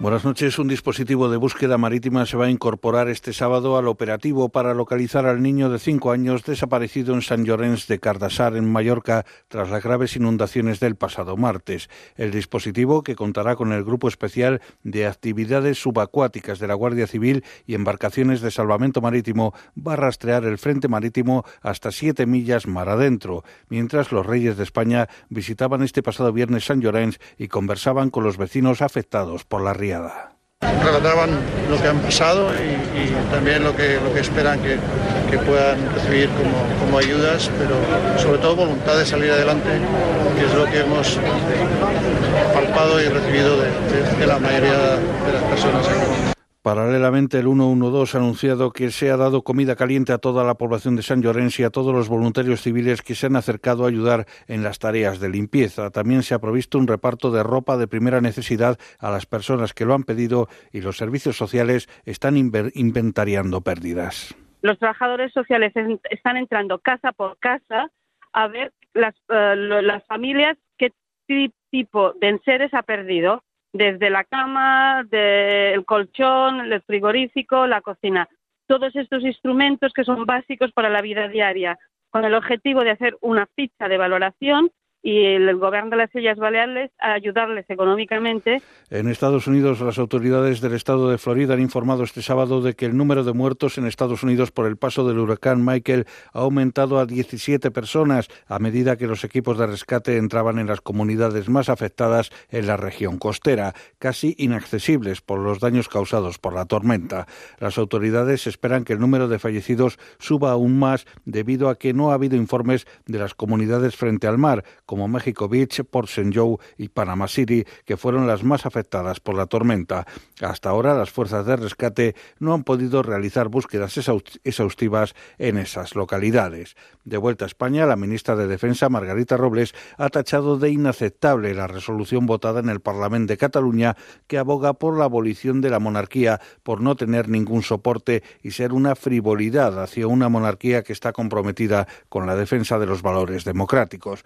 Buenas noches. Un dispositivo de búsqueda marítima se va a incorporar este sábado al operativo para localizar al niño de cinco años desaparecido en San Llorenç de Cardassar, en Mallorca, tras las graves inundaciones del pasado martes. El dispositivo, que contará con el Grupo Especial de Actividades Subacuáticas de la Guardia Civil y embarcaciones de salvamento marítimo, va a rastrear el frente marítimo hasta siete millas mar adentro, mientras los reyes de España visitaban este pasado viernes San Llorenç y conversaban con los vecinos afectados por la Relataban lo que han pasado y, también lo que, lo que esperan que, puedan recibir como, ayudas, pero sobre todo voluntad de salir adelante, que es lo que hemos palpado y recibido de, la mayoría de las personas aquí. Paralelamente, el 112 ha anunciado que se ha dado comida caliente a toda la población de San Llorenç y a todos los voluntarios civiles que se han acercado a ayudar en las tareas de limpieza. También se ha provisto un reparto de ropa de primera necesidad a las personas que lo han pedido y los servicios sociales están inventariando pérdidas. Los trabajadores sociales están entrando casa por casa a ver las, eh, las familias qué tipo de enseres ha perdido desde la cama, del colchón, el frigorífico, la cocina. Todos estos instrumentos que son básicos para la vida diaria, con el objetivo de hacer una ficha de valoración y el gobierno de las Islas Baleares a ayudarles económicamente. En Estados Unidos, las autoridades del estado de Florida han informado este sábado de que el número de muertos en Estados Unidos por el paso del huracán Michael ha aumentado a 17 personas a medida que los equipos de rescate entraban en las comunidades más afectadas en la región costera, casi inaccesibles por los daños causados por la tormenta. Las autoridades esperan que el número de fallecidos suba aún más debido a que no ha habido informes de las comunidades frente al mar, como México Beach, Port St. Joe y Panama City, que fueron las más afectadas por la tormenta. Hasta ahora, las fuerzas de rescate no han podido realizar búsquedas exhaustivas en esas localidades. De vuelta a España, la ministra de Defensa, Margarita Robles, ha tachado de inaceptable la resolución votada en el Parlamento de Cataluña que aboga por la abolición de la monarquía por no tener ningún soporte y ser una frivolidad hacia una monarquía que está comprometida con la defensa de los valores democráticos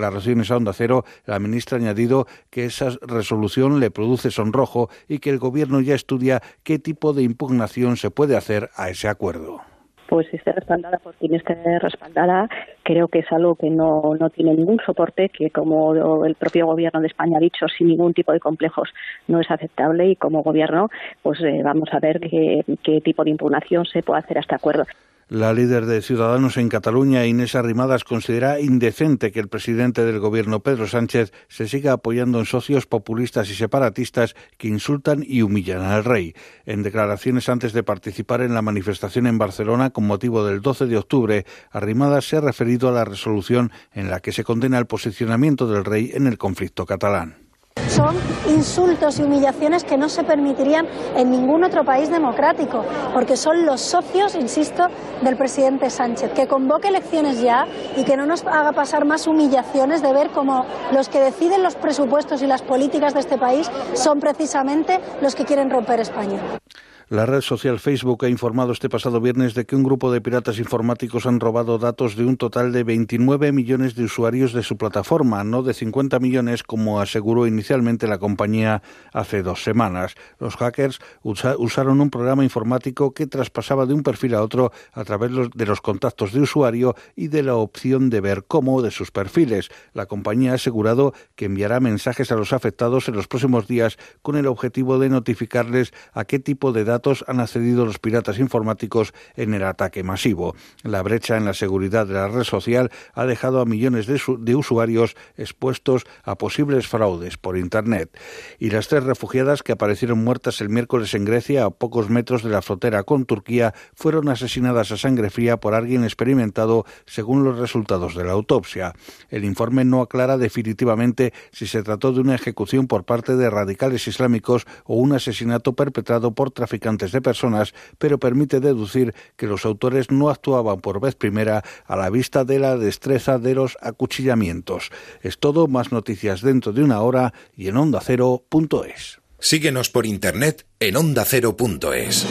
declaraciones a Onda Cero, la ministra ha añadido que esa resolución le produce sonrojo y que el Gobierno ya estudia qué tipo de impugnación se puede hacer a ese acuerdo pues esté respaldada por quien esté respaldada, creo que es algo que no, no tiene ningún soporte, que como el propio gobierno de España ha dicho, sin ningún tipo de complejos no es aceptable y como gobierno pues eh, vamos a ver qué, qué tipo de impugnación se puede hacer a este acuerdo. La líder de Ciudadanos en Cataluña, Inés Arrimadas, considera indecente que el presidente del gobierno, Pedro Sánchez, se siga apoyando en socios populistas y separatistas que insultan y humillan al rey. En declaraciones antes de participar en la manifestación en Barcelona con motivo del 12 de octubre, Arrimadas se ha referido a la resolución en la que se condena el posicionamiento del rey en el conflicto catalán. Son insultos y humillaciones que no se permitirían en ningún otro país democrático, porque son los socios, insisto, del presidente Sánchez. Que convoque elecciones ya y que no nos haga pasar más humillaciones de ver cómo los que deciden los presupuestos y las políticas de este país son precisamente los que quieren romper España. La red social Facebook ha informado este pasado viernes de que un grupo de piratas informáticos han robado datos de un total de 29 millones de usuarios de su plataforma, no de 50 millones como aseguró inicialmente la compañía hace dos semanas. Los hackers usaron un programa informático que traspasaba de un perfil a otro a través de los contactos de usuario y de la opción de ver cómo de sus perfiles. La compañía ha asegurado que enviará mensajes a los afectados en los próximos días con el objetivo de notificarles a qué tipo de datos han accedido los piratas informáticos en el ataque masivo. La brecha en la seguridad de la red social ha dejado a millones de, de usuarios expuestos a posibles fraudes por Internet. Y las tres refugiadas que aparecieron muertas el miércoles en Grecia, a pocos metros de la frontera con Turquía, fueron asesinadas a sangre fría por alguien experimentado, según los resultados de la autopsia. El informe no aclara definitivamente si se trató de una ejecución por parte de radicales islámicos o un asesinato perpetrado por traficantes traficantes de personas, pero permite deducir que los autores no actuaban por vez primera a la vista de la destreza de los acuchillamientos. Es todo, más noticias dentro de una hora y en ondacero.es. Síguenos por internet en ondacero.es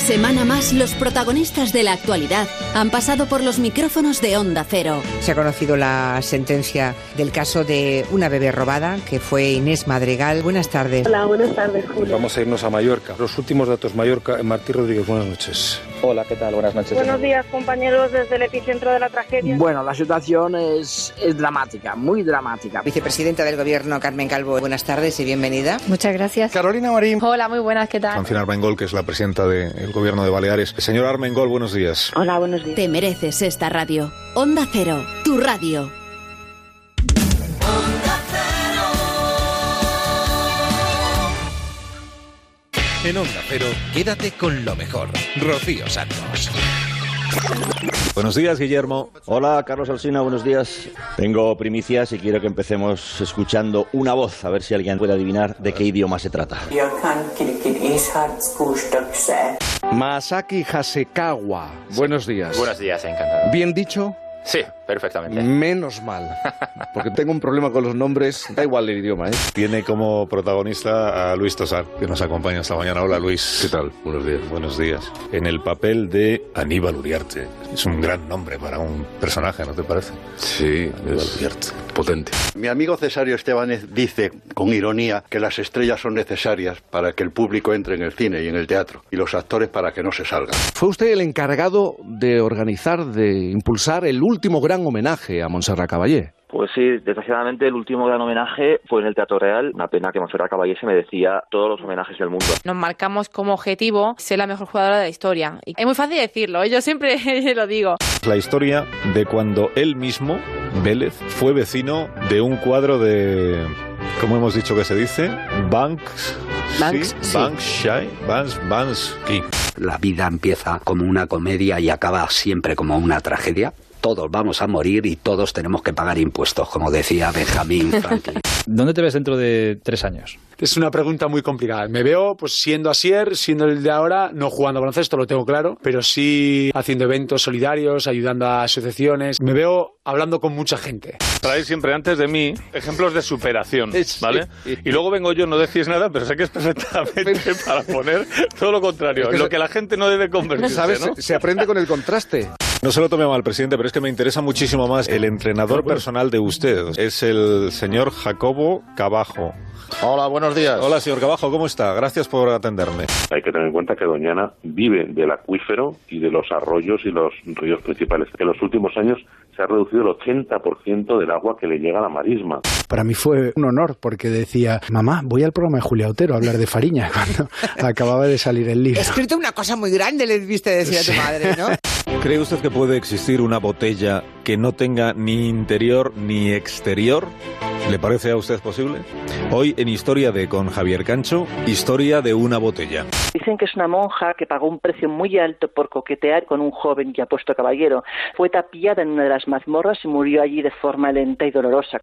semana más, los protagonistas de la actualidad han pasado por los micrófonos de Onda Cero. Se ha conocido la sentencia del caso de una bebé robada, que fue Inés Madrigal. Buenas tardes. Hola, buenas tardes, Julio. Vamos a irnos a Mallorca. Los últimos datos Mallorca. Martí Rodríguez, buenas noches. Hola, ¿qué tal? Buenas noches. Buenos días, compañeros, desde el epicentro de la tragedia. Bueno, la situación es, es dramática, muy dramática. Vicepresidenta del Gobierno, Carmen Calvo, buenas tardes y bienvenida. Muchas gracias. Carolina Marín. Hola, muy buenas, ¿qué tal? Francina Armengol, que es la presidenta del Gobierno de Baleares. Señor Armengol, buenos días. Hola, buenos días. Te mereces esta radio. Onda Cero, tu radio. En Onda Cero, quédate con lo mejor. Rocío Santos. Buenos días, Guillermo. Hola, Carlos Alsina, buenos días. Tengo primicias y quiero que empecemos escuchando una voz, a ver si alguien puede adivinar de qué idioma se trata. Masaki Hasekawa. Buenos días. Buenos días, encantado. ¿Bien dicho? Sí, perfectamente. Menos mal, porque tengo un problema con los nombres, da igual el idioma. ¿eh? Tiene como protagonista a Luis Tosar, que nos acompaña esta mañana. Hola Luis. ¿Qué tal? Buenos días. Buenos días. En el papel de Aníbal Uriarte. Es un gran nombre para un personaje, ¿no te parece? Sí, Aníbal es Uriarte. potente. Mi amigo Cesario Estebanez dice, con ironía, que las estrellas son necesarias para que el público entre en el cine y en el teatro, y los actores para que no se salgan. Fue usted el encargado de organizar, de impulsar el último gran homenaje a Montserrat Caballé. Pues sí, desgraciadamente el último gran homenaje fue en el Teatro Real. Una pena que Monserrat Caballé se merecía todos los homenajes del mundo. Nos marcamos como objetivo ser la mejor jugadora de la historia. Y es muy fácil decirlo, ¿eh? yo siempre lo digo. La historia de cuando él mismo, Vélez, fue vecino de un cuadro de... ¿Cómo hemos dicho que se dice? Banks... Banks, sí. Banksy, Bans, Bansky. La vida empieza como una comedia y acaba siempre como una tragedia. Todos vamos a morir y todos tenemos que pagar impuestos, como decía Benjamin Franklin. ¿Dónde te ves dentro de tres años? Es una pregunta muy complicada. Me veo pues siendo Asier, siendo el de ahora, no jugando baloncesto, lo tengo claro, pero sí haciendo eventos solidarios, ayudando a asociaciones. Me veo hablando con mucha gente. Traéis siempre antes de mí ejemplos de superación, ¿vale? Y luego vengo yo, no decís nada, pero sé que es perfectamente para poner todo lo contrario, Es que lo que la gente no debe convertirse, ¿Sabes? ¿no? Se aprende con el contraste. No se lo tome mal, presidente, pero es que me interesa muchísimo más el entrenador personal de usted. Es el señor Jacobo Cabajo. Hola, buenos días. Hola, señor Cabajo, ¿cómo está? Gracias por atenderme. Hay que tener en cuenta que Doñana vive del acuífero y de los arroyos y los ríos principales. En los últimos años se ha reducido el 80% del agua que le llega a la marisma. Para mí fue un honor porque decía, mamá, voy al programa de Julia Otero a hablar de Fariña cuando acababa de salir el libro. He escrito una cosa muy grande, le viste decir a tu madre, ¿no? ¿Cree usted que puede existir una botella que no tenga ni interior ni exterior? ¿Le parece a usted posible? Hoy en Historia de con Javier Cancho, historia de una botella. Dicen que es una monja que pagó un precio muy alto por coquetear con un joven y apuesto caballero. Fue tapiada en una de las mazmorras y murió allí de forma lenta y dolorosa.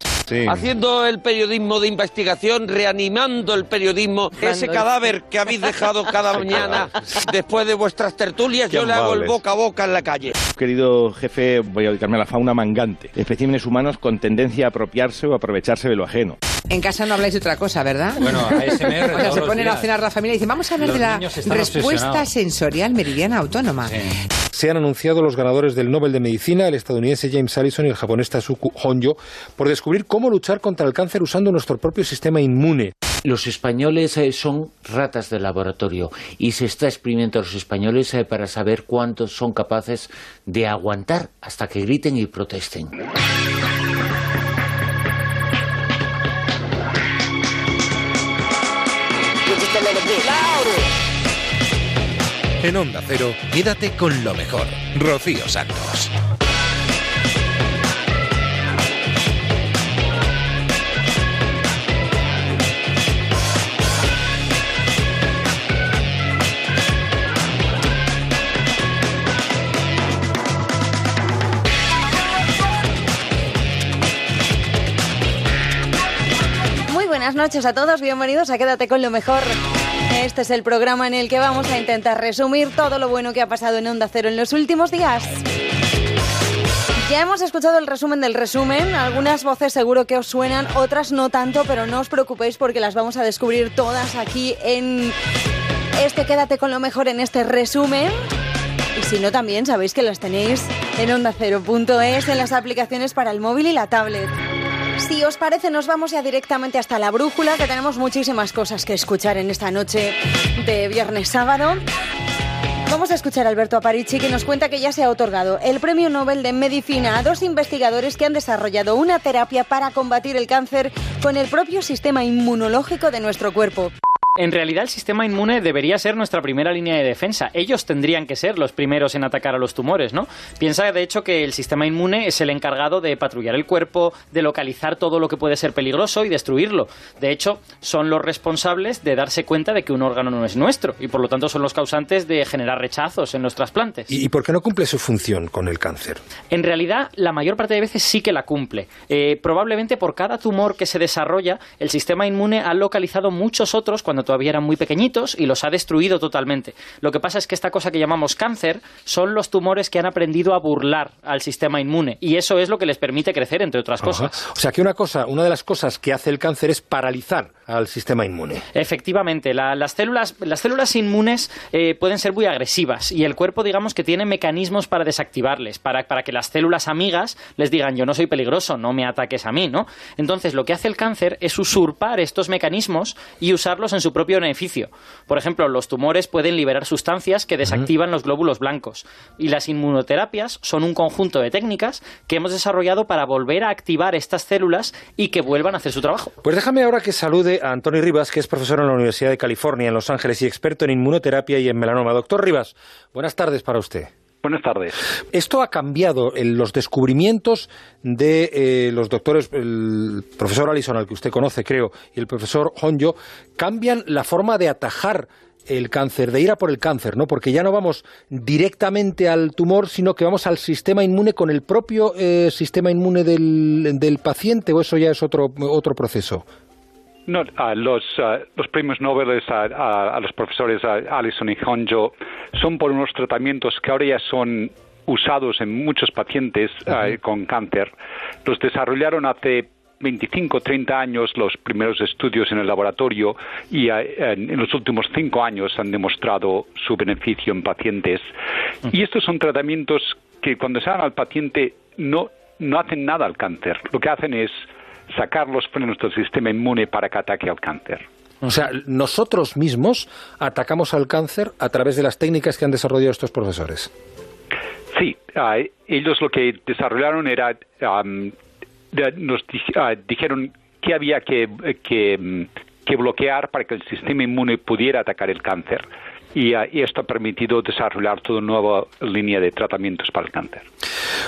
Haciendo el periodismo de investigación, reanimando el periodismo, ese cadáver que habéis dejado cada mañana después de vuestras tertulias, yo le hago el amables. boca a boca en la calle. Querido jefe, voy a dedicarme a la fauna mangante. Especímenes humanos con tendencia a apropiarse o aprovecharse de lo ajeno. En casa no habláis de otra cosa, ¿verdad? Bueno, ASMR O sea, se los ponen a cenar la familia y dicen, vamos a hablar de la respuesta sensorial meridiana autónoma. Se han anunciado los ganadores del Nobel de Medicina, el estadounidense James Allison y el japonés Tasuku Honjo, por descubrir cómo luchar contra el cáncer usando nuestro propio sistema inmune. Los españoles eh, son ratas de laboratorio y se está exprimiendo a los españoles eh, para saber cuántos son capaces de aguantar hasta que griten y protesten. En Onda Cero, quédate con lo mejor. Rocío Santos. Buenas noches a todos, bienvenidos a Quédate con lo mejor. Este es el programa en el que vamos a intentar resumir todo lo bueno que ha pasado en Onda Cero en los últimos días. Ya hemos escuchado el resumen del resumen, algunas voces seguro que os suenan, otras no tanto, pero no os preocupéis porque las vamos a descubrir todas aquí en este Quédate con lo mejor en este resumen. Y si no, también sabéis que las tenéis en onda0.es, en las aplicaciones para el móvil y la tablet. Si os parece, nos vamos ya directamente hasta la brújula, que tenemos muchísimas cosas que escuchar en esta noche de viernes sábado. Vamos a escuchar a Alberto Aparici que nos cuenta que ya se ha otorgado el Premio Nobel de Medicina a dos investigadores que han desarrollado una terapia para combatir el cáncer con el propio sistema inmunológico de nuestro cuerpo. En realidad el sistema inmune debería ser nuestra primera línea de defensa. Ellos tendrían que ser los primeros en atacar a los tumores, ¿no? Piensa de hecho que el sistema inmune es el encargado de patrullar el cuerpo, de localizar todo lo que puede ser peligroso y destruirlo. De hecho, son los responsables de darse cuenta de que un órgano no es nuestro y por lo tanto son los causantes de generar rechazos en los trasplantes. ¿Y, por qué no cumple su función con el cáncer? En realidad, la mayor parte de veces sí que la cumple. Eh, probablemente por cada tumor que se desarrolla, el sistema inmune ha localizado muchos otros cuando todavía eran muy pequeñitos y los ha destruido totalmente. Lo que pasa es que esta cosa que llamamos cáncer son los tumores que han aprendido a burlar al sistema inmune y eso es lo que les permite crecer, entre otras cosas. O sea que una cosa, una de las cosas que hace el cáncer es paralizar al sistema inmune. Efectivamente, las, células, las células inmunes eh, pueden ser muy agresivas y el cuerpo, digamos, que tiene mecanismos para desactivarles, para, para que las células amigas les digan yo no soy peligroso, no me ataques a mí, ¿no? Entonces lo que hace el cáncer es usurpar estos mecanismos y usarlos en su propio beneficio. Por ejemplo, los tumores pueden liberar sustancias que desactivan los glóbulos blancos y las inmunoterapias son un conjunto de técnicas que hemos desarrollado para volver a activar estas células y que vuelvan a hacer su trabajo. Pues déjame ahora que salude a Antonio Rivas, que es profesor en la Universidad de California en Los Ángeles y experto en inmunoterapia y en melanoma. Doctor Rivas, buenas tardes para usted. Buenas tardes. Esto ha cambiado los descubrimientos de eh, los doctores, el profesor Allison, al que usted conoce, creo, y el profesor Honjo, cambian la forma de atajar el cáncer, de ir a por el cáncer, ¿no? Porque ya no vamos directamente al tumor, sino que vamos al sistema inmune con el propio eh, sistema inmune del, del paciente, o eso ya es otro, otro proceso. No, los, los, premios Nobel a, los profesores Allison y Honjo son por unos tratamientos que ahora ya son usados en muchos pacientes con cáncer. Los desarrollaron hace 25, 30 años los primeros estudios en el laboratorio y en los últimos cinco años han demostrado su beneficio en pacientes. Y estos son tratamientos que cuando se dan al paciente no, no hacen nada al cáncer. Lo que hacen es sacar los frenos del sistema inmune para que ataque al cáncer. O sea, nosotros mismos atacamos al cáncer a través de las técnicas que han desarrollado estos profesores. Sí, ah, ellos lo que desarrollaron era, nos ah, dijeron que había que, que, bloquear para que el sistema inmune pudiera atacar el cáncer. Y, ah, y, esto ha permitido desarrollar toda una nueva línea de tratamientos para el cáncer.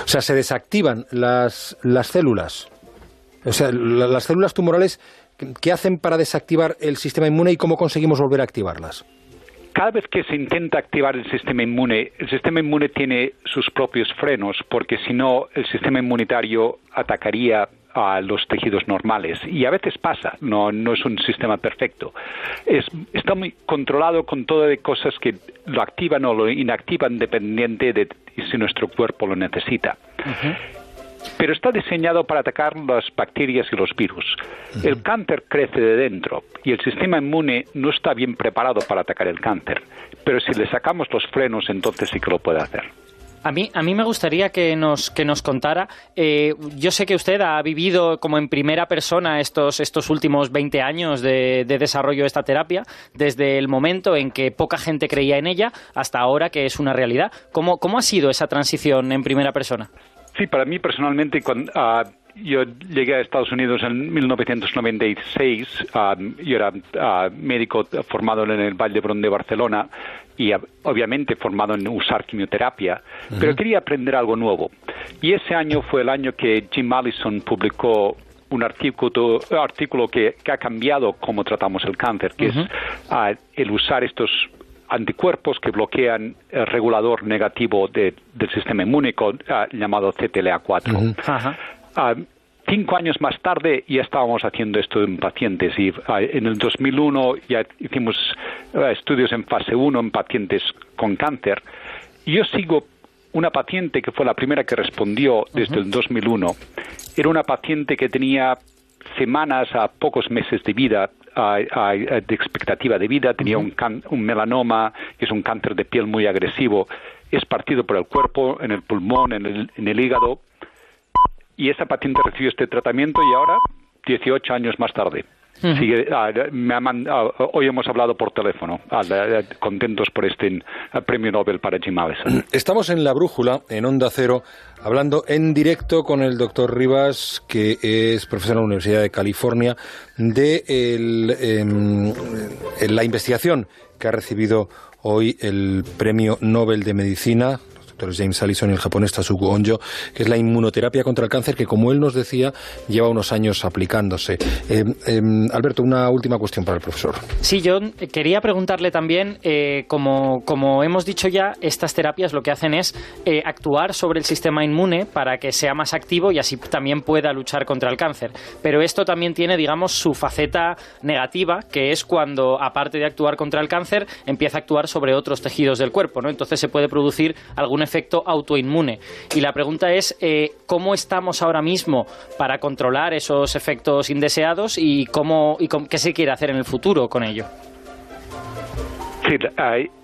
O sea, se desactivan las, las células o sea, las células tumorales, ¿qué hacen para desactivar el sistema inmune y cómo conseguimos volver a activarlas? Cada vez que se intenta activar el sistema inmune, el sistema inmune tiene sus propios frenos, porque si no, el sistema inmunitario atacaría a los tejidos normales. Y a veces pasa, no, no es un sistema perfecto. Es, está muy controlado con todo de cosas que lo activan o lo inactivan dependiente de si nuestro cuerpo lo necesita pero está diseñado para atacar las bacterias y los virus. El cáncer crece de dentro y el sistema inmune no está bien preparado para atacar el cáncer, pero si le sacamos los frenos entonces sí que lo puede hacer. A mí, a mí me gustaría que nos, que nos contara, eh, yo sé que usted ha vivido como en primera persona estos, estos últimos 20 años de, de, desarrollo de esta terapia, desde el momento en que poca gente creía en ella hasta ahora que es una realidad. ¿Cómo, cómo ha sido esa transición en primera persona? Sí, para mí personalmente, cuando, ah, yo llegué a Estados Unidos en 1996. Ah, yo era ah, médico formado en el Valle de Barcelona y obviamente formado en usar quimioterapia, pero quería aprender algo nuevo. Y ese año fue el año que Jim Allison publicó un artículo, artículo que, ha cambiado cómo tratamos el cáncer, que es el usar estos anticuerpos que bloquean el regulador negativo del sistema inmune ah, llamado CTLA4. Ah, cinco años más tarde ya estábamos haciendo esto en pacientes y ah, en el 2001 ya hicimos estudios en fase 1 en pacientes con cáncer. Yo sigo una paciente que fue la primera que respondió desde el 2001. Era una paciente que tenía semanas a pocos meses de vida de expectativa de vida, tenía un, un melanoma, que es un cáncer de piel muy agresivo, es partido por el cuerpo, en el pulmón, en el, en el hígado, y esa paciente recibió este tratamiento y ahora, 18 años más tarde, Sigue, ah, me ah, hoy hemos hablado por teléfono, ah, contentos por este premio Nobel para Jim Allison. Estamos en La Brújula, en Onda Cero, hablando en directo con el doctor Rivas, que es profesor en la Universidad de California, de em, la investigación que ha recibido hoy el premio Nobel de Medicina, James Allison y el japonés Tasuku Onjo, que es la inmunoterapia contra el cáncer que, como él nos decía, lleva unos años aplicándose. Eh, em, Alberto, una última cuestión para el profesor. Sí, yo quería preguntarle también, eh, como, como hemos dicho ya, estas terapias lo que hacen es eh, actuar sobre el sistema inmune para que sea más activo y así también pueda luchar contra el cáncer. Pero esto también tiene, digamos, su faceta negativa, que es cuando, aparte de actuar contra el cáncer, empieza a actuar sobre otros tejidos del cuerpo, ¿no? Entonces se puede producir algún efecto efecto autoinmune. Y la pregunta es, eh, ¿cómo estamos ahora mismo para controlar esos efectos indeseados y, cómo, y qué se quiere hacer en el futuro con ello? Sí,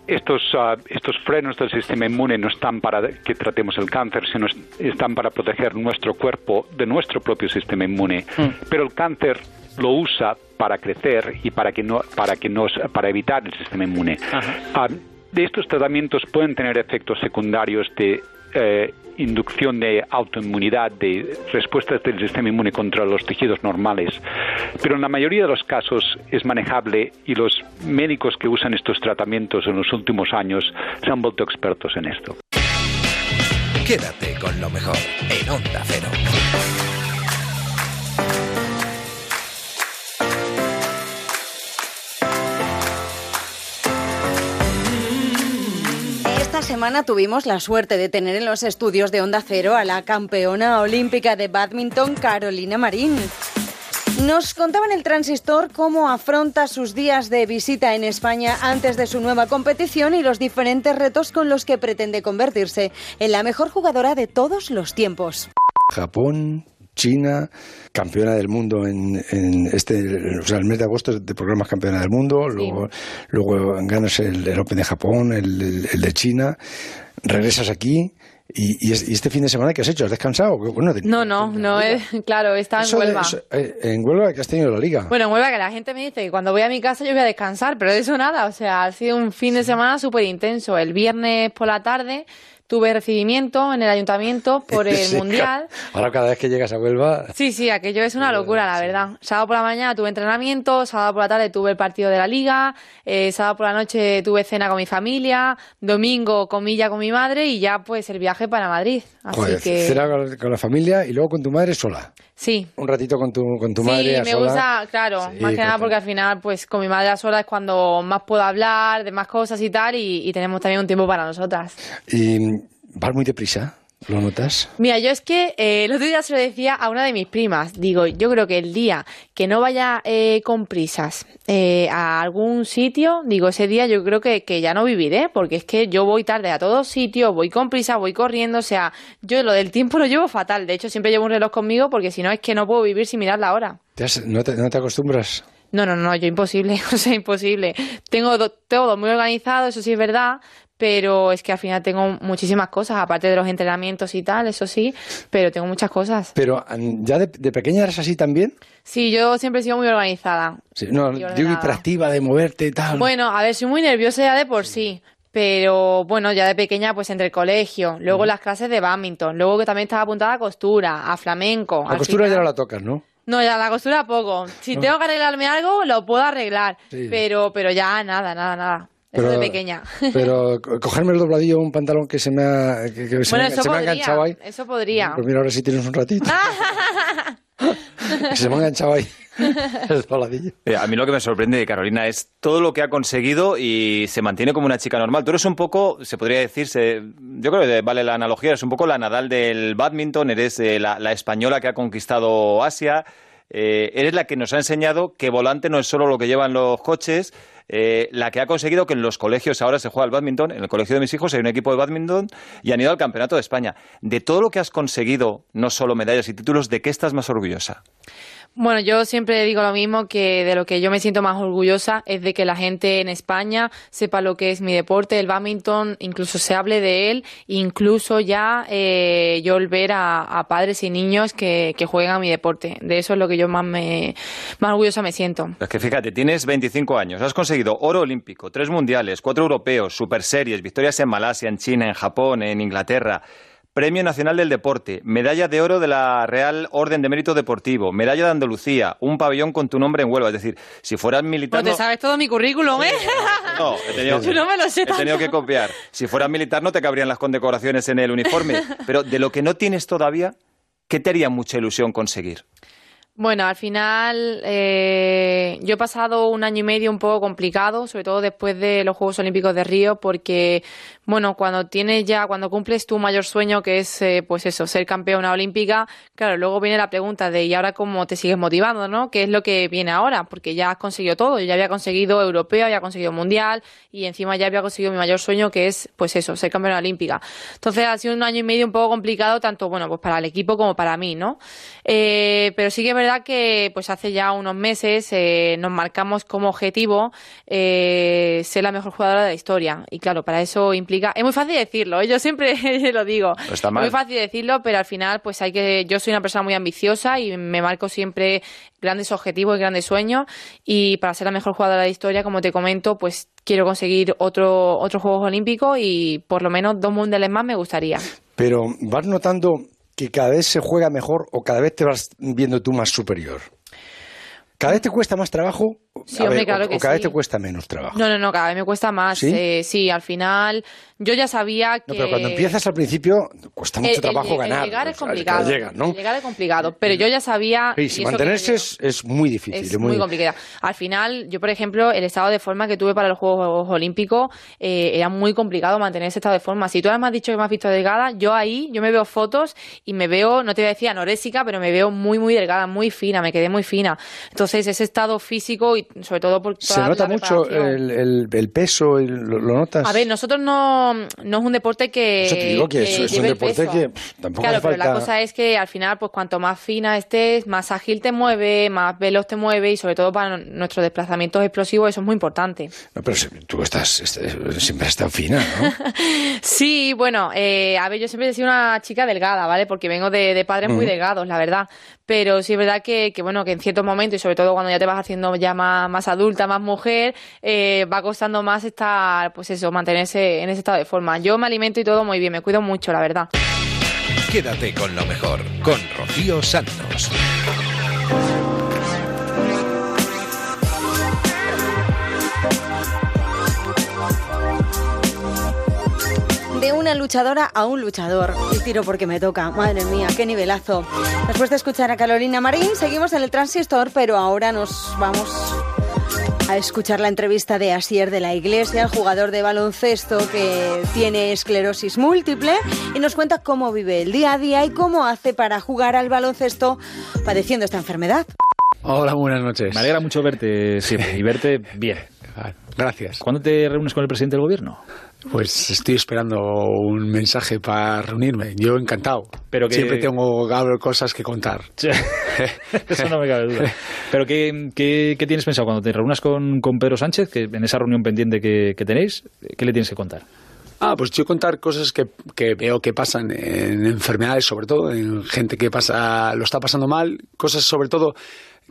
estos, ah, estos frenos del sistema inmune no están para que tratemos el cáncer, sino están para proteger nuestro cuerpo de nuestro propio sistema inmune. Mm. Pero el cáncer lo usa para crecer y para que no para que nos para evitar el sistema inmune. Estos tratamientos pueden tener efectos secundarios de eh, inducción de autoinmunidad, de respuestas del sistema inmune contra los tejidos normales. Pero en la mayoría de los casos es manejable y los médicos que usan estos tratamientos en los últimos años se han vuelto expertos en esto. Quédate con lo mejor en Onda Cero. Semana tuvimos la suerte de tener en los estudios de Onda Cero a la campeona olímpica de badminton Carolina Marín. Nos contaba en el transistor cómo afronta sus días de visita en España antes de su nueva competición y los diferentes retos con los que pretende convertirse en la mejor jugadora de todos los tiempos. Japón, China, campeona del mundo en, este, o sea, el mes de agosto de programas campeona del mundo, luego, luego ganas el, Open de Japón, el, de China, regresas aquí. Y, este fin de semana qué has hecho? ¿Has descansado? no, no, no, claro, está en Huelva. Eh, en Huelva que has tenido la liga. Bueno, en Huelva que la gente me dice que cuando voy a mi casa yo voy a descansar, pero de eso nada, o sea, ha sido un fin de semana súper intenso. El viernes por la tarde tuve recibimiento en el ayuntamiento por el Mundial. Ahora cada vez que llegas a Huelva... Sí, sí, aquello es una locura, la verdad. Sábado por la mañana tuve entrenamiento, sábado por la tarde tuve el partido de la Liga, eh, sábado por la noche tuve cena con mi familia, domingo comilla con mi madre y ya pues el viaje para Madrid. Así que... Cena con la familia y luego con tu madre sola. Sí. Un ratito con tu, con tu madre. Sí, me gusta, claro, más que nada porque al final, pues con mi madre a sola es cuando más puedo hablar de más cosas y tal, y, y tenemos también un tiempo para nosotras. Y vas muy deprisa. ¿Lo notas? Mira, yo es que eh, el otro día se lo decía a una de mis primas. Digo, yo creo que el día que no vaya eh, con prisas eh, a algún sitio, digo, ese día yo creo que, que, ya no viviré, porque es que yo voy tarde a todos sitios, voy con prisa, voy corriendo, o sea, yo lo del tiempo lo llevo fatal. De hecho, siempre llevo un reloj conmigo porque si no es que no puedo vivir sin mirar la hora. no, te, ¿No te acostumbras? No, no, no, yo imposible, o sea, imposible. Tengo todo muy organizado, eso sí es verdad, pero es que al final tengo muchísimas cosas, aparte de los entrenamientos y tal, eso sí, pero tengo muchas cosas. Pero ya de, pequeña eras así también? Sí, yo siempre he sido muy organizada. Sí, no, digo hiperactiva de moverte y tal. Bueno, a ver, soy muy nerviosa ya de por sí, pero bueno, ya de pequeña pues entre el colegio, luego las clases de badminton, luego que también estaba apuntada a costura, a flamenco. La costura ya no la tocas, ¿no? No, ya la costura poco. Si tengo que arreglarme algo, lo puedo arreglar, pero pero ya nada, nada, nada. Pero, de pequeña. Pero cogerme el dobladillo un pantalón que se me ha, que, se, me, ha enganchado ahí. Eso podría. Pues mira, ahora sí tienes un ratito. que se me ha enganchado ahí. El dobladillo. Eh, a mí lo que me sorprende de Carolina es todo lo que ha conseguido y se mantiene como una chica normal. Tú eres un poco, se podría decir, yo creo que vale la analogía, eres un poco la Nadal del badminton, eres eh, la, la española que ha conquistado Asia, eh, eres la que nos ha enseñado que volante no es solo lo que llevan los coches, eh, la que ha conseguido que en los colegios ahora se juega el badminton, en el colegio de mis hijos hay un equipo de badminton y han ido al Campeonato de España. De todo lo que has conseguido, no solo medallas y títulos, ¿de qué estás más orgullosa? Bueno, yo siempre digo lo mismo, que de lo que yo me siento más orgullosa es de que la gente en España sepa lo que es mi deporte, el badminton, incluso se hable de él, incluso ya eh, yo ver a, padres y niños que, que juegan a mi deporte. De eso es lo que yo más, me, más orgullosa me siento. Es que fíjate, tienes 25 años, has conseguido oro olímpico, tres mundiales, cuatro europeos, super series, victorias en Malasia, en China, en Japón, en Inglaterra. Premio Nacional del Deporte, Medalla de Oro de la Real Orden de Mérito Deportivo, Medalla de Andalucía, un pabellón con tu nombre en Huelva. Es decir, si fueras militar... Pues te sabes todo mi currículum, ¿eh? No, he tenido, no me lo sé he tenido que copiar. Si fueras militar no te cabrían las condecoraciones en el uniforme. Pero de lo que no tienes todavía, ¿qué te haría mucha ilusión conseguir? Bueno, al final eh, yo he pasado un año y medio un poco complicado, sobre todo después de los Juegos Olímpicos de Río, porque bueno, cuando tienes ya, cuando cumples tu mayor sueño, que es eh, pues eso, ser campeona olímpica, claro, luego viene la pregunta de ¿y ahora cómo te sigues motivando, no? ¿Qué es lo que viene ahora? Porque ya has conseguido todo, ya había conseguido europeo, había conseguido mundial y encima ya había conseguido mi mayor sueño, que es pues eso, ser campeona olímpica. Entonces ha sido un año y medio un poco complicado, tanto bueno, pues para el equipo como para mí, ¿no? Eh, pero sí que es verdad que pues hace ya unos meses eh, nos marcamos como objetivo ser la mejor jugadora de la historia. Y claro, para eso implica... Es muy fácil decirlo, ¿eh? yo siempre lo digo. Es muy fácil decirlo, pero al final pues hay que... Yo soy una persona muy ambiciosa y me marco siempre grandes objetivos y grandes sueños. Y para ser la mejor jugadora de la historia, como te comento, pues quiero conseguir otro, otros Juegos Olímpicos y por lo menos dos mundiales más me gustaría. Pero vas notando que cada vez se juega mejor o cada vez te vas viendo tú más superior? ¿Cada vez te cuesta más trabajo Sí, hombre, claro que cada vez te cuesta menos trabajo. No, no, no, cada vez me cuesta más. ¿Sí? Eh, sí, al final yo ya sabía que... No, pero cuando empiezas al principio cuesta mucho trabajo ganar. llegar es complicado. llegar es complicado, pero yo ya sabía... Sí, si mantenerse es, muy difícil. Es, muy, complicado. Al final, yo por ejemplo, el estado de forma que tuve para los Juegos Olímpicos eh, era muy complicado mantener ese estado de forma. Si tú además has dicho que me has visto delgada, yo ahí, yo me veo fotos y me veo, no te voy a decir anorésica, pero me veo muy, muy delgada, muy fina, me quedé muy fina. Entonces, ese estado físico y sobre todo porque se nota mucho el, el, peso lo, notas. A ver nosotros no no es un deporte que eso te digo que, es, un deporte que tampoco claro pero la cosa es que al final pues cuanto más fina estés más ágil te mueve más veloz te mueve y sobre todo para nuestros desplazamientos explosivos eso es muy importante. No, pero tú estás, siempre has estado fina ¿no? sí bueno eh, a ver yo siempre he sido una chica delgada vale porque vengo de, de padres muy delgados la verdad. Pero sí es verdad que, que, bueno que en ciertos momentos y sobre todo cuando ya te vas haciendo ya más, más adulta más mujer eh, va costando más estar pues eso mantenerse en ese estado de forma. Yo me alimento y todo muy bien me cuido mucho la verdad. Quédate con lo mejor con Rocío Santos de una luchadora a un luchador. Y tiro porque me toca. Madre mía, qué nivelazo. Después de escuchar a Carolina Marín, seguimos en el transistor, pero ahora nos vamos a escuchar la entrevista de Asier de la Iglesia, el jugador de baloncesto que tiene esclerosis múltiple, y nos cuenta cómo vive el día a día y cómo hace para jugar al baloncesto padeciendo esta enfermedad. Hola, buenas noches. Me alegra mucho verte siempre y verte bien. Gracias. ¿Cuándo te reúnes con el presidente del gobierno? Pues estoy esperando un mensaje para reunirme. Yo encantado. Pero Siempre tengo cosas que contar. Eso no me cabe duda. Pero ¿qué, qué, tienes pensado cuando te reúnas con, con, Pedro Sánchez, que en esa reunión pendiente que, que tenéis, qué le tienes que contar? Ah, pues yo contar cosas que, que, veo que pasan en enfermedades, sobre todo, en gente que pasa, lo está pasando mal, cosas sobre todo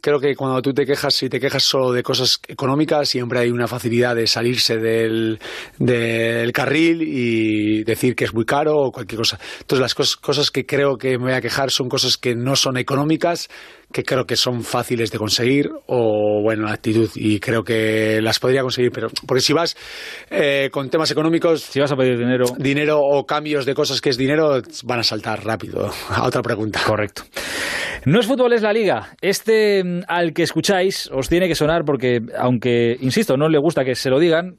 creo que cuando tú te quejas, si te quejas solo de cosas económicas, siempre hay una facilidad de salirse del, del carril y decir que es muy caro o cualquier cosa. Entonces, las cosas, cosas que creo que me voy a quejar son cosas que no son económicas, que creo que son fáciles de conseguir o, bueno, la actitud y creo que las podría conseguir, pero porque si vas eh, con temas económicos... Si vas a pedir dinero... Dinero o cambios de cosas que es dinero, van a saltar rápido a otra pregunta. Correcto. No es fútbol, es la liga. Este mm, al que escucháis os tiene que sonar porque, aunque, insisto, no le gusta que se lo digan,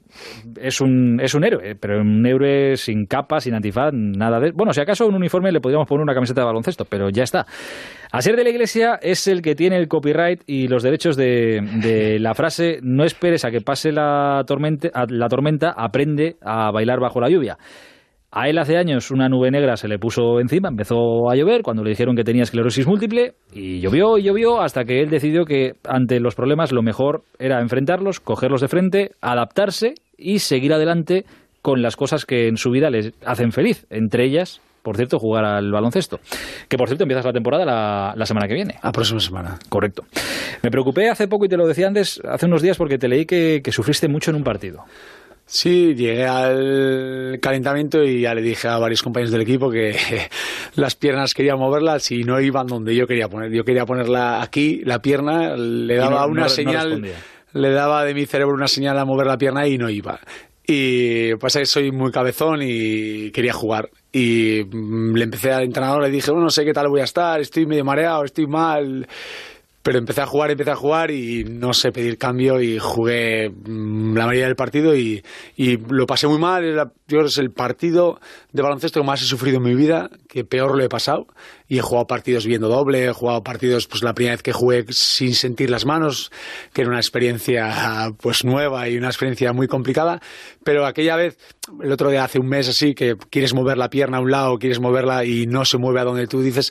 es un, es un héroe, pero un héroe sin capa, sin antifaz, nada de... Bueno, si acaso un uniforme le podríamos poner una camiseta de baloncesto, pero ya está. A ser de la Iglesia es el que tiene el copyright y los derechos de, la frase no esperes a que pase la tormenta, la tormenta, aprende a bailar bajo la lluvia. A él hace años una nube negra se le puso encima, empezó a llover cuando le dijeron que tenía esclerosis múltiple y llovió y llovió hasta que él decidió que ante los problemas lo mejor era enfrentarlos, cogerlos de frente, adaptarse y seguir adelante con las cosas que en su vida les hacen feliz, entre ellas por cierto, jugar al baloncesto. Que, por cierto, empiezas la temporada la, la semana que viene. La próxima semana. Correcto. Me preocupé hace poco, y te lo decía antes, hace unos días, porque te leí que, que sufriste mucho en un partido. Sí, llegué al calentamiento y ya le dije a varios compañeros del equipo que las piernas quería moverlas y no iban donde yo quería poner. Yo quería ponerla aquí, la pierna, le daba no- una no- señal, le daba de mi cerebro una señal a mover la pierna y no iba. Y pasa que soy muy cabezón y quería jugar. Y mm, le empecé al entrenador, le dije, bueno, no sé qué tal voy a estar, estoy medio mareado, estoy mal. Pero empecé a jugar, empecé a jugar y no sé pedir cambio y jugué mm, la mayoría del partido y, y lo pasé muy mal. Yo creo que es el partido de baloncesto que más he sufrido en mi vida, que peor lo he pasado. Y he jugado partidos viendo doble, he jugado partidos, pues la primera vez que jugué sin sentir las manos, que era una experiencia pues nueva y una experiencia muy complicada. Pero aquella vez, el otro día hace un mes así, que quieres mover la pierna a un lado, quieres moverla y no se mueve a donde tú dices,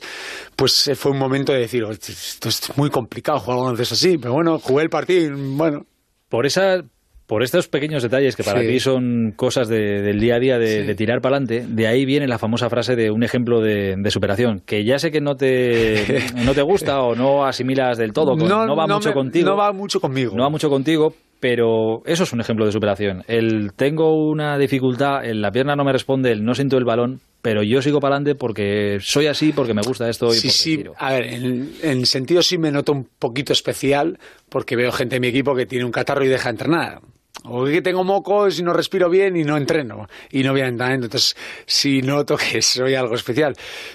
pues eh, fue un momento de decir, "Hostia, esto es muy complicado jugar baloncesto así. Pero bueno, jugué el partido y bueno. Por esa por estos pequeños detalles que para Sí. ti son cosas de- del día a día de, Sí. de tirar para adelante, de ahí viene la famosa frase de un ejemplo de, de superación, que ya sé que no te, no te gusta o no asimilas del todo, con- no, va mucho me- contigo. No va mucho conmigo. No va mucho contigo, pero eso es un ejemplo de superación. El tengo una dificultad, el la pierna no me responde, el no siento el balón, pero yo sigo para adelante porque soy así, porque me gusta esto y Sí, sí. tiro. A ver, en, en sentido sí me noto un poquito especial porque veo gente en mi equipo que tiene un catarro y deja de entrenar. O que tengo mocos y no respiro bien y no entreno. Y no voy a entrenamiento. Entonces sí noto que soy algo especial.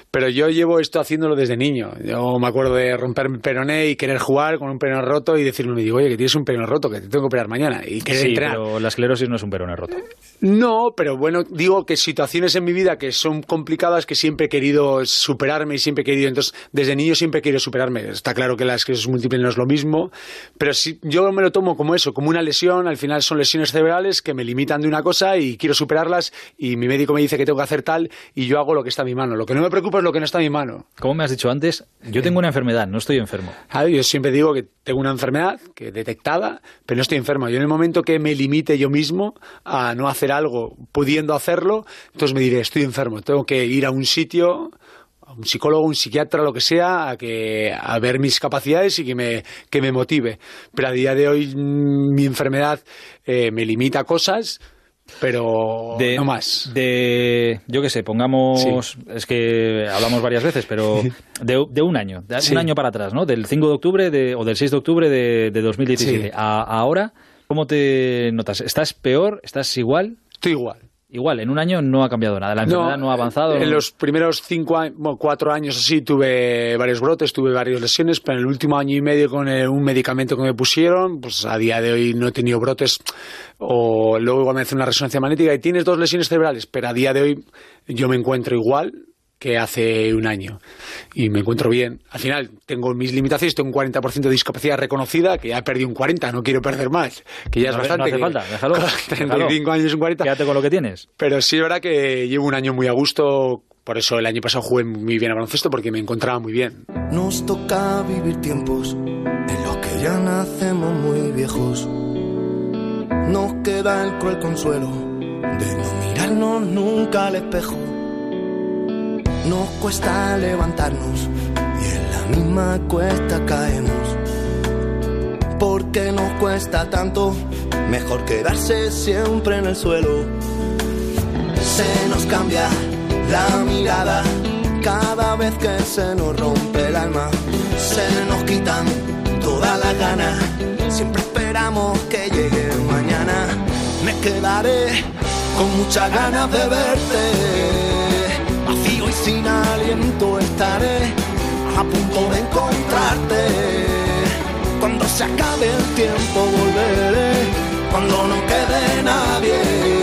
Pero yo llevo esto haciéndolo desde niño. Yo me acuerdo de romper mi peroné y querer jugar con un peroné roto y decirme, me digo, oye, que tienes un peroné roto, que te tengo que operar mañana. Y querer Sí, entrenar. pero la esclerosis no es un peroné roto. No, pero bueno, digo que situaciones en mi vida que son complicadas que siempre he querido superarme y siempre he querido, entonces desde niño siempre he querido superarme. Está claro que la esclerosis múltiple no es lo mismo, pero sí, yo me lo tomo como eso, como una lesión, al final son lesiones cerebrales que me limitan de una cosa y quiero superarlas y mi médico me dice que tengo que hacer tal y yo hago lo que está en mi mano. Lo que no me preocupa es lo que no está en mi mano. Como me has dicho antes, yo tengo una enfermedad, no estoy enfermo. Ah, Yo siempre digo que tengo una enfermedad que detectada, pero no estoy enfermo. Yo en el momento que me limite yo mismo a no hacer algo pudiendo hacerlo, entonces me diré, estoy enfermo, tengo que ir a un sitio, un psicólogo, un psiquiatra, lo que sea, a, que, a ver mis capacidades y que me, que me motive. Pero a día de hoy mm, mi enfermedad eh, me limita a cosas, pero de, no más. De, yo qué sé, pongamos, es que hablamos varias veces, pero de, de un año, de Sí. un año para atrás, ¿no? Del 5 de octubre de, o del 6 de octubre de, de 2017. Sí. A, ahora, ¿cómo te notas? ¿Estás peor? ¿Estás igual? Estoy igual. Igual, en un año no ha cambiado nada, la enfermedad no, ha avanzado. En los primeros cinco bueno, cuatro años así tuve varios brotes, tuve varias lesiones, pero en el último año y medio con eh, un medicamento que me pusieron, pues a día de hoy no he tenido brotes. O luego me hace una resonancia magnética y tienes dos lesiones cerebrales, pero a día de hoy yo me encuentro igual que hace un año y me encuentro bien. Al final tengo mis limitaciones, tengo un 40% de discapacidad reconocida, que ya he perdido un 40, no quiero perder más, que ya es No hace- bastante. no hace que falta, déjalo, con déjalo. 35 años un 40. Quédate con lo que tienes. Pero sí es verdad que llevo un año muy a gusto, por eso el año pasado jugué muy bien a baloncesto porque me encontraba muy bien. Nos toca vivir tiempos en los que ya nacemos muy viejos. Nos queda el cruel consuelo de no mirarnos nunca al espejo. Nos cuesta levantarnos y en la misma cuesta caemos. Porque nos cuesta tanto, mejor quedarse siempre en el suelo. Se nos cambia la mirada cada vez que se nos rompe el alma. Se nos quitan todas las ganas. Siempre esperamos que llegue mañana. Me quedaré con muchas ganas de verte. Sin aliento estaré a punto de encontrarte. Cuando se acabe el tiempo volveré. Cuando no quede nadie.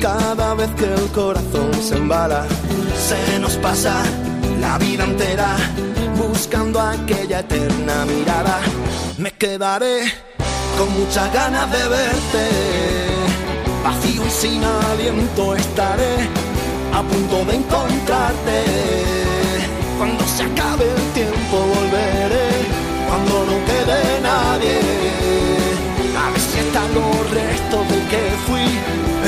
cada vez que el corazón se embala. Se nos pasa la vida entera buscando aquella eterna mirada. Me quedaré con muchas ganas de verte. Vacío y sin aliento estaré a punto de encontrarte. Cuando se acabe el tiempo volveré, cuando no quede nadie. A ver si están los restos del que fui,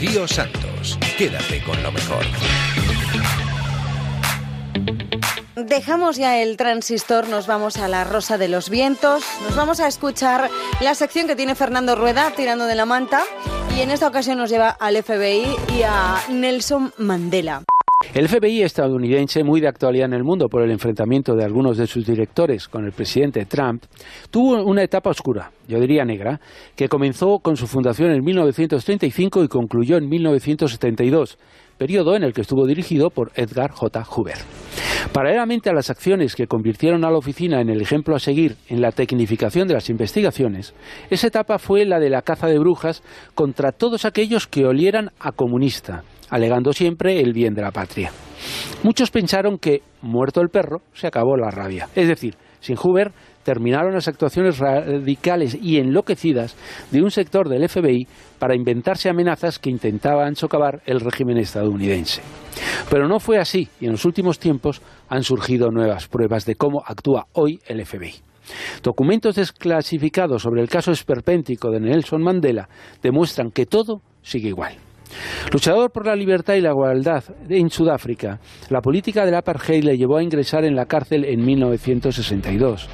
Rocío Santos, quédate con lo mejor. Dejamos ya el transistor, nos vamos a la Rosa de los Vientos, nos vamos a escuchar la sección que tiene Fernando Rueda tirando de la manta y en esta ocasión nos lleva al FBI y a Nelson Mandela. El FBI estadounidense, muy de actualidad en el mundo por el enfrentamiento de algunos de sus directores con el presidente Trump, tuvo una etapa oscura, yo diría negra, que comenzó con su fundación en 1935 y concluyó en 1972 periodo en el que estuvo dirigido por Edgar J. Hoover. Paralelamente a las acciones que convirtieron a la oficina en el ejemplo a seguir en la tecnificación de las investigaciones, esa etapa fue la de la caza de brujas contra todos aquellos que olieran a comunista, alegando siempre el bien de la patria. Muchos pensaron que, muerto el perro, se acabó la rabia. Es decir, sin Hoover terminaron las actuaciones radicales y enloquecidas de un sector del FBI para inventarse amenazas que intentaban socavar el régimen estadounidense. Pero no fue así y en los últimos tiempos han surgido nuevas pruebas de cómo actúa hoy el FBI. Documentos desclasificados sobre el caso esperpéntico de Nelson Mandela demuestran que todo sigue igual. Luchador por la libertad y la igualdad en Sudáfrica, la política del apartheid le llevó a ingresar en la cárcel en 1962.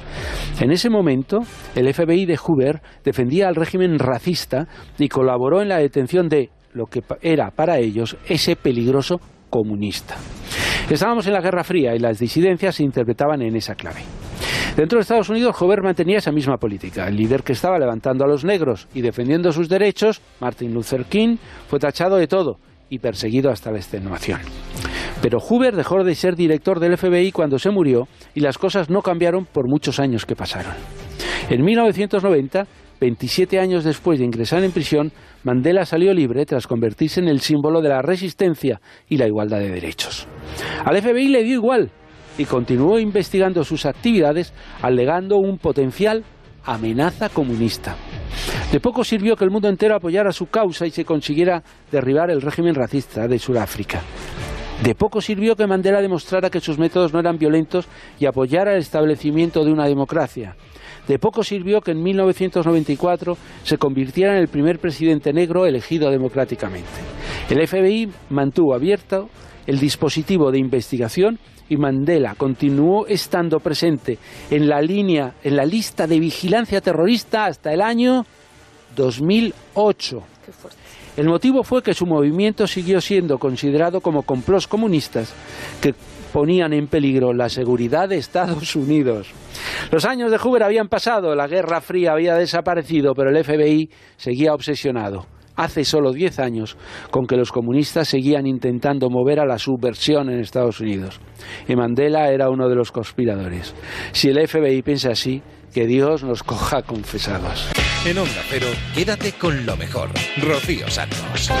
En ese momento, el FBI de Hoover defendía al régimen racista y colaboró en la detención de lo que era para ellos ese peligroso comunista. Estábamos en la Guerra Fría y las disidencias se interpretaban en esa clave. Dentro de Estados Unidos, Hoover mantenía esa misma política. El líder que estaba levantando a los negros y defendiendo sus derechos, Martin Luther King, fue tachado de todo y perseguido hasta la extenuación. Pero Hoover dejó de ser director del FBI cuando se murió y las cosas no cambiaron por muchos años que pasaron. En 1990, 27 años después de ingresar en prisión, Mandela salió libre tras convertirse en el símbolo de la resistencia y la igualdad de derechos. Al FBI le dio igual y continuó investigando sus actividades alegando un potencial amenaza comunista. De poco sirvió que el mundo entero apoyara su causa y se consiguiera derribar el régimen racista de Sudáfrica. De poco sirvió que Mandela demostrara que sus métodos no eran violentos y apoyara el establecimiento de una democracia. De poco sirvió que en 1994 se convirtiera en el primer presidente negro elegido democráticamente. El FBI mantuvo abierto el dispositivo de investigación y Mandela continuó estando presente en la línea, en la lista de vigilancia terrorista hasta el año 2008. El motivo fue que su movimiento siguió siendo considerado como complots comunistas que ponían en peligro la seguridad de Estados Unidos. Los años de Hoover habían pasado, la Guerra Fría había desaparecido, pero el FBI seguía obsesionado hace solo 10 años con que los comunistas seguían intentando mover a la subversión en Estados Unidos. Y Mandela era uno de los conspiradores. Si el FBI piensa así, que Dios nos coja confesados. En Onda Cero, quédate con lo mejor. Rocío Santos.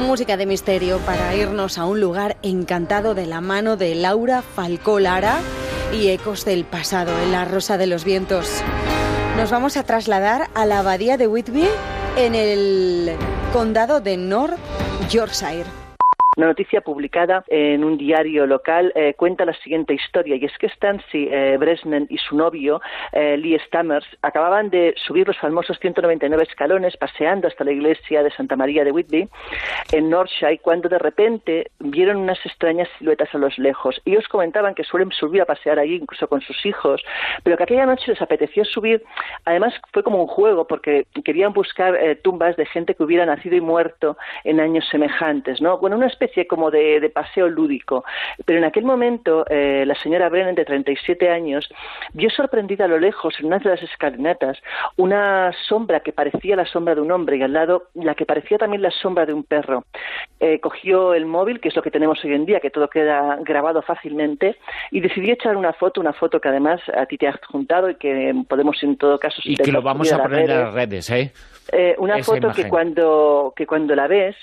Música de misterio para irnos a un lugar encantado de la mano de Laura Falcó Lara y ecos del pasado en la Rosa de los Vientos. Nos vamos a trasladar a la abadía de Whitby en el condado de North Yorkshire. Una noticia publicada en un diario local eh, cuenta la siguiente historia, y es que Stancy eh, Bresnan y su novio, eh, Lee Stammers, acababan de subir los famosos 199 escalones paseando hasta la iglesia de Santa María de Whitby, en Northshire, cuando de repente vieron unas extrañas siluetas a los lejos. Ellos comentaban que suelen subir a pasear allí, incluso con sus hijos, pero que aquella noche les apeteció subir. Además, fue como un juego, porque querían buscar tumbas de gente que hubiera nacido y muerto en años semejantes, ¿no? Bueno, una especie como de, de paseo lúdico. Pero en aquel momento, eh, la señora Brennan, de 37 años, vio sorprendida a lo lejos, en una de las escalinatas, una sombra que parecía la sombra de un hombre y al lado la que parecía también la sombra de un perro. Eh, cogió el móvil, que es lo que tenemos hoy en día, que todo queda grabado fácilmente, y decidió echar una foto, una foto que además a ti te has juntado y que podemos en todo caso... Y que lo vamos a poner en las redes, ¿eh? Eh, una Esa foto que cuando, que cuando la ves,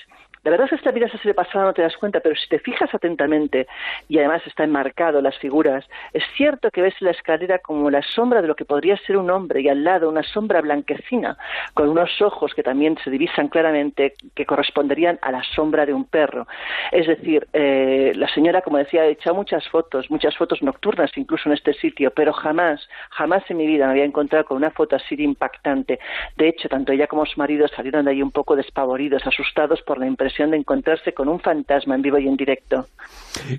la verdad es que esta vida se de pasada no te das cuenta, pero si te fijas atentamente y además está enmarcado las figuras, es cierto que ves la escalera como la sombra de lo que podría ser un hombre y al lado una sombra blanquecina con unos ojos que también se divisan claramente que corresponderían a la sombra de un perro. Es decir, eh, la señora, como decía, ha echado muchas fotos, muchas fotos nocturnas incluso en este sitio, pero jamás, jamás en mi vida me había encontrado con una foto así de impactante. De hecho, tanto ella como su marido salieron de ahí un poco despavoridos, asustados por la impresión de encontrarse con un fantasma en vivo y en directo.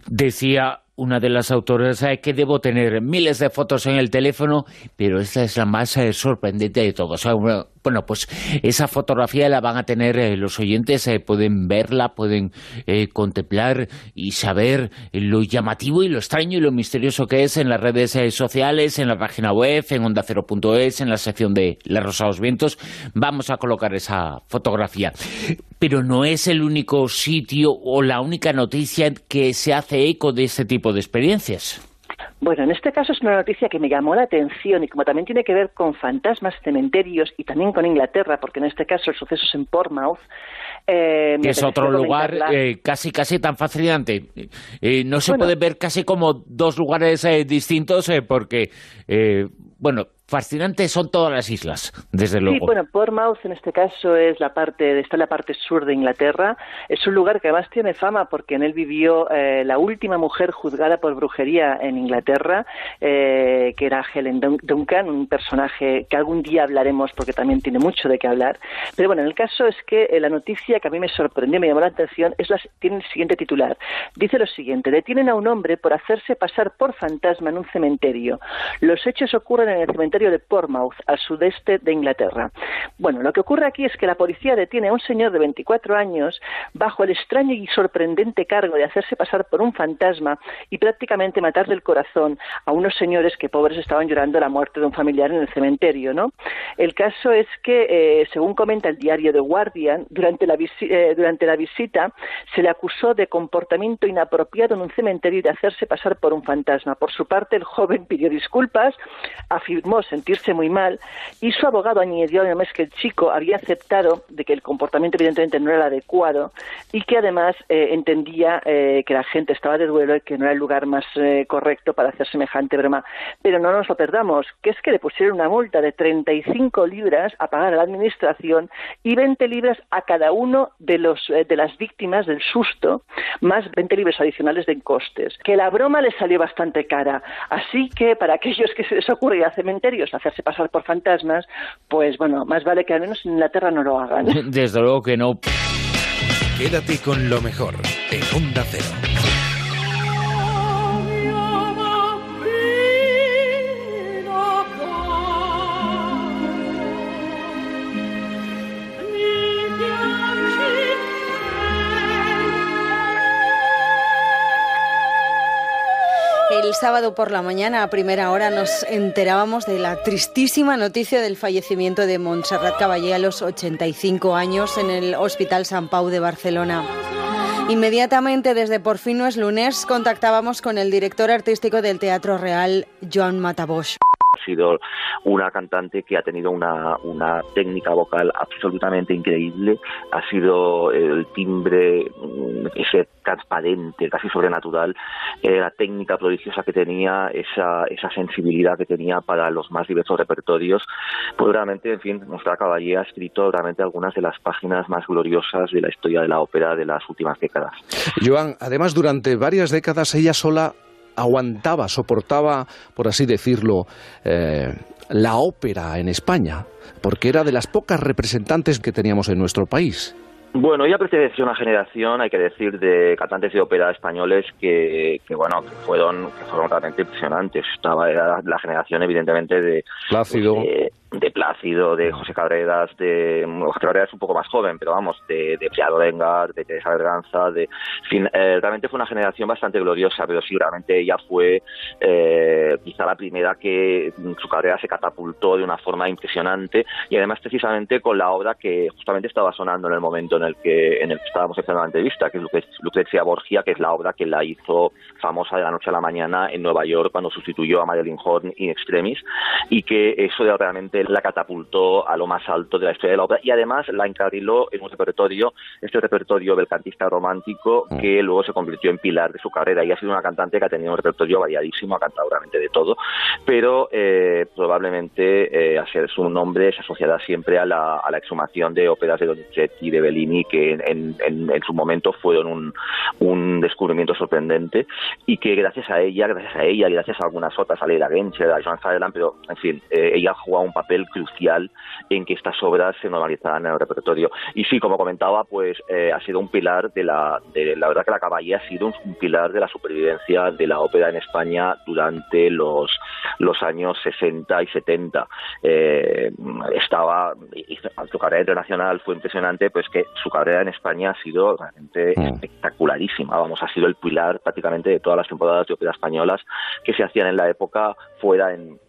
Decía una de las autoras eh, que debo tener miles de fotos en el teléfono, pero esta es la más eh, sorprendente de todas. Ah, bueno, pues esa fotografía la van a tener eh, los oyentes, pueden verla, pueden contemplar y saber lo llamativo y lo extraño y lo misterioso que es en las redes sociales, en la página web, en ondacero.es, en la sección de La Rosa Vientos. Vamos a colocar esa fotografía. Pero no es el único sitio o la única noticia que se hace eco de este tipo de experiencias. Bueno, en este caso es una noticia que me llamó la atención y como también tiene que ver con fantasmas, cementerios y también con Inglaterra, porque en este caso el suceso es en Portsmouth. eh, que es otro lugar eh, casi casi tan fascinante. Eh, no se Bueno. puede ver casi como dos lugares eh, distintos porque, eh, bueno, fascinantes son todas las islas, desde luego. Sí, bueno, Portsmouth en este caso es la parte, está en la parte sur de Inglaterra. Es un lugar que además tiene fama porque en él vivió eh, la última mujer juzgada por brujería en Inglaterra, eh, que era Helen Dun- Duncan, un personaje que algún día hablaremos porque también tiene mucho de qué hablar. Pero bueno, el caso es que eh, la noticia que a mí me sorprendió, me llamó la atención, es la, tiene el siguiente titular. Dice lo siguiente, detienen a un hombre por hacerse pasar por fantasma en un cementerio. Los hechos ocurren en el cementerio de Portsmouth, al sudeste de Inglaterra. Bueno, lo que ocurre aquí es que la policía detiene a un señor de 24 años bajo el extraño y sorprendente cargo de hacerse pasar por un fantasma y prácticamente matar del corazón a unos señores que pobres estaban llorando la muerte de un familiar en el cementerio, ¿no? El caso es que, eh, según comenta el diario The Guardian, durante la, eh, durante la visita se le acusó de comportamiento inapropiado en un cementerio y de hacerse pasar por un fantasma. Por su parte, el joven pidió disculpas, afirmó sentirse muy mal y su abogado añadió además que el chico había aceptado de que el comportamiento evidentemente no era adecuado y que además eh, entendía eh, que la gente estaba de duelo y que no era el lugar más eh, correcto para hacer semejante broma. Pero no nos lo perdamos, que es que le pusieron una multa de 35 libras a pagar a la administración y 20 libras a cada uno de, los, eh, de las víctimas del susto, más 20 libras adicionales de costes. Que la broma le salió bastante cara. Así que para aquellos que se les ocurre ir a cementerios hacerse pasar por fantasmas, pues bueno, más vale que al menos en Inglaterra no lo hagan. Desde luego que no. Quédate con lo mejor en Onda Cero. El sábado por la mañana, a primera hora, nos enterábamos de la tristísima noticia del fallecimiento de Montserrat Caballé a los 85 años en el Hospital Sant Pau de Barcelona. Inmediatamente desde Por fin no es lunes contactábamos con el director artístico del Teatro Real, Joan Matabosch sido una cantante que ha tenido una, una técnica vocal absolutamente increíble, ha sido el timbre, mm, ese transparente, casi sobrenatural, eh, la técnica prodigiosa que tenía, esa, esa sensibilidad que tenía para los más diversos repertorios, pues realmente, en fin, nuestra caballé ha escrito realmente algunas de las páginas más gloriosas de la historia de la ópera de las últimas décadas. Joan, además durante varias décadas ella sola aguantaba, soportaba, por así decirlo, eh, la ópera en España, porque era de las pocas representantes que teníamos en nuestro país. Bueno, ella pertenece a una generación, hay que decir, de cantantes de ópera españoles que, que bueno, que fueron, que fueron realmente impresionantes. Estaba era la generación, evidentemente, de Plácido. De Plácido, de José Cabreras, de José Cabreras un poco más joven, pero vamos, de, de Priado de Teresa Berganza, de, en fin, eh, realmente fue una generación bastante gloriosa, pero sí, realmente ella fue eh, quizá la primera que su carrera se catapultó de una forma impresionante y además precisamente con la obra que justamente estaba sonando en el momento en el que en el que estábamos haciendo la entrevista, que es Lucre- Lucrecia Borgia, que es la obra que la hizo famosa de la noche a la mañana en Nueva York cuando sustituyó a Marilyn Horn in extremis y que eso de la catapultó a lo más alto de la historia de la ópera y además la encarriló en un repertorio, este repertorio del cantista romántico que luego se convirtió en pilar de su carrera y ha sido una cantante que ha tenido un repertorio variadísimo, ha cantado realmente de todo, pero eh, probablemente eh, a ser su nombre se asociará siempre a la, a la exhumación de óperas de Donizetti y de Bellini que en, en- en- en su momento fueron un, un descubrimiento sorprendente y que gracias a ella, gracias a ella y gracias a algunas otras, a Leila Genscher, a Joan Sutherland, pero en fin, eh, ella ha jugado un papel crucial en que estas obras se normalizaran en el repertorio. Y sí, como comentaba, pues eh, ha sido un pilar de la, de la verdad que la Caballé ha sido un, un pilar de la supervivencia de la ópera en España durante los, los años 60 y 70. Eh, estaba, su carrera internacional fue impresionante, pues que su carrera en España ha sido realmente espectacularísima. Vamos, ha sido el pilar prácticamente de todas las temporadas de ópera españolas que se hacían en la época fuera en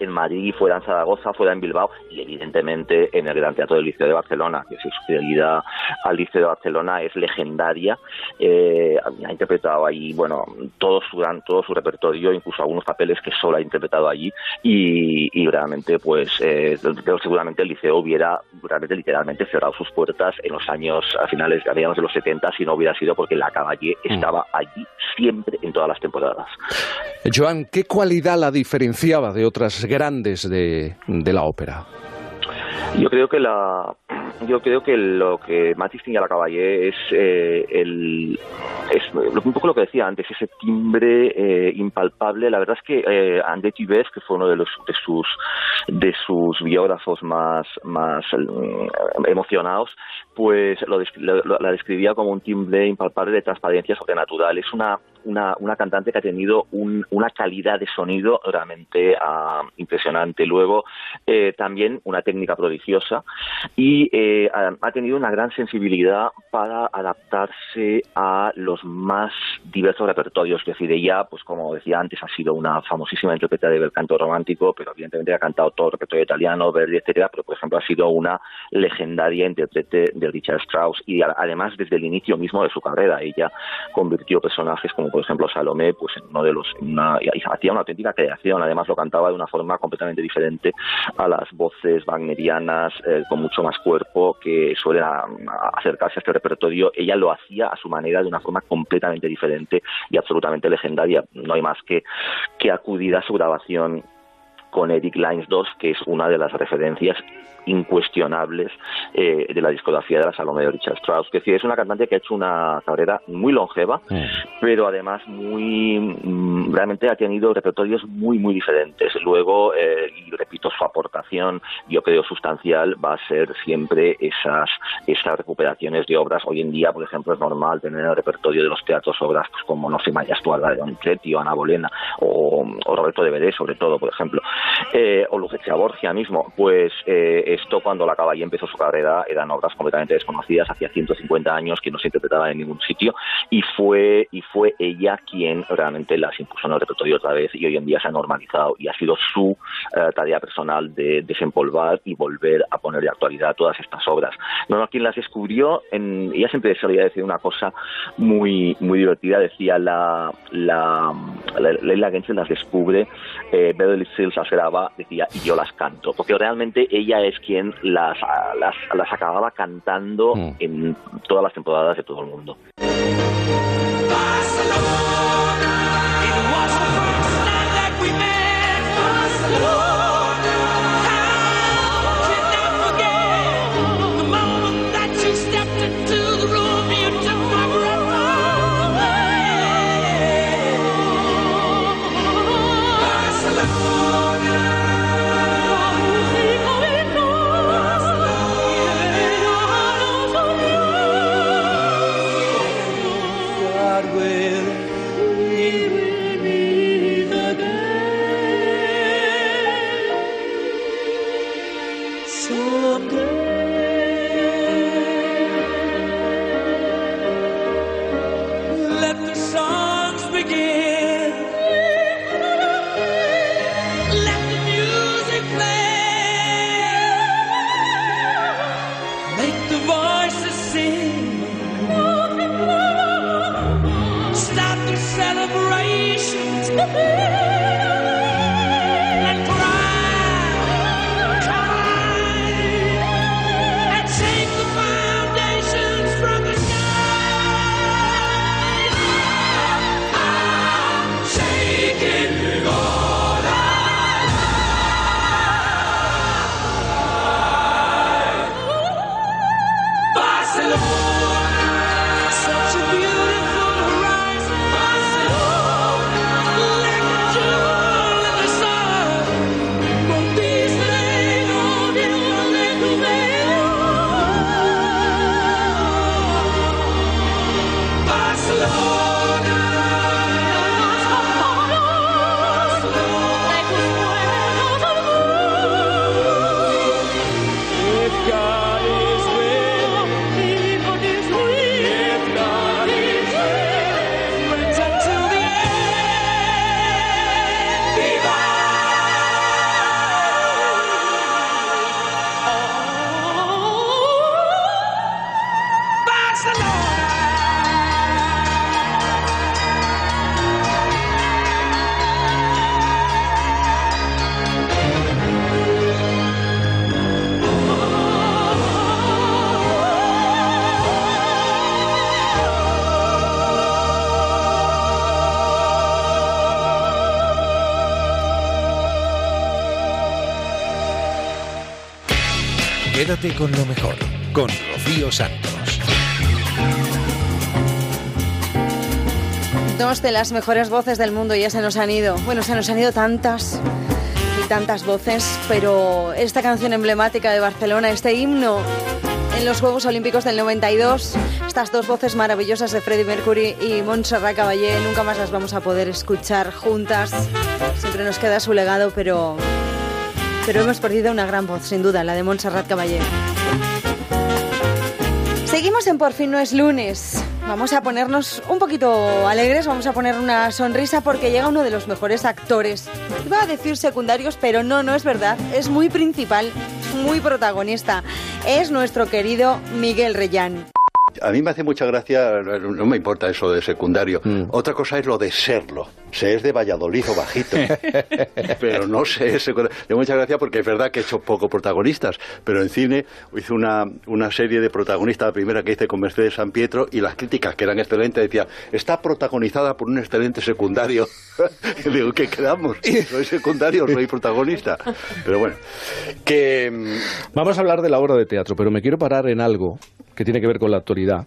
en Madrid, fuera en Zaragoza, fuera en Bilbao y evidentemente en el Gran Teatro del Liceo de Barcelona, que su fidelidad al Liceo de Barcelona es legendaria. Eh, ha interpretado ahí, bueno, todo su gran, todo su repertorio, incluso algunos papeles que solo ha interpretado allí y, y realmente, pues, eh, seguramente el Liceo hubiera realmente literalmente cerrado sus puertas en los años, a finales, a mediados de los 70 si no hubiera sido porque la Caballé estaba allí siempre en todas las temporadas. Joan, ¿qué cualidad la diferenciaba de otras grandes de, de la ópera? Yo creo que la, yo creo que lo que más distingue a la Caballé es eh, el, es un poco lo que decía antes, ese timbre eh, impalpable. La verdad es que eh, André Tibes, que fue uno de los de sus de sus biógrafos más más mm, emocionados, pues lo- lo- la describía como un timbre impalpable de transparencia sobrenatural. Es una una, una cantante que ha tenido un- una calidad de sonido realmente ah, impresionante. Luego, eh, también una técnica prodigiosa y eh, ha, tenido una gran sensibilidad para adaptarse a los más diversos repertorios. Es decir, ella, pues como decía antes, ha sido una famosísima intérprete del canto romántico, pero evidentemente ha cantado todo el repertorio italiano, Verdi, etcétera, pero por ejemplo ha sido una legendaria intérprete de Richard Strauss y además desde el inicio mismo de su carrera ella convirtió personajes como por ejemplo Salomé pues en uno de los una, hacía una auténtica creación. Además lo cantaba de una forma completamente diferente a las voces wagnerianas eh, con mucho más cuerpo que suelen a- a acercarse a este repertorio. Ella lo hacía a su manera de una forma completamente diferente y absolutamente legendaria. No hay más que que acudir a su grabación con Eric Lines 2, que es una de las referencias incuestionables eh, de la discografía de la Salomé de Richard Strauss. Que sí, es una cantante que ha hecho una carrera muy longeva, pero además muy mm, realmente ha tenido repertorios muy muy diferentes. Luego, eh, y repito, su aportación, yo creo sustancial, va a ser siempre esas esas recuperaciones de obras. Hoy en día, por ejemplo, es normal tener en el repertorio de los teatros obras pues, como No sé Maya Estuarda de Donizetti o Ana Bolena o, o Roberto de Veré, sobre todo, por ejemplo, eh, o Lucrecia Borgia mismo. Pues eh, esto cuando la Caballé empezó su carrera eran obras completamente desconocidas, hacía 150 años que no se interpretaban en ningún sitio y fue y fue ella quien realmente las impuso en el repertorio otra vez y hoy en día se ha normalizado y ha sido su eh, tarea personal de desempolvar y volver a poner de actualidad todas estas obras. No, no, quien las descubrió, en, ella siempre solía decir una cosa muy muy divertida, decía la la, la Leila las descubre, eh, Beverly Sills las graba, decía y yo las canto, porque realmente ella es quien las, las, las acababa cantando en todas las temporadas de todo el mundo. Quédate con lo mejor, con Rocío Santos. Dos de las mejores voces del mundo ya se nos han ido. Bueno, se nos han ido tantas y tantas voces, pero esta canción emblemática de Barcelona, este himno en los Juegos Olímpicos del 92, estas dos voces maravillosas de Freddie Mercury y Montserrat Caballé, nunca más las vamos a poder escuchar juntas. Siempre nos queda su legado, pero, pero hemos perdido una gran voz, sin duda, la de Montserrat Caballé. Seguimos en Por fin no es lunes. Vamos a ponernos un poquito alegres, vamos a poner una sonrisa porque llega uno de los mejores actores. Iba a decir secundarios, pero no, no es verdad. Es muy principal, muy protagonista. Es nuestro querido Miguel Reyán. A mí me hace mucha gracia, no me importa eso de secundario. Otra cosa es lo de serlo. Se es de Valladolid o bajito. pero no sé, es secundario. Me mucha gracia porque es verdad que he hecho poco protagonistas. Pero en cine hice una, una serie de protagonistas, la primera que hice con Mercedes San Pietro, y las críticas, que eran excelentes, decían, está protagonizada por un excelente secundario. y digo, ¿qué quedamos? ¿Soy secundario o soy protagonista? Pero bueno, que... mm, Vamos a hablar de la obra de teatro, pero me quiero parar en algo que tiene que ver con la actualidad.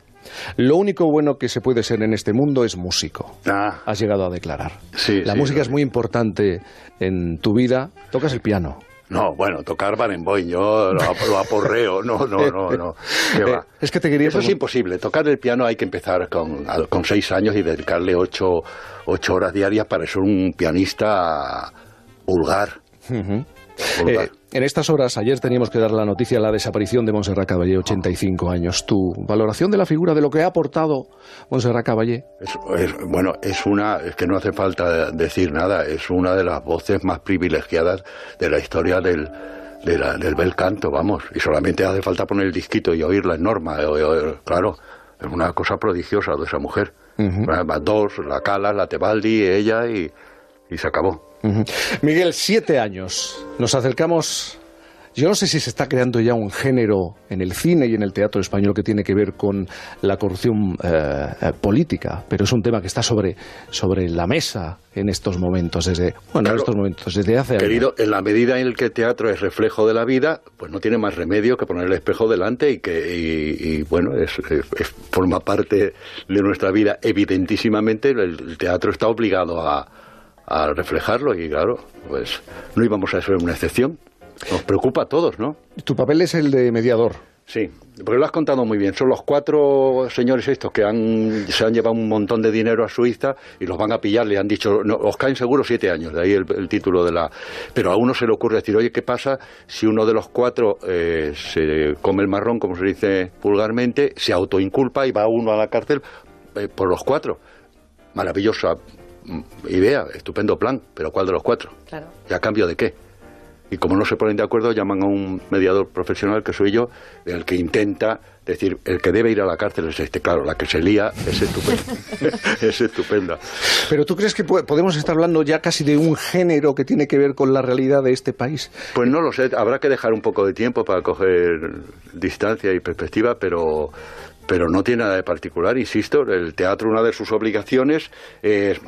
Lo único bueno que se puede ser en este mundo es músico. Has llegado a declarar. Ah. Sí, la sí, música es muy importante en tu vida. Tocas el piano. No, bueno, tocar Barenboim, yo lo, lo aporreo, no, no, no, no. ¿Qué va? Es que te quería Eso es imposible. Tocar el piano hay que empezar con, con seis años y dedicarle ocho, ocho horas diarias para ser un pianista vulgar. Eh, en estas horas, ayer teníamos que dar la noticia de la desaparición de Montserrat Caballé, 85 años. ¿Tu valoración de la figura, de lo que ha aportado Montserrat Caballé? bueno, es una, es que no hace falta decir nada, es una de las voces más privilegiadas de la historia del, del bel canto, vamos. Y solamente hace falta poner el disquito y oírla en norma. claro, es una cosa prodigiosa de esa mujer. Dos, la Cala, la Tebaldi, ella y, y se acabó. Miguel, siete años. Nos acercamos. Yo no sé si se está creando ya un género en el cine y en el teatro español que tiene que ver con la corrupción eh, eh, política, pero es un tema que está sobre, sobre la mesa en estos momentos, desde, bueno, en estos momentos, desde hace Querido, en la medida en que el teatro es reflejo de la vida, pues no tiene más remedio que poner el espejo delante y que, y, bueno, es, forma parte de nuestra vida. Evidentísimamente, el teatro está obligado a, a reflejarlo y claro, pues no íbamos a ser una excepción. Nos preocupa a todos, ¿no? Tu papel es el de mediador. Sí, porque lo has contado muy bien. Son los cuatro señores estos que han, se han llevado un montón de dinero a Suiza y los van a pillar. Le han dicho, no, os caen seguro siete años, de ahí el, título de la. Pero a uno se le ocurre decir, oye, ¿qué pasa si uno de los cuatro eh, se come el marrón, como se dice vulgarmente, se autoinculpa y va uno a la cárcel eh, por los cuatro? Maravillosa idea, estupendo plan, pero ¿cuál de los cuatro? Claro. ¿Y a cambio de qué? Y como no se ponen de acuerdo, llaman a un mediador profesional, que soy yo, el que intenta decir, el que debe ir a la cárcel es este. Claro, la que se lía es estupenda. es estupenda. Pero ¿tú crees que podemos estar hablando ya casi de un género que tiene que ver con la realidad de este país? Pues no lo sé, habrá que dejar un poco de tiempo para coger distancia y perspectiva, pero pero no tiene nada de particular, insisto, el teatro una de sus obligaciones es...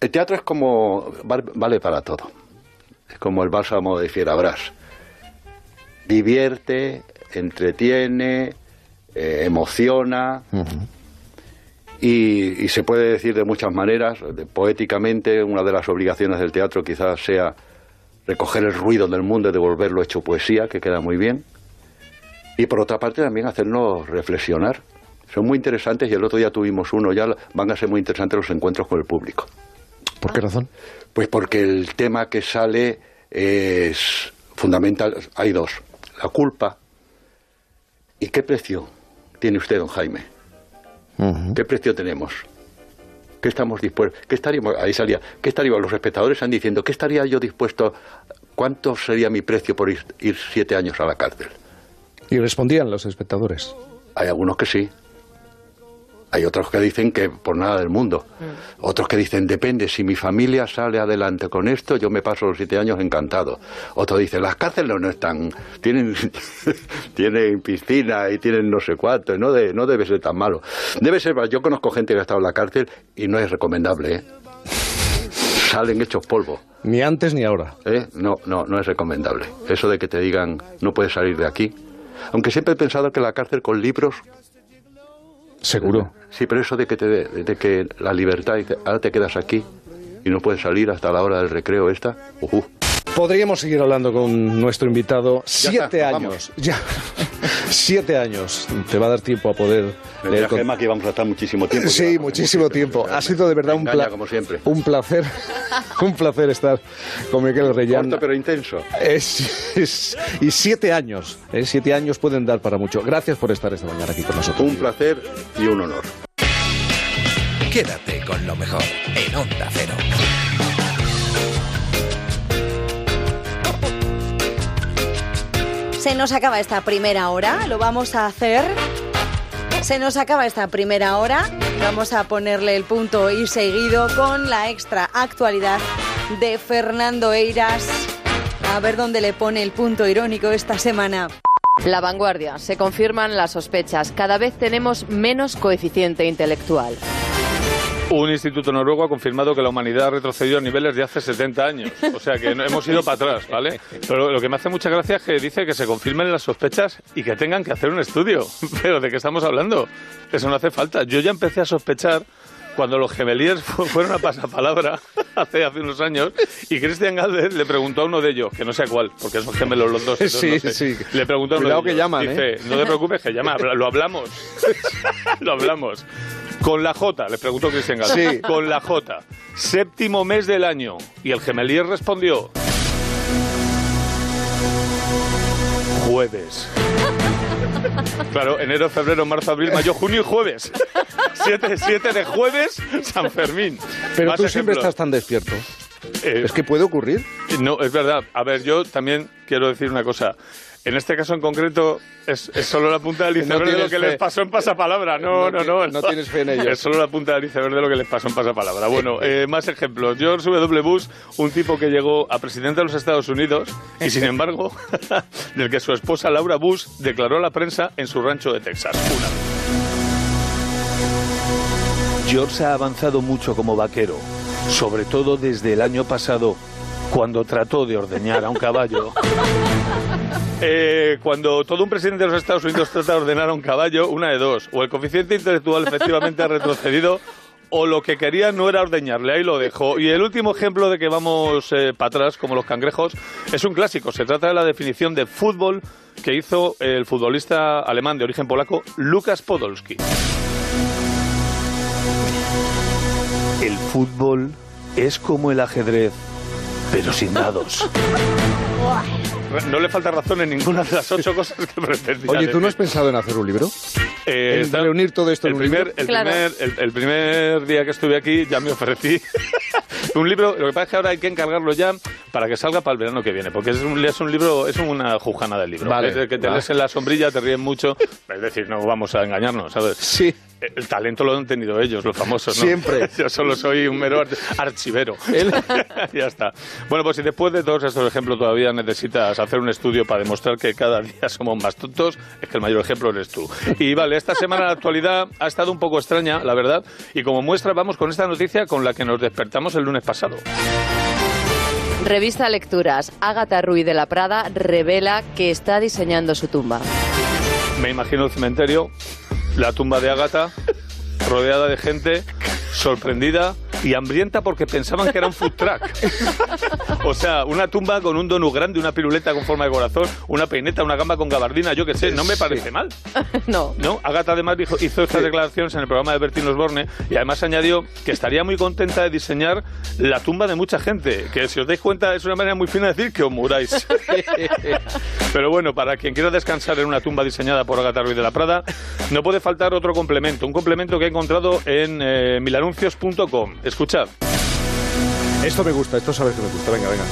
El teatro es como... vale para todo. Es como el bálsamo de Fierabras. Divierte, entretiene, eh, emociona... y, y, se puede decir de muchas maneras, poéticamente, una de las obligaciones del teatro quizás sea recoger el ruido del mundo y devolverlo hecho poesía, que queda muy bien y por otra parte también hacernos reflexionar. Son muy interesantes y el otro día tuvimos uno, ya van a ser muy interesantes los encuentros con el público. ¿Por qué razón? Pues porque el tema que sale es fundamental. Hay dos. La culpa. ¿Y qué precio tiene usted, don Jaime? ¿Qué precio tenemos? ¿Qué estamos dispuestos? ¿Qué estaríamos? Ahí salía. ¿Qué estaríamos? Los espectadores están diciendo, ¿qué estaría yo dispuesto? ¿Cuánto sería mi precio por ir siete años a la cárcel? ¿Y respondían los espectadores? Hay algunos que sí. Hay otros que dicen que por nada del mundo. Mm. Otros que dicen, depende, si mi familia sale adelante con esto, yo me paso los siete años encantado. Otros dicen, las cárceles no están, tienen, tienen piscina y tienen no sé cuánto, no, de, no debe ser tan malo. Debe ser, yo conozco gente que ha estado en la cárcel y no es recomendable, ¿eh? Salen hechos polvo. Ni antes ni ahora. ¿Eh? No, no, no es recomendable. Eso de que te digan, no puedes salir de aquí, aunque siempre he pensado que la cárcel con libros... Seguro. Sí, pero eso de que, te, de que la libertad, ahora te quedas aquí y no puedes salir hasta la hora del recreo esta... Uh Podríamos seguir hablando con nuestro invitado. Siete años. Ya. Siete años. Te va a dar tiempo a poder leer. Con... que vamos a estar muchísimo tiempo. Sí, muchísimo tiempo. Ha sido de verdad un, como siempre. un placer. un placer estar con Miguel Reyán. Corto pero intenso. Es, y siete años. ¿eh? Siete años pueden dar para mucho. Gracias por estar esta mañana aquí con nosotros. Un placer y un honor. Quédate con lo mejor en Onda Cero. Se nos acaba esta primera hora, lo vamos a hacer. Se nos acaba esta primera hora, vamos a ponerle el punto y seguido con la extra actualidad de Fernando Eiras. A ver dónde le pone el punto irónico esta semana. La vanguardia. Se confirman las sospechas. Cada vez tenemos menos coeficiente intelectual. Un instituto noruego ha confirmado que la humanidad ha retrocedido a niveles de hace 70 años. O sea que hemos ido para atrás, ¿vale? Pero lo que me hace mucha gracia es que dice que se confirmen las sospechas y que tengan que hacer un estudio. Pero ¿de qué estamos hablando? Eso no hace falta. Yo ya empecé a sospechar cuando los gemeliers fueron a pasapalabra hace, hace unos años y Christian Galvez le preguntó a uno de ellos, que no sé cuál, porque son gemelos los dos. Sí, sí. Le preguntó a uno Cuidado de que llaman, dice, ¿eh? no te preocupes que llama, lo hablamos. lo hablamos. Con la J, le preguntó Cristian Galvez. Sí. Con la J. Séptimo mes del año. Y el gemelier respondió... jueves. Claro, enero, febrero, marzo, abril, mayo, junio y jueves. 7, de jueves, San Fermín. Pero Más tú siempre estás tan despierto. Eh, es que puede ocurrir. No, es verdad. A ver, yo también quiero decir una cosa. En este caso en concreto es, es solo la punta del No iceberg de lo que fe. les pasó en pasapalabra. No, no, No no. no tienes fe en ellos. Es solo la punta del iceberg de lo que les pasó en pasapalabra. Bueno, eh, más ejemplos. George W. Bush, un tipo que llegó a presidente de los Estados Unidos y sin embargo, del que su esposa Laura Bush declaró a la prensa en su rancho de Texas. Una. George ha avanzado mucho como vaquero, sobre todo desde el año pasado, cuando trató de ordeñar a un caballo. Eh, cuando todo un presidente de los Estados Unidos trata de ordenar a un caballo, una de dos, o el coeficiente intelectual efectivamente ha retrocedido, o lo que quería no era ordeñarle, ahí lo dejó. Y el último ejemplo de que vamos para atrás, como los cangrejos, es un clásico. Se trata de la definición de fútbol que hizo el futbolista alemán de origen polaco, Lukas Podolski. El fútbol es como el ajedrez, pero sin dados. No le falta razón en ninguna de las ocho cosas que pretendía Oye, ¿tú no has pensado en hacer un libro? Eh, en está- reunir todo esto el en un primer, libro. El, Claro. primer, el, el primer día que estuve aquí ya me ofrecí un libro. Lo que pasa es que ahora hay que encargarlo ya para que salga para el verano que viene, porque es un, es un libro, es una jujana del libro. Vale, Es de que te vale. lees en la sombrilla, te ríen mucho. Es decir, no vamos a engañarnos, ¿sabes? Sí. El talento lo han tenido ellos, los famosos, ¿no? Siempre. Yo solo soy un mero ar- archivero. ya está. Bueno, pues si después de todos estos ejemplos todavía necesitas hacer un estudio para demostrar que cada día somos más tontos, es que el mayor ejemplo eres tú. Y vale, esta semana la actualidad ha estado un poco extraña, la verdad, y como muestra vamos con esta noticia con la que nos despertamos el lunes pasado. Revista Lecturas. Ágata Ruiz de la Prada revela que está diseñando su tumba. Me imagino el cementerio, la tumba de Ágata, rodeada de gente, sorprendida y hambrienta porque pensaban que era un food truck. O sea, una tumba con un donut grande, una piruleta con forma de corazón, una peineta, una gamba con gabardina, yo qué sé, no me parece mal. no. No, Agatha además dijo- hizo estas declaraciones en el programa de Bertín Osborne y además añadió que estaría muy contenta de diseñar la tumba de mucha gente, que si os dais cuenta es una manera muy fina de decir que os muráis. Pero bueno, para quien quiera descansar en una tumba diseñada por Agatha Ruiz de la Prada, no puede faltar otro complemento, un complemento que he encontrado en eh, milanuncios.com. Escuchad. Esto me gusta, esto sabes que me gusta. Venga, venga.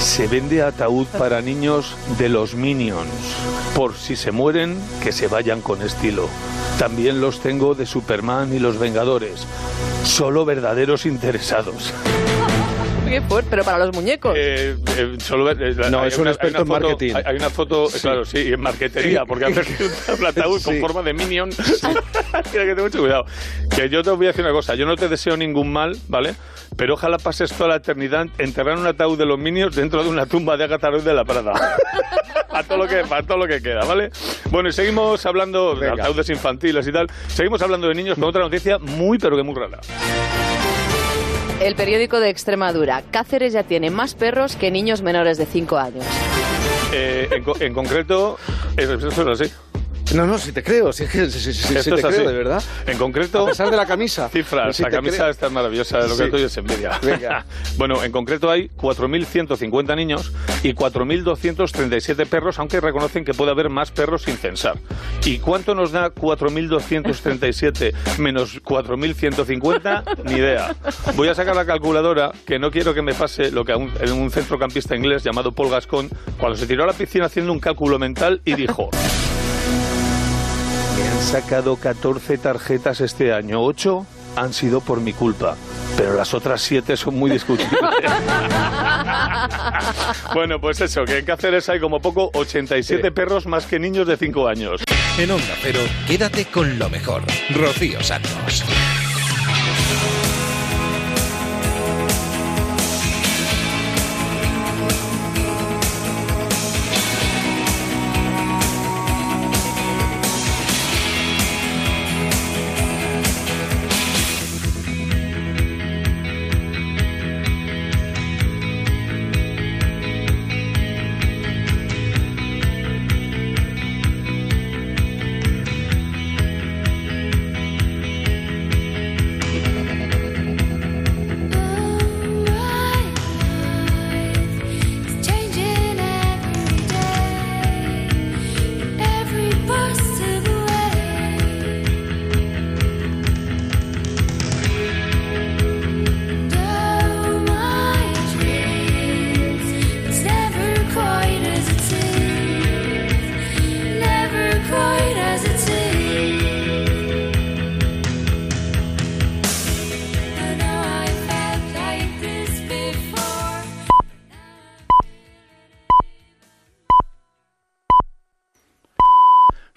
Se vende ataúd para niños de los Minions. Por si se mueren, que se vayan con estilo. También los tengo de Superman y los Vengadores. Solo verdaderos interesados. Qué fuerte, pero para los muñecos. Eh, eh, solo eh, No, es un una- experto en foto- marketing. Hay, hay una foto, eh, claro, sí, en marquetería, porque hace un ataúd con Sí. forma de Minion. Tienes que tener mucho cuidado. Que yo te voy a decir una cosa, yo no te deseo ningún mal, ¿vale? Pero ojalá pases toda la eternidad enterrar un ataúd de los Minions dentro de una tumba de Agatha Ruiz de la Prada. a todo lo que para todo lo que queda, ¿vale? Bueno, y seguimos hablando de ataúdes infantiles y tal. Seguimos hablando de niños con otra noticia muy pero que muy rara. El periódico de Extremadura. Cáceres ya tiene más perros que niños menores de 5 años. Eh, en, en concreto, es- esto es así. No, no, si te creo, si, si, si, si, si Esto te es así. creo, de verdad. En concreto. A pesar de la camisa. Cifras, la camisa creo. está maravillosa, lo que tuyo es envidia. Venga. bueno, en concreto hay 4.150 niños y 4.237 perros, aunque reconocen que puede haber más perros sin censar. ¿Y cuánto nos da 4.237 menos 4.150? Ni idea. Voy a sacar la calculadora, que no quiero que me pase lo que a un, en un centrocampista inglés llamado Paul Gascon, cuando se tiró a la piscina haciendo un cálculo mental y dijo... Me han sacado 14 tarjetas este año, 8 han sido por mi culpa, pero las otras 7 son muy discutibles. bueno, pues eso, que en Cáceres hay como poco 87 perros más que niños de 5 años. En Onda Cero, quédate con lo mejor. Rocío Santos.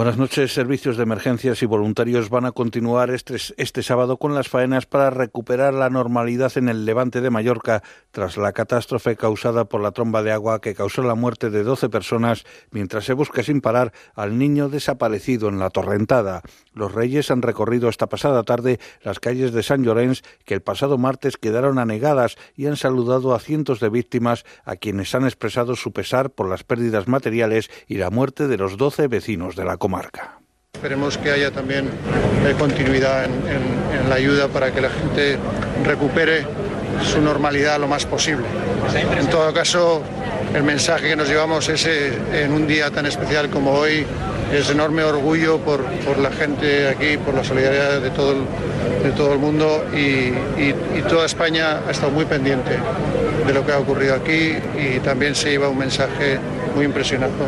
Buenas noches. Servicios de emergencias y voluntarios van a continuar este, este, sábado con las faenas para recuperar la normalidad en el levante de Mallorca tras la catástrofe causada por la tromba de agua que causó la muerte de 12 personas mientras se busca sin parar al niño desaparecido en la torrentada. Los reyes han recorrido esta pasada tarde las calles de San Llorenç que el pasado martes quedaron anegadas y han saludado a cientos de víctimas a quienes han expresado su pesar por las pérdidas materiales y la muerte de los 12 vecinos de la comarca. Esperemos que haya también eh, continuidad en, la ayuda para que la gente recupere su normalidad lo más posible. En todo caso, el mensaje que nos llevamos es eh, en un día tan especial como hoy, es enorme orgullo por, la gente aquí, por la solidaridad de todo el, de todo el mundo y, y toda España ha estado muy pendiente de lo que ha ocurrido aquí y también se lleva un mensaje muy impresionante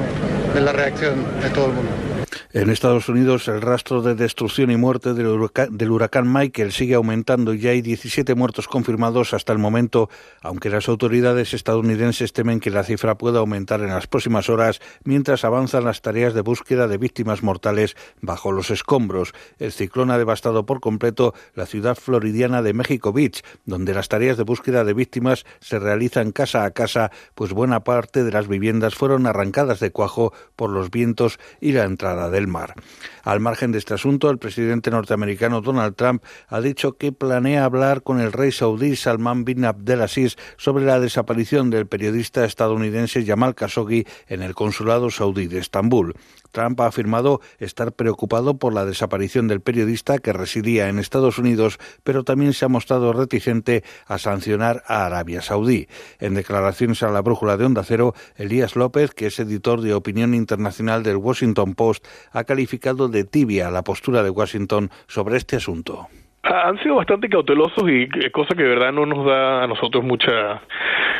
de la reacción de todo el mundo. En Estados Unidos, el rastro de destrucción y muerte del huracán, Michael sigue aumentando ya hay 17 muertos confirmados hasta el momento, aunque las autoridades estadounidenses temen que la cifra pueda aumentar en las próximas horas mientras avanzan las tareas de búsqueda de víctimas mortales bajo los escombros. El ciclón ha devastado por completo la ciudad floridiana de México Beach, donde las tareas de búsqueda de víctimas se realizan casa a casa, pues buena parte de las viviendas fueron arrancadas de cuajo por los vientos y la entrada del mar. Al margen de este asunto, el presidente norteamericano Donald Trump ha dicho que planea hablar con el rey saudí Salman bin Abdelaziz sobre la desaparición del periodista estadounidense Jamal Khashoggi en el consulado saudí de Estambul. Trump ha afirmado estar preocupado por la desaparición del periodista que residía en Estados Unidos, pero también se ha mostrado reticente a sancionar a Arabia Saudí. En declaraciones a la brújula de Onda Cero, Elías López, que es editor de opinión internacional del Washington Post, ha calificado de tibia la postura de Washington sobre este asunto han sido bastante cautelosos y cosa que de verdad no nos da a nosotros mucha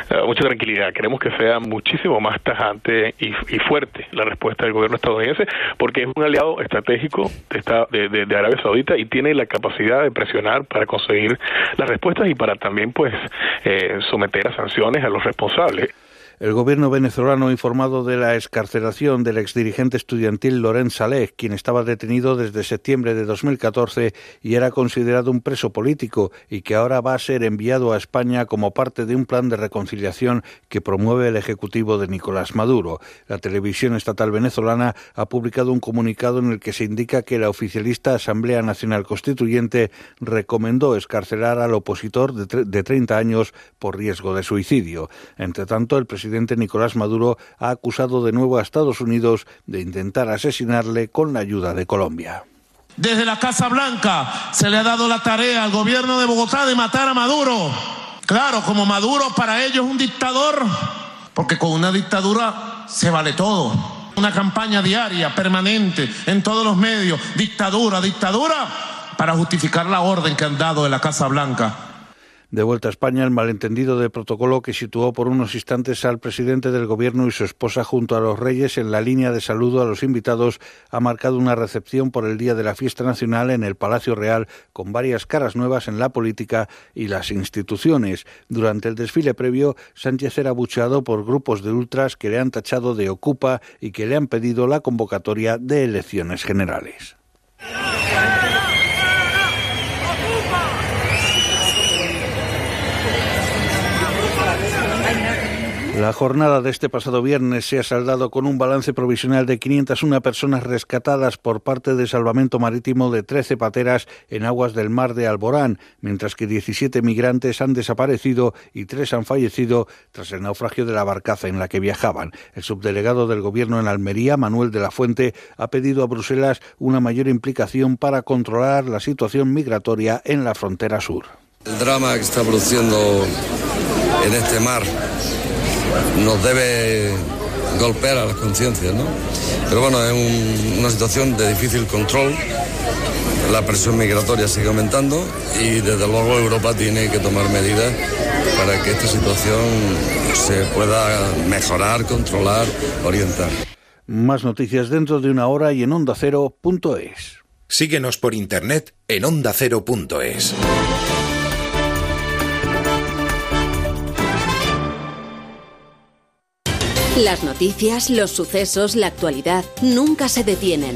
eh, mucha tranquilidad. Queremos que sea muchísimo más tajante y, fuerte la respuesta del gobierno estadounidense porque es un aliado estratégico de, de, Arabia Saudita y tiene la capacidad de presionar para conseguir las respuestas y para también pues eh, someter a sanciones a los responsables. El gobierno venezolano ha informado de la escarcelación del exdirigente estudiantil Lorenz Saleh, quien estaba detenido desde septiembre de 2014 y era considerado un preso político y que ahora va a ser enviado a España como parte de un plan de reconciliación que promueve el Ejecutivo de Nicolás Maduro. La televisión estatal venezolana ha publicado un comunicado en el que se indica que la oficialista Asamblea Nacional Constituyente recomendó escarcelar al opositor de, de 30 años por riesgo de suicidio. Entre tanto, el presidente presidente Nicolás Maduro ha acusado de nuevo a Estados Unidos de intentar asesinarle con la ayuda de Colombia. Desde la Casa Blanca se le ha dado la tarea al gobierno de Bogotá de matar a Maduro. Claro, como Maduro para ellos es un dictador, porque con una dictadura se vale todo. Una campaña diaria, permanente, en todos los medios, dictadura, dictadura, para justificar la orden que han dado de la Casa Blanca. De vuelta a España, el malentendido de protocolo que situó por unos instantes al presidente del gobierno y su esposa junto a los reyes en la línea de saludo a los invitados ha marcado una recepción por el día de la fiesta nacional en el Palacio Real con varias caras nuevas en la política y las instituciones. Durante el desfile previo, Sánchez era bucheado por grupos de ultras que le han tachado de ocupa y que le han pedido la convocatoria de elecciones generales. La jornada de este pasado viernes se ha saldado con un balance provisional de 501 personas rescatadas por parte de Salvamento Marítimo de 13 pateras en aguas del mar de Alborán, mientras que 17 migrantes han desaparecido y tres han fallecido tras el naufragio de la barcaza en la que viajaban. El subdelegado del Gobierno en Almería, Manuel de la Fuente, ha pedido a Bruselas una mayor implicación para controlar la situación migratoria en la frontera sur. El drama que está produciendo en este mar nos debe golpear a las conciencias, ¿no? Pero bueno, es una situación de difícil control. La presión migratoria sigue aumentando y desde luego Europa tiene que tomar medidas para que esta situación se pueda mejorar, controlar, orientar. Más noticias dentro de una hora y en onda ondacero.es. Síguenos por internet en ondacero.es. Las noticias, los sucesos, la actualidad nunca se detienen.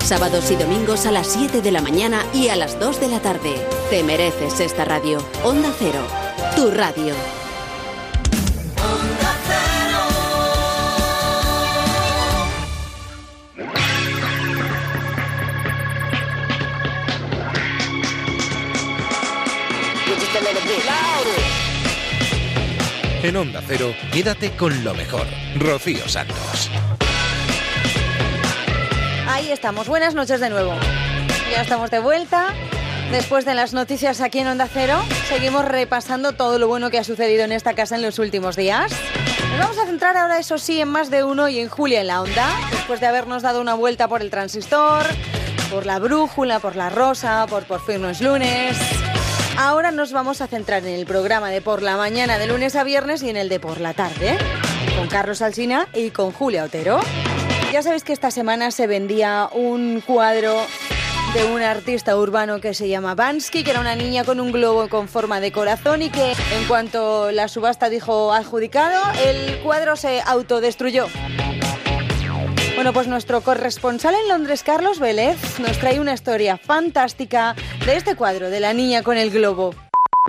Sábados y domingos a las 7 de la mañana y a las 2 de la tarde. Te mereces esta radio. Onda Cero, tu radio. En Onda Cero, quédate con lo mejor. Rocío Santos. Ahí estamos. Buenas noches de nuevo. Ya estamos de vuelta. Después de las noticias aquí en Onda Cero, seguimos repasando todo lo bueno que ha sucedido en esta casa en los últimos días. Nos vamos a centrar ahora, eso sí, en más de uno y en Julia en la Onda, después de habernos dado una vuelta por el transistor, por la brújula, por la rosa, por Por fin no es lunes. Ahora nos vamos a centrar en el programa de por la mañana de lunes a viernes y en el de por la tarde, con Carlos Alsina y con Julia Otero. Ya sabéis que esta semana se vendía un cuadro de un artista urbano que se llama Bansky, que era una niña con un globo con forma de corazón y que en cuanto la subasta dijo adjudicado, el cuadro se autodestruyó. Bueno, pues nuestro corresponsal en Londres, Carlos Vélez, nos trae una historia fantástica de este cuadro de la niña con el globo.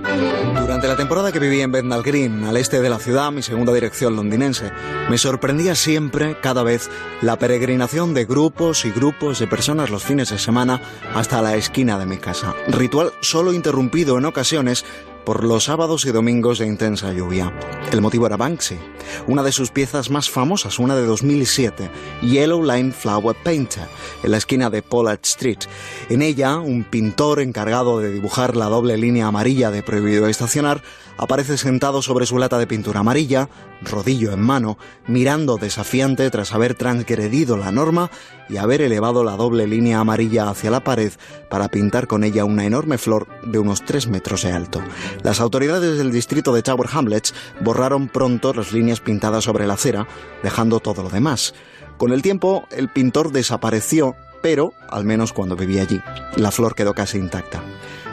Durante la temporada que viví en Bethnal Green, al este de la ciudad, mi segunda dirección londinense, me sorprendía siempre, cada vez, la peregrinación de grupos y grupos de personas los fines de semana hasta la esquina de mi casa. Ritual solo interrumpido en ocasiones por los sábados y domingos de intensa lluvia. El motivo era Banksy, una de sus piezas más famosas, una de 2007, Yellow Line Flower Painter, en la esquina de Pollard Street. En ella, un pintor encargado de dibujar la doble línea amarilla de prohibido estacionar aparece sentado sobre su lata de pintura amarilla, rodillo en mano, mirando desafiante tras haber transgredido la norma y haber elevado la doble línea amarilla hacia la pared para pintar con ella una enorme flor de unos 3 metros de alto. Las autoridades del distrito de Tower Hamlets borraron pronto las líneas pintadas sobre la acera, dejando todo lo demás. Con el tiempo, el pintor desapareció, pero, al menos cuando vivía allí, la flor quedó casi intacta.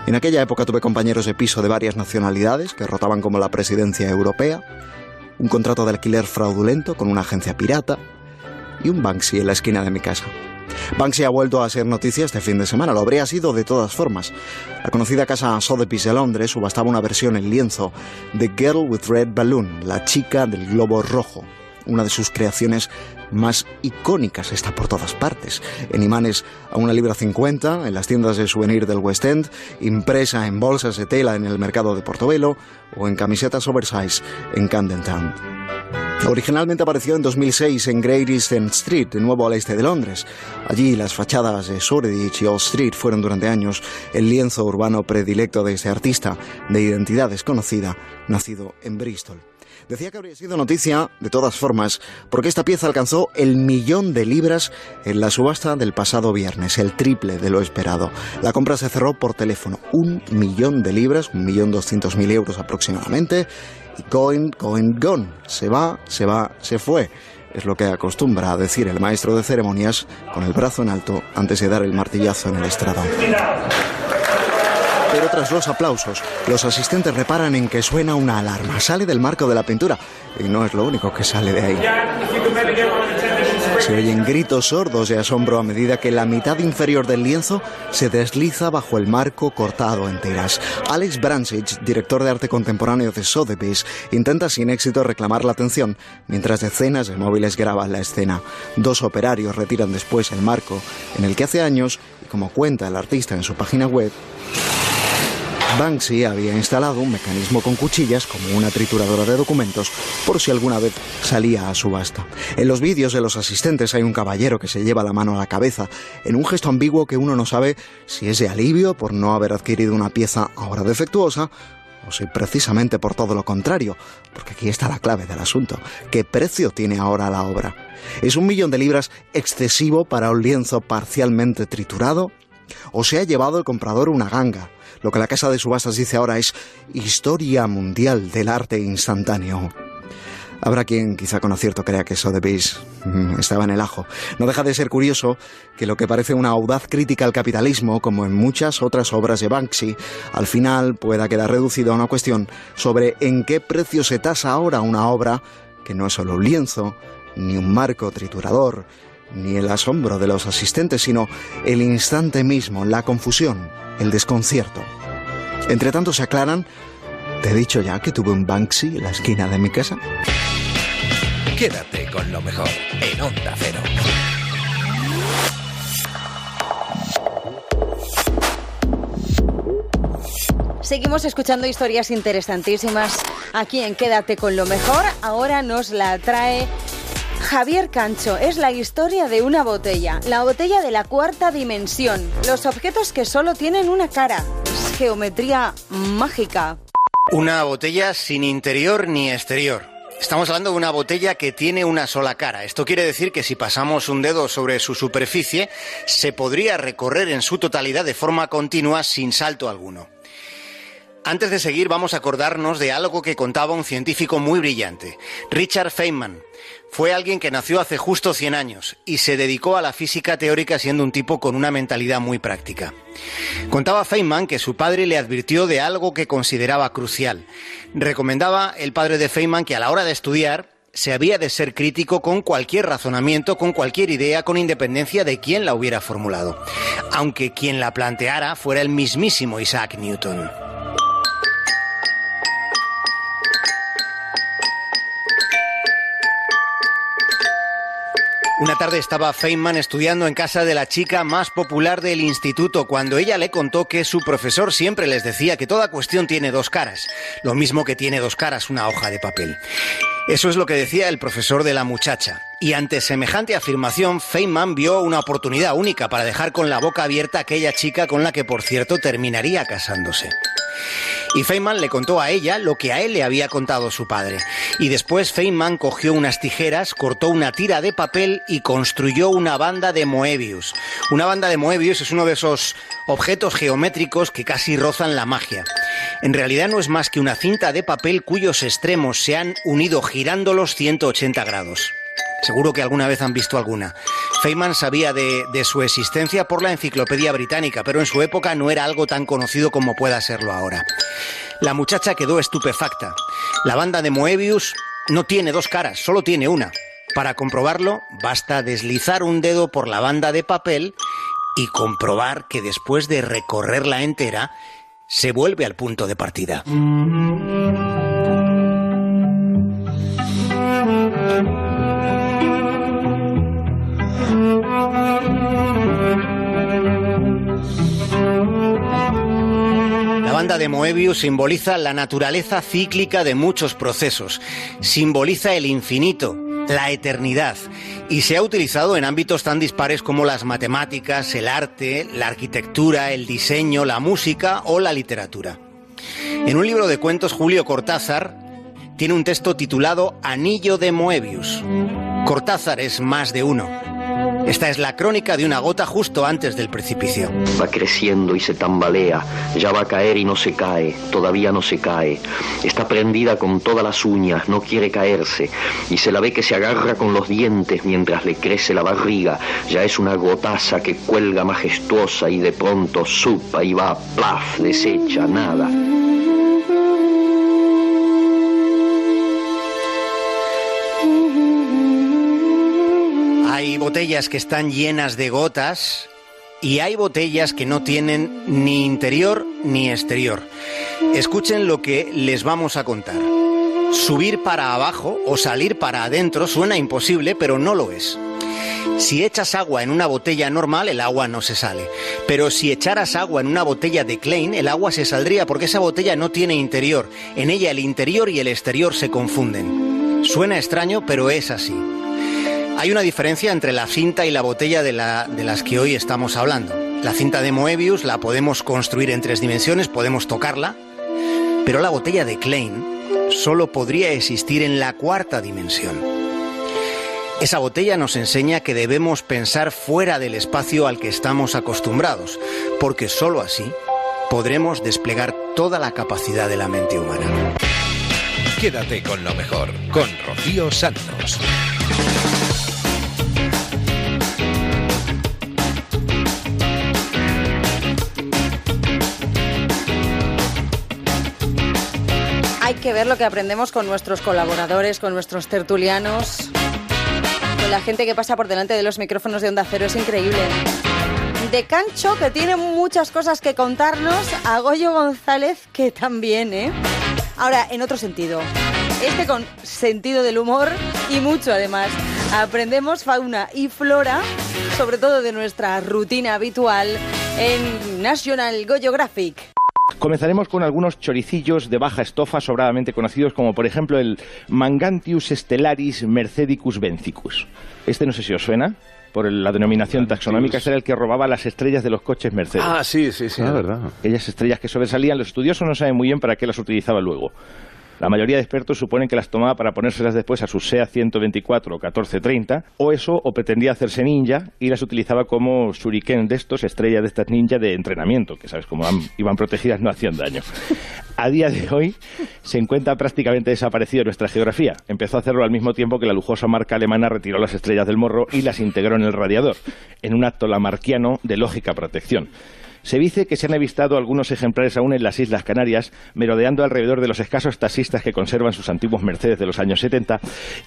En aquella época tuve compañeros de piso de varias nacionalidades que rotaban como la presidencia europea, un contrato de alquiler fraudulento con una agencia pirata y un Banksy en la esquina de mi casa. Banksy ha vuelto a ser noticia este fin de semana, lo habría sido de todas formas. La conocida casa Sotheby's de Londres subastaba una versión en lienzo de Girl with Red Balloon, la chica del globo rojo, una de sus creaciones más icónicas, está por todas partes. En imanes a una libra cincuenta, en las tiendas de souvenir del West End, impresa en bolsas de tela en el mercado de Portobelo o en camisetas oversize en Camden Town. Originalmente apareció en 2006 en Great Eastern Street, de nuevo al este de Londres. Allí las fachadas de Shoreditch y Old Street fueron durante años el lienzo urbano predilecto de este artista, de identidad desconocida, nacido en Bristol. Decía que habría sido noticia, de todas formas, porque esta pieza alcanzó el millón de libras en la subasta del pasado viernes, el triple de lo esperado. La compra se cerró por teléfono, un millón de libras, un millón doscientos mil euros aproximadamente, going, going, gone. Se va, se va, se fue. Es lo que acostumbra a decir el maestro de ceremonias con el brazo en alto antes de dar el martillazo en el estrado. Pero tras los aplausos, los asistentes reparan en que suena una alarma. Sale del marco de la pintura. Y no es lo único que sale de ahí. Se oyen gritos sordos de asombro a medida que la mitad inferior del lienzo se desliza bajo el marco cortado en tiras. Alex Bransich, director de arte contemporáneo de Sotheby's, intenta sin éxito reclamar la atención mientras decenas de móviles graban la escena. Dos operarios retiran después el marco en el que hace años, y como cuenta el artista en su página web, Banksy había instalado un mecanismo con cuchillas como una trituradora de documentos por si alguna vez salía a subasta. En los vídeos de los asistentes hay un caballero que se lleva la mano a la cabeza en un gesto ambiguo que uno no sabe si es de alivio por no haber adquirido una pieza ahora defectuosa o si precisamente por todo lo contrario, porque aquí está la clave del asunto. ¿Qué precio tiene ahora la obra? ¿Es un millón de libras excesivo para un lienzo parcialmente triturado? ¿O se ha llevado el comprador una ganga? Lo que la casa de subastas dice ahora es historia mundial del arte instantáneo. Habrá quien quizá con acierto crea que Sotheby's mm, estaba en el ajo. No deja de ser curioso que lo que parece una audaz crítica al capitalismo, como en muchas otras obras de Banksy, al final pueda quedar reducido a una cuestión sobre en qué precio se tasa ahora una obra que no es solo un lienzo, ni un marco triturador, ni el asombro de los asistentes, sino el instante mismo, la confusión, el desconcierto. Entre tanto se aclaran, ¿te he dicho ya que tuve un Banksy en la esquina de mi casa? Quédate con lo mejor en Onda Cero. Seguimos escuchando historias interesantísimas aquí en Quédate con lo mejor. Ahora nos la trae Javier Cancho. Es la historia de una botella, la botella de la cuarta dimensión. Los objetos que solo tienen una cara. Geometría mágica. Una botella sin interior ni exterior. Estamos hablando de una botella que tiene una sola cara. Esto quiere decir que si pasamos un dedo sobre su superficie, se podría recorrer en su totalidad de forma continua sin salto alguno. Antes de seguir, vamos a acordarnos de algo que contaba un científico muy brillante, Richard Feynman. Fue alguien que nació hace justo 100 años y se dedicó a la física teórica siendo un tipo con una mentalidad muy práctica. Contaba Feynman que su padre le advirtió de algo que consideraba crucial. Recomendaba el padre de Feynman que a la hora de estudiar se había de ser crítico con cualquier razonamiento, con cualquier idea, con independencia de quién la hubiera formulado, aunque quien la planteara fuera el mismísimo Isaac Newton. Una tarde estaba Feynman estudiando en casa de la chica más popular del instituto cuando ella le contó que su profesor siempre les decía que toda cuestión tiene dos caras, lo mismo que tiene dos caras una hoja de papel. Eso es lo que decía el profesor de la muchacha. Y ante semejante afirmación, Feynman vio una oportunidad única para dejar con la boca abierta a aquella chica con la que, por cierto, terminaría casándose. Y Feynman le contó a ella lo que a él le había contado su padre. Y después Feynman cogió unas tijeras, cortó una tira de papel y construyó una banda de Moebius. Una banda de Moebius es uno de esos objetos geométricos que casi rozan la magia. En realidad no es más que una cinta de papel cuyos extremos se han unido girando los 180 grados. Seguro que alguna vez han visto alguna. Feynman sabía de, de, su existencia por la Enciclopedia Británica, pero en su época no era algo tan conocido como pueda serlo ahora. La muchacha quedó estupefacta. La banda de Moebius no tiene dos caras, solo tiene una. Para comprobarlo, basta deslizar un dedo por la banda de papel y comprobar que después de recorrerla entera, se vuelve al punto de partida. Banda de Moebius simboliza la naturaleza cíclica de muchos procesos, simboliza el infinito, la eternidad, y se ha utilizado en ámbitos tan dispares como las matemáticas, el arte, la arquitectura, el diseño, la música o la literatura. En un libro de cuentos, Julio Cortázar tiene un texto titulado Anillo de Moebius. Cortázar es más de uno. Esta es la crónica de una gota justo antes del precipicio. Va creciendo y se tambalea, ya va a caer y no se cae, todavía no se cae. Está prendida con todas las uñas, no quiere caerse, y se la ve que se agarra con los dientes mientras le crece la barriga. Ya es una gotaza que cuelga majestuosa y de pronto supa y va, plaf, desecha, nada. Hay botellas que están llenas de gotas y hay botellas que no tienen ni interior ni exterior. Escuchen lo que les vamos a contar. Subir para abajo o salir para adentro suena imposible, pero no lo es. Si echas agua en una botella normal, el agua no se sale. Pero si echaras agua en una botella de Klein, el agua se saldría porque esa botella no tiene interior. En ella el interior y el exterior se confunden. Suena extraño, pero es así. Hay una diferencia entre la cinta y la botella de, la- de las que hoy estamos hablando. La cinta de Moebius la podemos construir en tres dimensiones, podemos tocarla, pero la botella de Klein solo podría existir en la cuarta dimensión. Esa botella nos enseña que debemos pensar fuera del espacio al que estamos acostumbrados, porque sólo así podremos desplegar toda la capacidad de la mente humana. Quédate con lo mejor, con Rocío Santos. Que ver lo que aprendemos con nuestros colaboradores, con nuestros tertulianos, con la gente que pasa por delante de los micrófonos de Onda Cero. Es increíble. De Cancho, que tiene muchas cosas que contarnos, a Goyo González, que también, ¿eh? Ahora, en otro sentido. Este con sentido del humor y mucho además. Aprendemos fauna y flora, sobre todo de nuestra rutina habitual en National Geographic. Comenzaremos con algunos choricillos de baja estofa sobradamente conocidos como por ejemplo el Mangantius stellaris mercedicus benzicus. Este no sé si os suena por la denominación taxonómica, este era el que robaba las estrellas de los coches Mercedes. Ah, sí, sí, sí. Ah, verdad. Aquellas estrellas que sobresalían, los estudiosos no saben muy bien para qué las utilizaba luego. La mayoría de expertos suponen que las tomaba para ponérselas después a su SEA 124 o 1430, o eso, o pretendía hacerse ninja y las utilizaba como shuriken de estos, estrellas de estas ninja de entrenamiento, que sabes, han- iban protegidas no hacían daño. A día de hoy se encuentra prácticamente desaparecido nuestra geografía. Empezó a hacerlo al mismo tiempo que la lujosa marca alemana retiró las estrellas del morro y las integró en el radiador, en un acto lamarquiano de lógica protección. Se dice que se han avistado algunos ejemplares aún en las Islas Canarias, merodeando alrededor de los escasos taxistas que conservan sus antiguos Mercedes de los años 70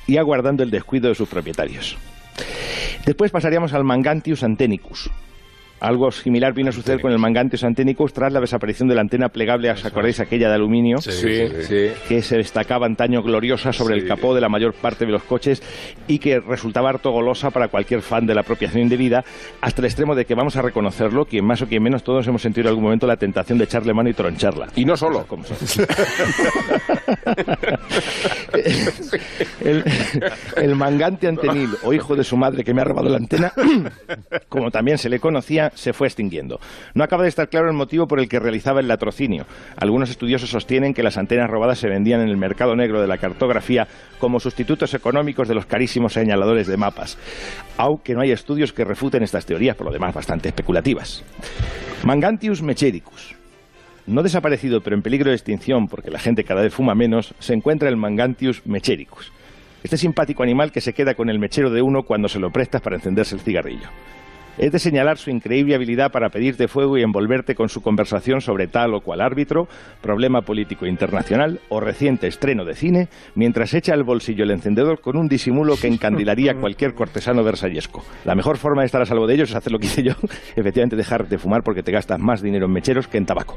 y aguardando el descuido de sus propietarios. Después pasaríamos al Mangantius antenicus. Algo similar vino a suceder con el Mangantius antenicus tras la desaparición de la antena plegable, ¿os acordáis aquella de aluminio? Sí, sí, sí. Que se destacaba antaño gloriosa sobre el capó de la mayor parte de los coches y que resultaba harto golosa para cualquier fan de la apropiación indebida, hasta el extremo de que vamos a reconocerlo, quien más o quien menos, todos hemos sentido en algún momento la tentación de echarle mano y troncharla. Y no solo. Como el, el mangante antenil o hijo de su madre que me ha robado la antena, como también se le conocía, se fue extinguiendo. No acaba de estar claro el motivo por el que realizaba el latrocinio. Algunos estudiosos sostienen que las antenas robadas se vendían en el mercado negro de la cartografía como sustitutos económicos de los carísimos señaladores de mapas, aunque no hay estudios que refuten estas teorías, por lo demás bastante especulativas. Mangantius mechericus. No desaparecido, pero en peligro de extinción porque la gente cada vez fuma menos, se encuentra el Mangantius mechericus. Este simpático animal que se queda con el mechero de uno cuando se lo prestas para encenderse el cigarrillo. Es de señalar su increíble habilidad para pedirte fuego y envolverte con su conversación sobre tal o cual árbitro, problema político internacional o reciente estreno de cine, mientras echa al bolsillo el encendedor con un disimulo que encandilaría a cualquier cortesano versallesco. La mejor forma de estar a salvo de ellos es hacer lo que hice yo, efectivamente dejar de fumar porque te gastas más dinero en mecheros que en tabaco.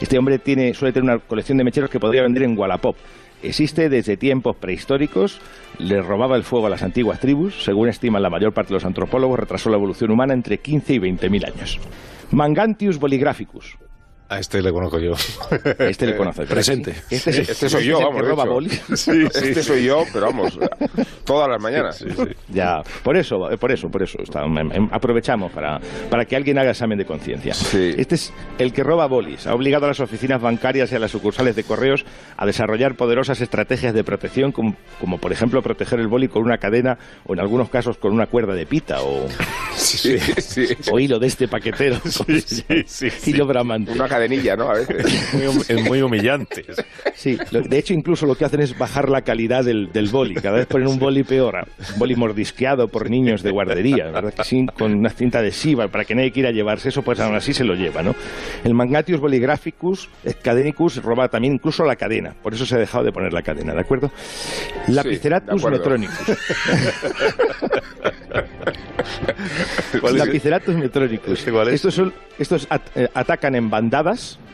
Este hombre tiene, suele tener una colección de mecheros que podría vender en Wallapop. Existe desde tiempos prehistóricos, le robaba el fuego a las antiguas tribus, según estiman la mayor parte de los antropólogos, retrasó la evolución humana entre 15 y 20 mil años. Mangantius boligraphicus. A este le conozco yo. Este le conoce. Presente. Este, es- Este soy yo, vamos. roba. Sí, este soy yo, pero vamos, todas las mañanas. Ya, por eso, por eso, por eso. está- em, em, aprovechamos para, para que alguien haga examen de conciencia. Este es el que roba bolis. Ha obligado a las oficinas bancarias y a las sucursales de correos a desarrollar poderosas estrategias de protección, como, como por ejemplo proteger el boli con una cadena o en algunos casos con una cuerda de pita o, o hilo de este paquetero. Hilo bramante. Una cadenilla, ¿no? A veces. Es muy humillante. Sí, de hecho incluso lo que hacen es bajar la calidad del, del boli. Cada vez ponen un boli peor, un boli mordisqueado por niños de guardería, ¿verdad que sí? Con una cinta adhesiva para que nadie quiera llevarse eso, pues aún así se lo lleva, ¿no? El Magnatius boligraphicus eh, cadenicus roba también incluso la cadena, por eso se ha dejado de poner la cadena, ¿de acuerdo? Lapiceratus acuerdo. metronicus. Lapiceratus metronicus. Estos, son, estos at- eh, atacan en bandadas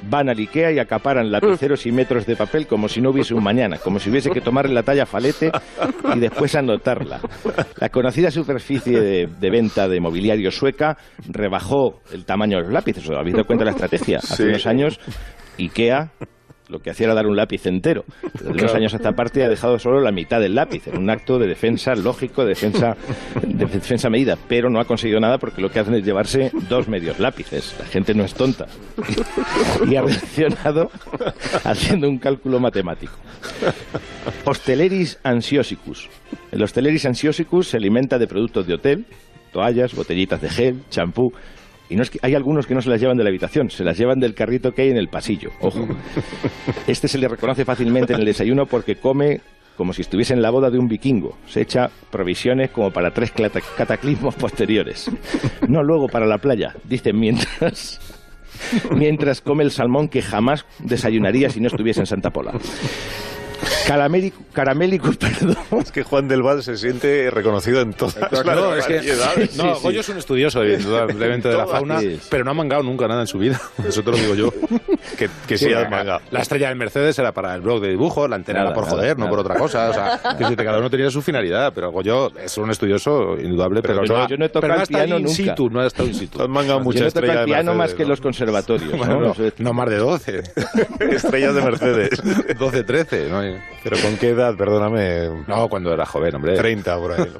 van al Ikea y acaparan lapiceros y metros de papel como si no hubiese un mañana, como si hubiese que tomarle la talla falete y después anotarla. La conocida superficie de, de venta de mobiliario sueca rebajó el tamaño de los lápices. ¿Os habéis dado cuenta de la estrategia? Hace Sí. unos años, Ikea lo que hacía era dar un lápiz entero. Desde unos años a esta parte ha dejado solo la mitad del lápiz, en un acto de defensa lógico, de defensa, de defensa medida, pero no ha conseguido nada porque lo que hacen es llevarse dos medios lápices. La gente no es tonta. Y ha reaccionado haciendo un cálculo matemático. Hosteleris ansiosicus. El Hosteleris ansiosicus se alimenta de productos de hotel, toallas, botellitas de gel, champú. Y no es que, hay algunos que no se las llevan de la habitación, se las llevan del carrito que hay en el pasillo. Ojo. Este se le reconoce fácilmente en el desayuno porque come como si estuviese en la boda de un vikingo. Se echa provisiones como para tres cataclismos posteriores. No luego para la playa, dicen mientras mientras come el salmón que jamás desayunaría si no estuviese en Santa Pola. Calamérico, caramélicos, perdón. Es que Juan del Val se siente reconocido en todas las No, es que, no, Goyo es un estudioso, indudablemente, de la fauna, Sí, pero no ha mangado nunca nada en su vida. Eso te lo digo yo. Que, que sí, has mangado. la estrella del Mercedes era para el blog de dibujo, la antena Nada, era por nada, joder, no nada. por otra cosa. O sea, que cada uno tenía su finalidad, pero Goyo es un estudioso indudable, pero, Pero no, yo- ha- yo no he tocado pero no ha el estado piano in nunca. situ, no ha estado in situ. Has mangado Yo mucha no toco estrella el piano Mercedes, más que ¿no? los conservatorios. Bueno, ¿no? no, no más de 12. Estrellas de Mercedes. 12, 13. ¿no? Pero ¿con qué edad? Perdóname. No, cuando era joven, hombre. 30 por ahí.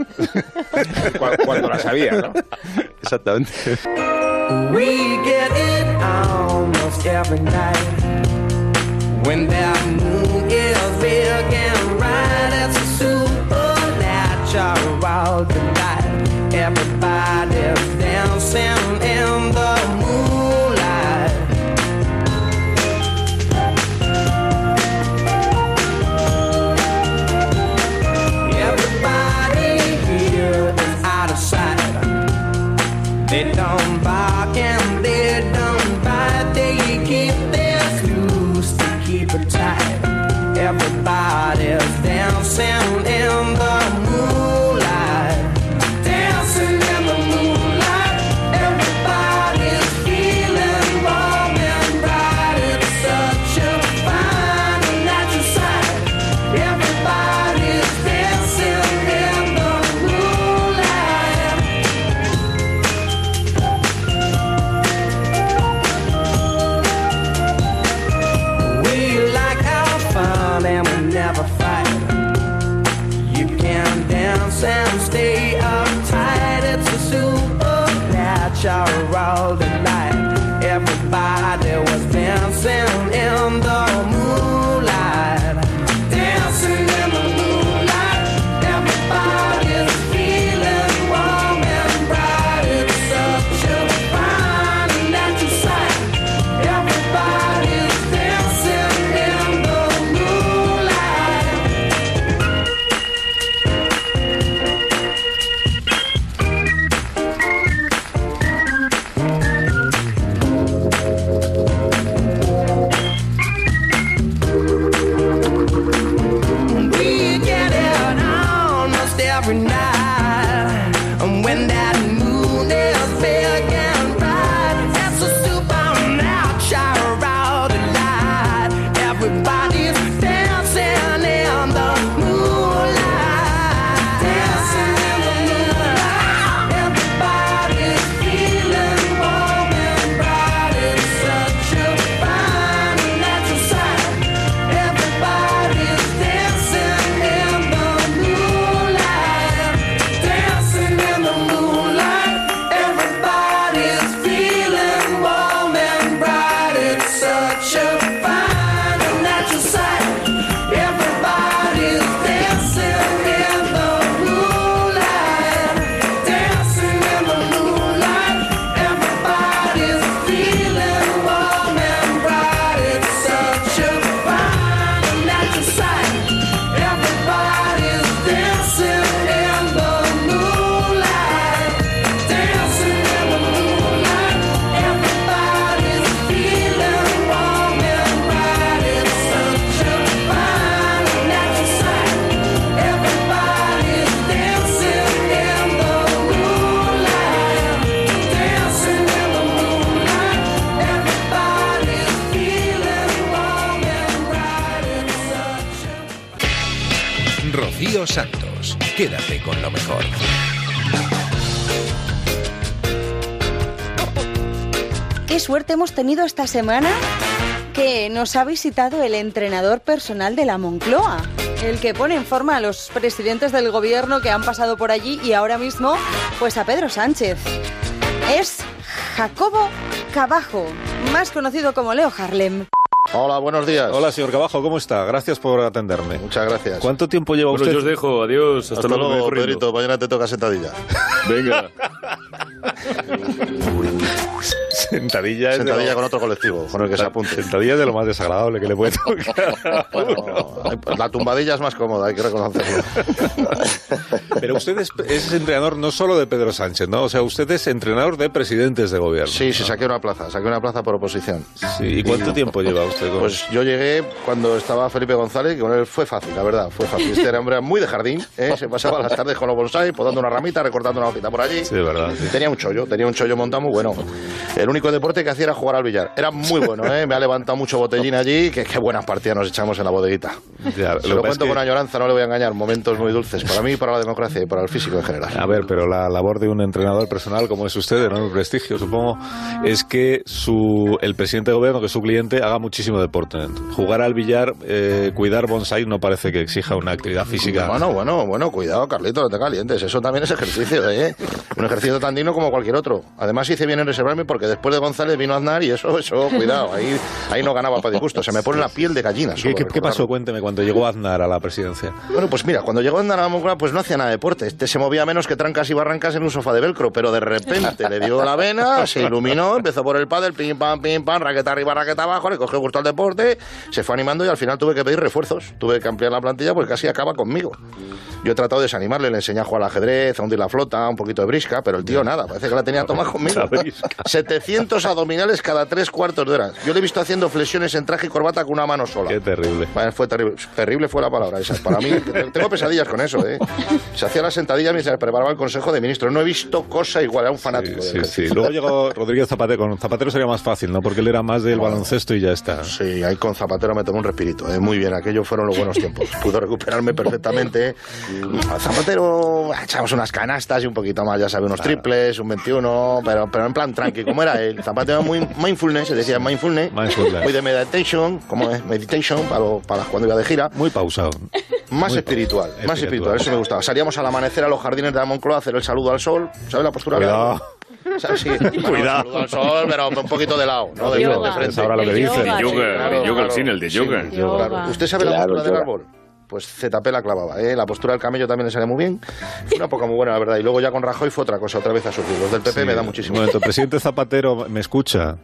Cu- Cuando la sabía, ¿no? Exactamente. We get it almost every night. When that moon is big and bright, it's a supernatural delight. Everybody's dancing in the supernatural tenido esta semana que nos ha visitado el entrenador personal de la Moncloa, el que pone en forma a los presidentes del gobierno que han pasado por allí y ahora mismo, pues a Pedro Sánchez. Es Jacobo Cabajo, más conocido como Leo Harlem. Hola, buenos días. Hola, señor Cabajo, ¿cómo está? Gracias por atenderme. Muchas gracias. ¿Cuánto tiempo lleva Bueno, usted? yo os dejo. Adiós. Hasta, Hasta luego. Pedrito. Mañana te toca sentadilla. Venga. Sentadilla de Sentadilla con otro colectivo, con el que se apunte. Sentadilla es de lo más desagradable que le puede tocar. La tumbadilla es más cómoda, hay que reconocerlo. Pero usted es, es entrenador no solo de Pedro Sánchez, ¿no? O sea, usted es entrenador de presidentes de gobierno. Sí, sí, saqué una plaza, saqué una plaza por oposición. Sí, ¿Y cuánto tiempo lleva usted? con- Pues yo llegué cuando estaba Felipe González, que con él fue fácil, la verdad, fue fácil. Este era hombre muy de jardín, ¿eh? se pasaba las tardes con los bonsai, podando una ramita, recortando una hojita por allí. Sí, de verdad. sí. Tenía un chollo, tenía un chollo montado muy bueno. El único deporte que hacía era jugar al billar. Era muy bueno, ¿eh? Me ha levantado mucho botellín allí, que qué buenas partidas nos echamos en la bodeguita. Ya, Se lo que cuento con añoranza, no le voy a engañar. Momentos muy dulces para mí, para la democracia y para el físico en general. A ver, pero la labor de un entrenador personal como es usted, de enorme prestigio, supongo, es que su, el presidente de gobierno, que es su cliente, haga muchísimo deporte. Jugar al billar, eh, cuidar bonsai no parece que exija una actividad física. Bueno, bueno, bueno, cuidado, Carlito, no te calientes. Eso también es ejercicio, ¿eh? Un ejercicio tan digno como cualquier otro. Además, hice bien en reservarme porque después de González vino Aznar y eso, eso, cuidado. Ahí, ahí no ganaba para disgusto. Se me pone la piel de gallina. ¿Qué, solo qué- qué recordarlo. pasó? Cuénteme, cuando llegó Aznar a la presidencia. Bueno, pues mira, cuando llegó Aznar a la Moncloa, pues no hacía nada de deporte. Este se movía menos que trancas y barrancas en un sofá de velcro, pero de repente le dio la vena, se iluminó, empezó por el pádel, pim, pam, pim, pam, raqueta arriba, raqueta abajo, le cogió gusto al deporte, se fue animando y al final tuve que pedir refuerzos. Tuve que ampliar la plantilla porque casi acaba conmigo. Yo he tratado de desanimarle, le enseñé a jugar al ajedrez, a hundir la flota, un poquito de brisca, pero el tío nada, parece que la tenía tomada conmigo. La brisca. 700 abdominales cada tres cuartos de hora. Yo le he visto haciendo flexiones en traje y corbata con una mano sola. Qué terrible. Fue terrible. Terrible fue la palabra esa. Para mí, tengo pesadillas con eso, ¿eh? Se hacía la sentadilla mientras se preparaba el Consejo de Ministros. No he visto cosa igual, era un fanático. Sí, sí. ejercicio. Luego llegó Rodríguez Zapatero. Con Zapatero sería más fácil, ¿no? Porque él era más del baloncesto y ya está. Sí, ahí con Zapatero me tomé un respirito. ¿eh? Muy bien, aquellos fueron los buenos tiempos. Pudo recuperarme perfectamente. A Zapatero echamos unas canastas y un poquito más, ya sabe, unos triples, un 21, pero, pero en plan tranqui, como era él. Zapatero muy mindfulness, se decía mindfulness. Mindfulness. Muy de meditation, como es meditation, para, lo- para cuando iba de gira. Muy pausado. Más Muy espiritual, espiritual. más espiritual, eso me gustaba. Salíamos al amanecer a los jardines de la Moncloa a hacer el saludo al sol. ¿Sabes la postura? Cuidado. Cuidado. saludo al sol, pero un poquito de lado, no de, de frente. Es ahora lo que El dicen. yoga, El yoga, Claro, el yoga cine, el de yoga. Sí, claro. ¿Usted sabe la postura del árbol? Pues ZP la clavaba, ¿eh? La postura del camello también le sale muy bien. Fue una época muy buena, la verdad. Y luego ya con Rajoy fue otra cosa, otra vez a surgir. Los del PP Sí. me da muchísimo. Momento, presidente Zapatero, ¿me escucha?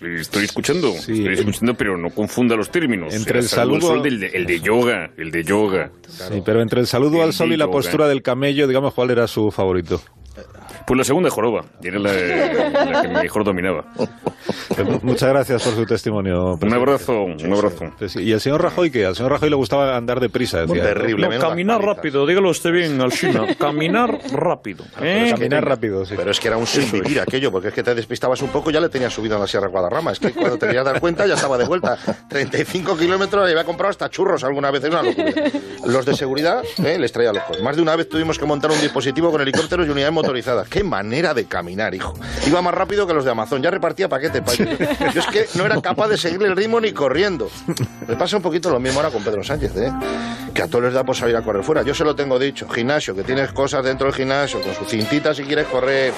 Estoy escuchando, Sí. estoy escuchando, pero no confunda los términos. Entre el saludo al sol de- el de yoga, el de yoga. Sí, pero entre el saludo El al sol y la postura del camello, digamos, ¿cuál era su favorito? Pues la segunda joroba, y era la, la que mejor dominaba. Pues Muchas gracias por su testimonio. Un abrazo, un abrazo. Sí, sí. ¿Y el señor Rajoy qué? Al señor Rajoy le gustaba andar deprisa, decía. Terrible. menuda paliza. dígalo usted bien, Alcina. Caminar rápido. Pero es que Caminar tenía- rápido, sí. Pero es que era un sinvivir aquello, porque es que te despistabas un poco y ya le tenías subido en la Sierra Guadarrama. Es que cuando te querías dar cuenta ya estaba de vuelta. 35 kilómetros, le había comprado hasta churros alguna vez, es una locura. Los de seguridad eh, les traía locos. Más de una vez tuvimos que montar un dispositivo con helicópteros y unidades motorizadas. ¡Qué manera de caminar, hijo! Iba más rápido que los de Amazon, ya repartía paquete. paquete. Yo es que no era capaz de seguirle el ritmo ni corriendo. Me pasa un poquito lo mismo ahora con Pedro Sánchez, ¿eh? Que a todos les da por salir a correr fuera. Yo se lo tengo dicho. Gimnasio, que tienes cosas dentro del gimnasio, con su cintita si quieres correr,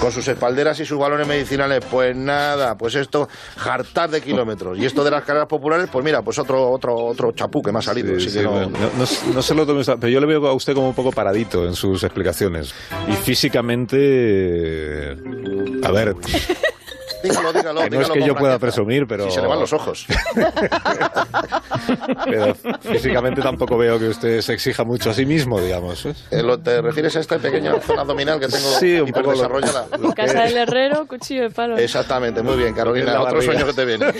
con sus espalderas y sus balones medicinales. Pues nada, pues esto, hartar de kilómetros. Y esto de las carreras populares, pues mira, pues otro, otro, otro chapú que me ha salido. Sí, así sí, que no- no, no- no se lo tome, pero yo le veo a usted como un poco paradito en sus explicaciones. Y físicamente, eh, a ver, Dígalo, dígalo, que no es que yo pueda presumir, pero... Si se le van los ojos. pero físicamente tampoco veo que usted se exija mucho a sí mismo, digamos. ¿eh? Eh, lo- ¿Te refieres a esta pequeña zona abdominal que tengo Sí, un poco hiperdesarrollada? lo Casa del herrero, cuchillo de palo. Exactamente, muy bien, Carolina. Otro sueño que te viene.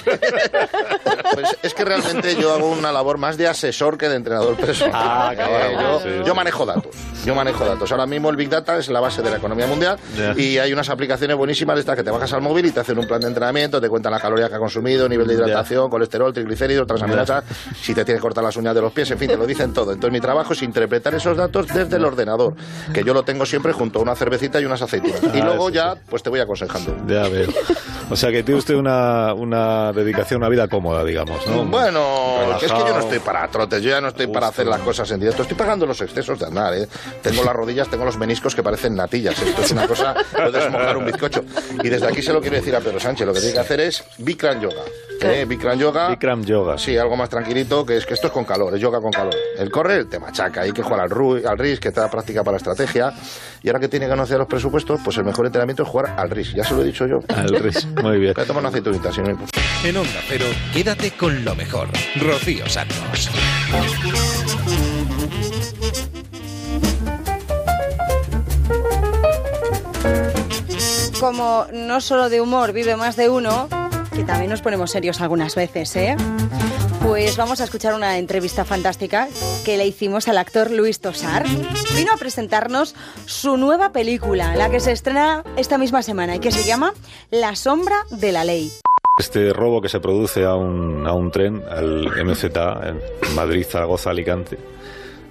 Pues es que realmente yo hago una labor más de asesor que de entrenador personal. Ah, Eh, cabrón, yo, sí, yo sí. manejo datos. Yo manejo datos. Ahora mismo el Big Data es la base de la economía mundial Ya. y hay unas aplicaciones buenísimas de estas que te bajas al móvil y te hacen un plan de entrenamiento, te cuentan las calorías que ha consumido, nivel de hidratación, colesterol, triglicéridos, transaminasas, si te tienes que cortar las uñas de los pies, en fin, te lo dicen todo. Entonces mi trabajo es interpretar esos datos desde el ordenador, que yo lo tengo siempre junto a una cervecita y unas aceitunas. Y Ah, luego sí, ya, pues te voy aconsejando. Ya veo. O sea que tiene usted una, una dedicación, una vida cómoda, digamos, ¿no? Bueno, que es que yo no Relajado. estoy para trotes, yo ya no estoy para hacer las cosas en directo, estoy pagando los excesos de andar, ¿eh? Tengo las rodillas, tengo los meniscos que parecen natillas, esto es una cosa, puedes mojar un bizcocho. Y desde aquí se lo quiero decir a Pedro Sánchez, lo que tiene que hacer es Bikram Yoga. ¿eh? Bikram Yoga. Bikram Yoga. Sí, algo más tranquilito, que es que esto es con calor, es yoga con calor. El corre, te machaca, hay que jugar al, ru- al RIS, que te da práctica para la estrategia. Y ahora que tiene que anunciar los presupuestos, pues el mejor entrenamiento es jugar al RIS. Ya se lo he dicho yo. Al RIS, muy bien. Voy a tomar una aceitunita, si no me importa. En Onda Cero, quédate con lo mejor. Rocío Santos. Como no solo de humor vive más de uno, que también nos ponemos serios algunas veces, ¿eh? Pues vamos a escuchar una entrevista fantástica que le hicimos al actor Luis Tosar. Vino a presentarnos su nueva película, la que se estrena esta misma semana y que se llama La sombra de la ley. Este robo que se produce a un, a un tren, al MZA, en Madrid, Zaragoza, Alicante,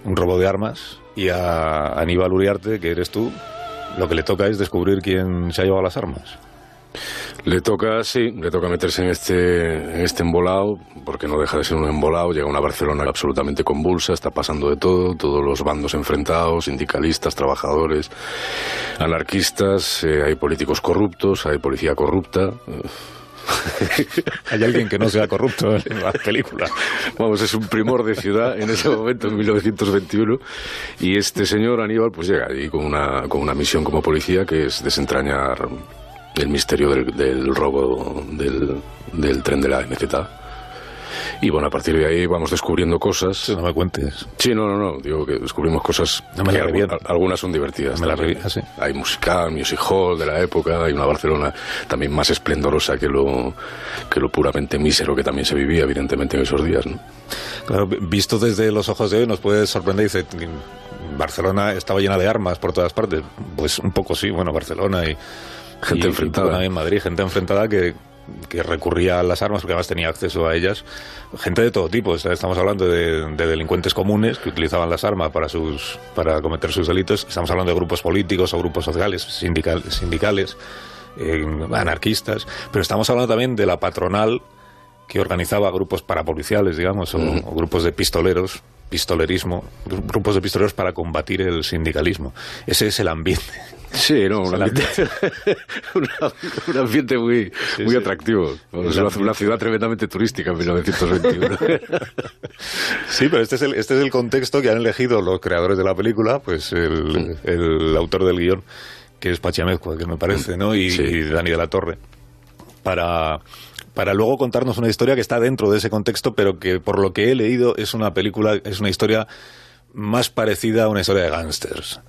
un robo de armas, y a Aníbal Uriarte, que eres tú, lo que le toca es descubrir quién se ha llevado las armas. Le toca, sí, le toca meterse en este, este embolado, porque no deja de ser un embolado. Llega una Barcelona absolutamente convulsa, está pasando de todo, todos los bandos enfrentados, sindicalistas, trabajadores, anarquistas, eh, hay políticos corruptos, hay policía corrupta. Hay alguien que no sea corrupto en la película. Vamos, es un primor de ciudad en ese momento, en 1921. Y este señor Aníbal, pues llega allí con una, con una misión como policía que es desentrañar el misterio del, del robo del, del tren de la MZ. Y bueno, a partir de ahí vamos descubriendo cosas. no me cuentes. Sí, no, no, no. Digo que descubrimos cosas. No me que la algu- reviento. algunas son divertidas. Me la reviento, sí. Hay musical, music hall de la época. Hay una Barcelona también más esplendorosa que lo, que lo puramente mísero que también se vivía, evidentemente, en esos días. ¿no? Claro, visto desde los ojos de hoy nos puede sorprender, dice, Barcelona estaba llena de armas por todas partes. Pues un poco sí, bueno, Barcelona y... Gente y- enfrentada. y en Madrid, gente enfrentada que, que recurría a las armas porque además tenía acceso a ellas. Gente de todo tipo, estamos hablando de, de delincuentes comunes que utilizaban las armas para, sus, para cometer sus delitos. Estamos hablando de grupos políticos o grupos sociales, sindical- sindicales, eh, anarquistas. Pero estamos hablando también de la patronal que organizaba grupos parapoliciales, digamos, o, o grupos de pistoleros, pistolerismo, gru- grupos de pistoleros para combatir el sindicalismo. Ese es el ambiente. Sí, no, un ambiente, una- un ambiente muy, muy sí. atractivo. Es una, ciudad tremendamente turística en 1921. Sí, pero este es, el, este es el contexto que han elegido los creadores de la película, pues el, el autor del guion, que es Pachamezcua, que me parece, ¿no? Y, y Dani de la Torre, para, para luego contarnos una historia que está dentro de ese contexto, pero que por lo que he leído es una película, es una historia más parecida a una historia de gángsters.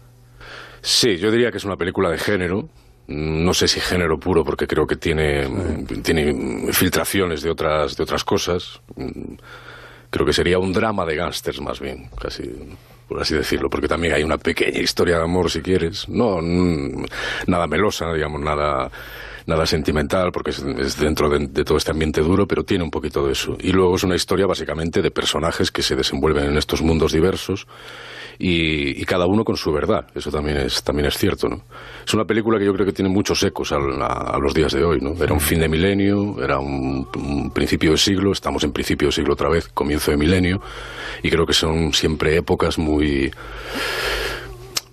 Sí, yo diría que es una película de género. No sé si género puro, porque creo que tiene, tiene filtraciones de otras, de otras cosas. Creo que sería un drama de gángsters, más bien, casi, por así decirlo, porque también hay una pequeña historia de amor, si quieres. No, mm, nada melosa, digamos, nada, nada sentimental, porque es, es dentro de, de todo este ambiente duro, pero tiene un poquito de eso. Y luego es una historia básicamente de personajes que se desenvuelven en estos mundos diversos y, y cada uno con su verdad. Eso también es, también es cierto, ¿no? Es una película que yo creo que tiene muchos ecos a, a los días de hoy, ¿no? Era un fin de milenio, era un, un principio de siglo, estamos en principio de siglo otra vez, comienzo de milenio, y creo que son siempre épocas muy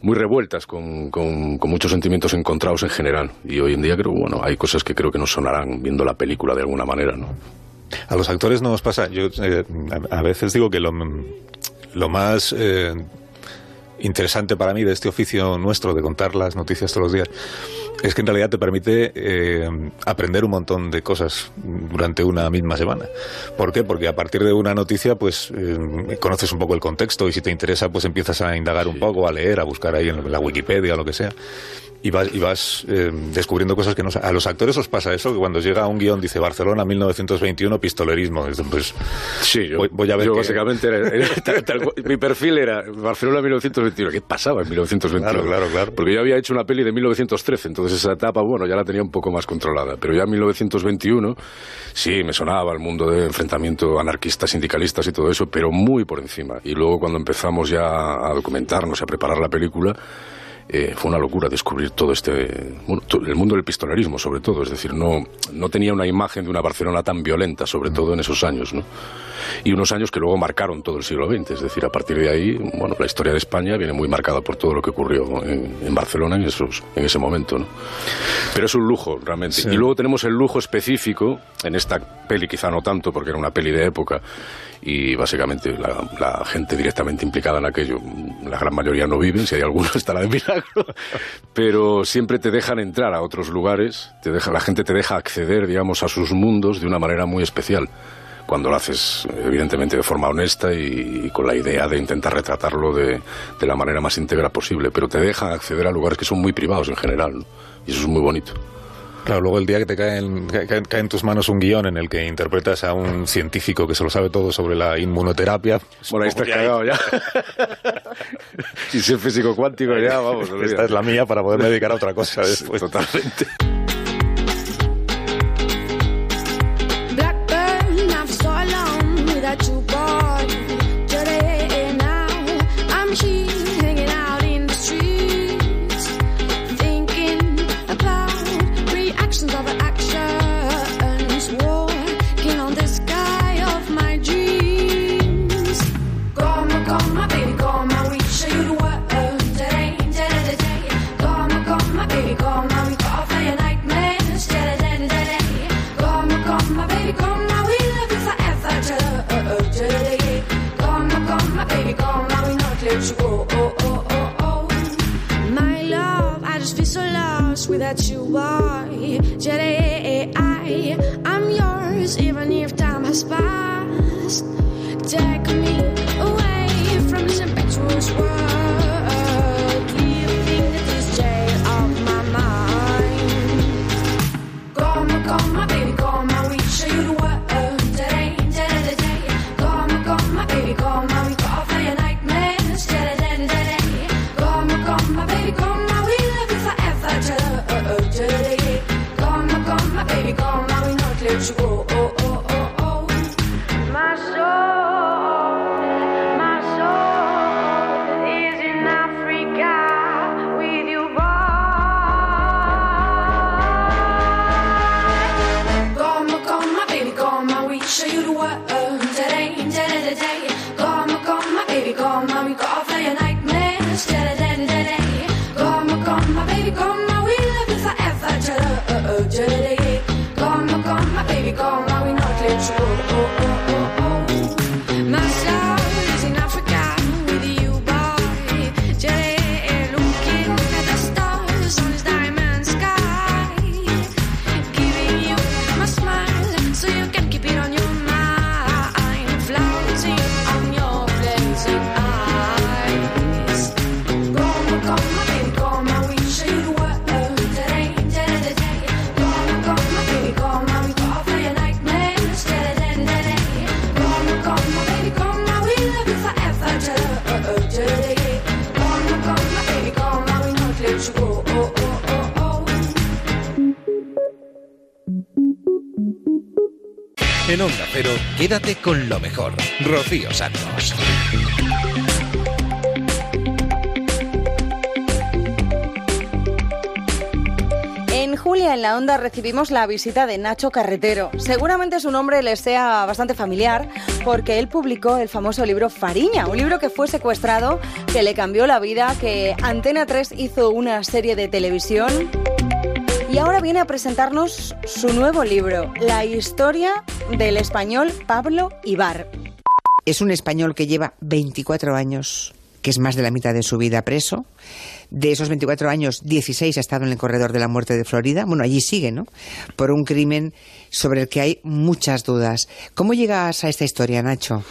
muy revueltas, con, con, con muchos sentimientos encontrados en general. Y hoy en día creo, bueno, hay cosas que creo que nos sonarán viendo la película de alguna manera, ¿no? A los actores no nos pasa. Yo eh, a a veces digo que lo, lo más eh, interesante para mí de este oficio nuestro de contar las noticias todos los días es que en realidad te permite eh, aprender un montón de cosas durante una misma semana. ¿Por qué? Porque a partir de una noticia, pues eh, conoces un poco el contexto y si te interesa, pues empiezas a indagar un poco, a leer, a buscar ahí en la Wikipedia o lo que sea. Y vas, y vas eh, descubriendo cosas que no A los actores os pasa eso, que cuando llega un guion dice Barcelona 1921, pistolerismo. Pues, Sí, yo, voy, voy a ver yo qué- básicamente era, era tal- tal cual. mi perfil era Barcelona 1921. ¿Qué pasaba en 1921? Claro, claro, claro. Porque yo había hecho una peli de 1913, entonces esa etapa, bueno, ya la tenía un poco más controlada. Pero ya en 1921, sí, me sonaba el mundo de enfrentamiento anarquistas, sindicalistas y todo eso, pero muy por encima. Y luego cuando empezamos ya a documentarnos, a preparar la película, eh, fue una locura descubrir todo este, bueno, el mundo del pistolerismo sobre todo, es decir, no, no tenía una imagen de una Barcelona tan violenta, sobre todo en esos años, ¿no? Y unos años que luego marcaron todo el siglo XX, es decir, a partir de ahí, bueno, la historia de España viene muy marcada por todo lo que ocurrió en, en Barcelona en, esos, en ese momento, ¿no? Pero es un lujo, realmente. Sí. Y luego tenemos el lujo específico, en esta peli quizá no tanto, porque era una peli de época, y básicamente la, gente directamente implicada en aquello, la gran mayoría no viven, si hay alguno estará de milagro, pero siempre te dejan entrar a otros lugares, te deja, la gente te deja acceder, digamos, a sus mundos de una manera muy especial. Cuando lo haces evidentemente de forma honesta y, con la idea de intentar retratarlo de, de la manera más íntegra posible, pero te dejan acceder a lugares que son muy privados en general, y eso es muy bonito. Claro, luego el día que te cae en, cae, en tus manos un guion en el que interpretas a un científico que se lo sabe todo sobre la inmunoterapia. Bueno, ahí estás cagado ya. y ser físico cuántico ya, vamos. Esta es la mía para poderme dedicar a otra cosa después. Totalmente. without you, are. Today, I, I'm yours, even if time has passed. Take me away from this impetuous world, leaving this jail of my mind. Come, come, con lo mejor. Rocío Santos. En Julia en la Onda recibimos la visita de Nacho Carretero. Seguramente su nombre les sea bastante familiar porque él publicó el famoso libro Fariña, un libro que fue secuestrado, que le cambió la vida, que Antena 3 hizo una serie de televisión y ahora viene a presentarnos su nuevo libro, La historia del español Pablo Ibar. Es un español que lleva 24 años, que es más de la mitad de su vida preso. De esos 24 años, 16 ha estado en el corredor de la muerte de Florida. Bueno, allí sigue, ¿no? Por un crimen sobre el que hay muchas dudas. ¿Cómo llegas a esta historia, Nacho?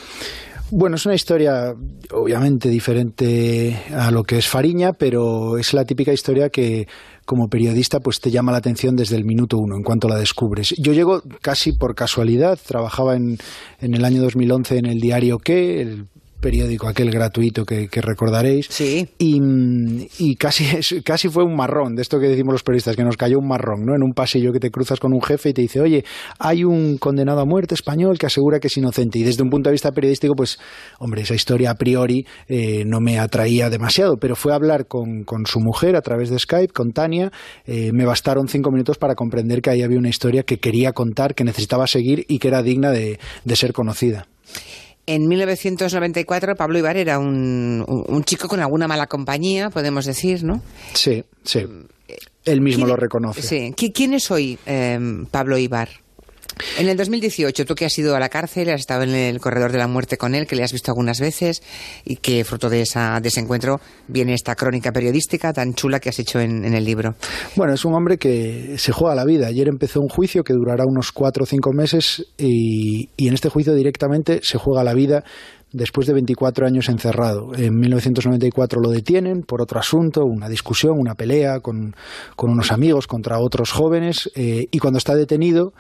Bueno, es una historia obviamente diferente a lo que es Fariña, pero es la típica historia que como periodista pues te llama la atención desde el minuto uno en cuanto la descubres. Yo llego casi por casualidad, trabajaba en, en el año 2011 en el diario Que, el periódico aquel gratuito que, que recordaréis. Sí. Y, y casi, casi fue un marrón, de esto que decimos los periodistas, que nos cayó un marrón, ¿no? En un pasillo que te cruzas con un jefe y te dice, oye, hay un condenado a muerte español que asegura que es inocente. Y desde un punto de vista periodístico, pues, hombre, esa historia a priori eh, no me atraía demasiado, pero fue a hablar con, con su mujer a través de Skype, con Tania. eh, me bastaron cinco minutos para comprender que ahí había una historia que quería contar, que necesitaba seguir y que era digna de, de ser conocida. En 1994 Pablo Ibar era un, un- chico con alguna mala compañía, podemos decir, ¿no? Sí, sí. Él mismo lo reconoce. Sí. ¿Qui- ¿Quién es hoy eh, Pablo Ibar? En el 2018, tú que has ido a la cárcel, has estado en el corredor de la muerte con él, que le has visto algunas veces y que fruto de, esa, de ese encuentro viene esta crónica periodística tan chula que has hecho en, el libro. Bueno, es un hombre que se juega la vida. Ayer empezó un juicio que durará unos cuatro o cinco meses y, y en este juicio directamente se juega la vida después de 24 años encerrado. En 1994 lo detienen por otro asunto, una discusión, una pelea con, con unos amigos contra otros jóvenes eh, y cuando está detenido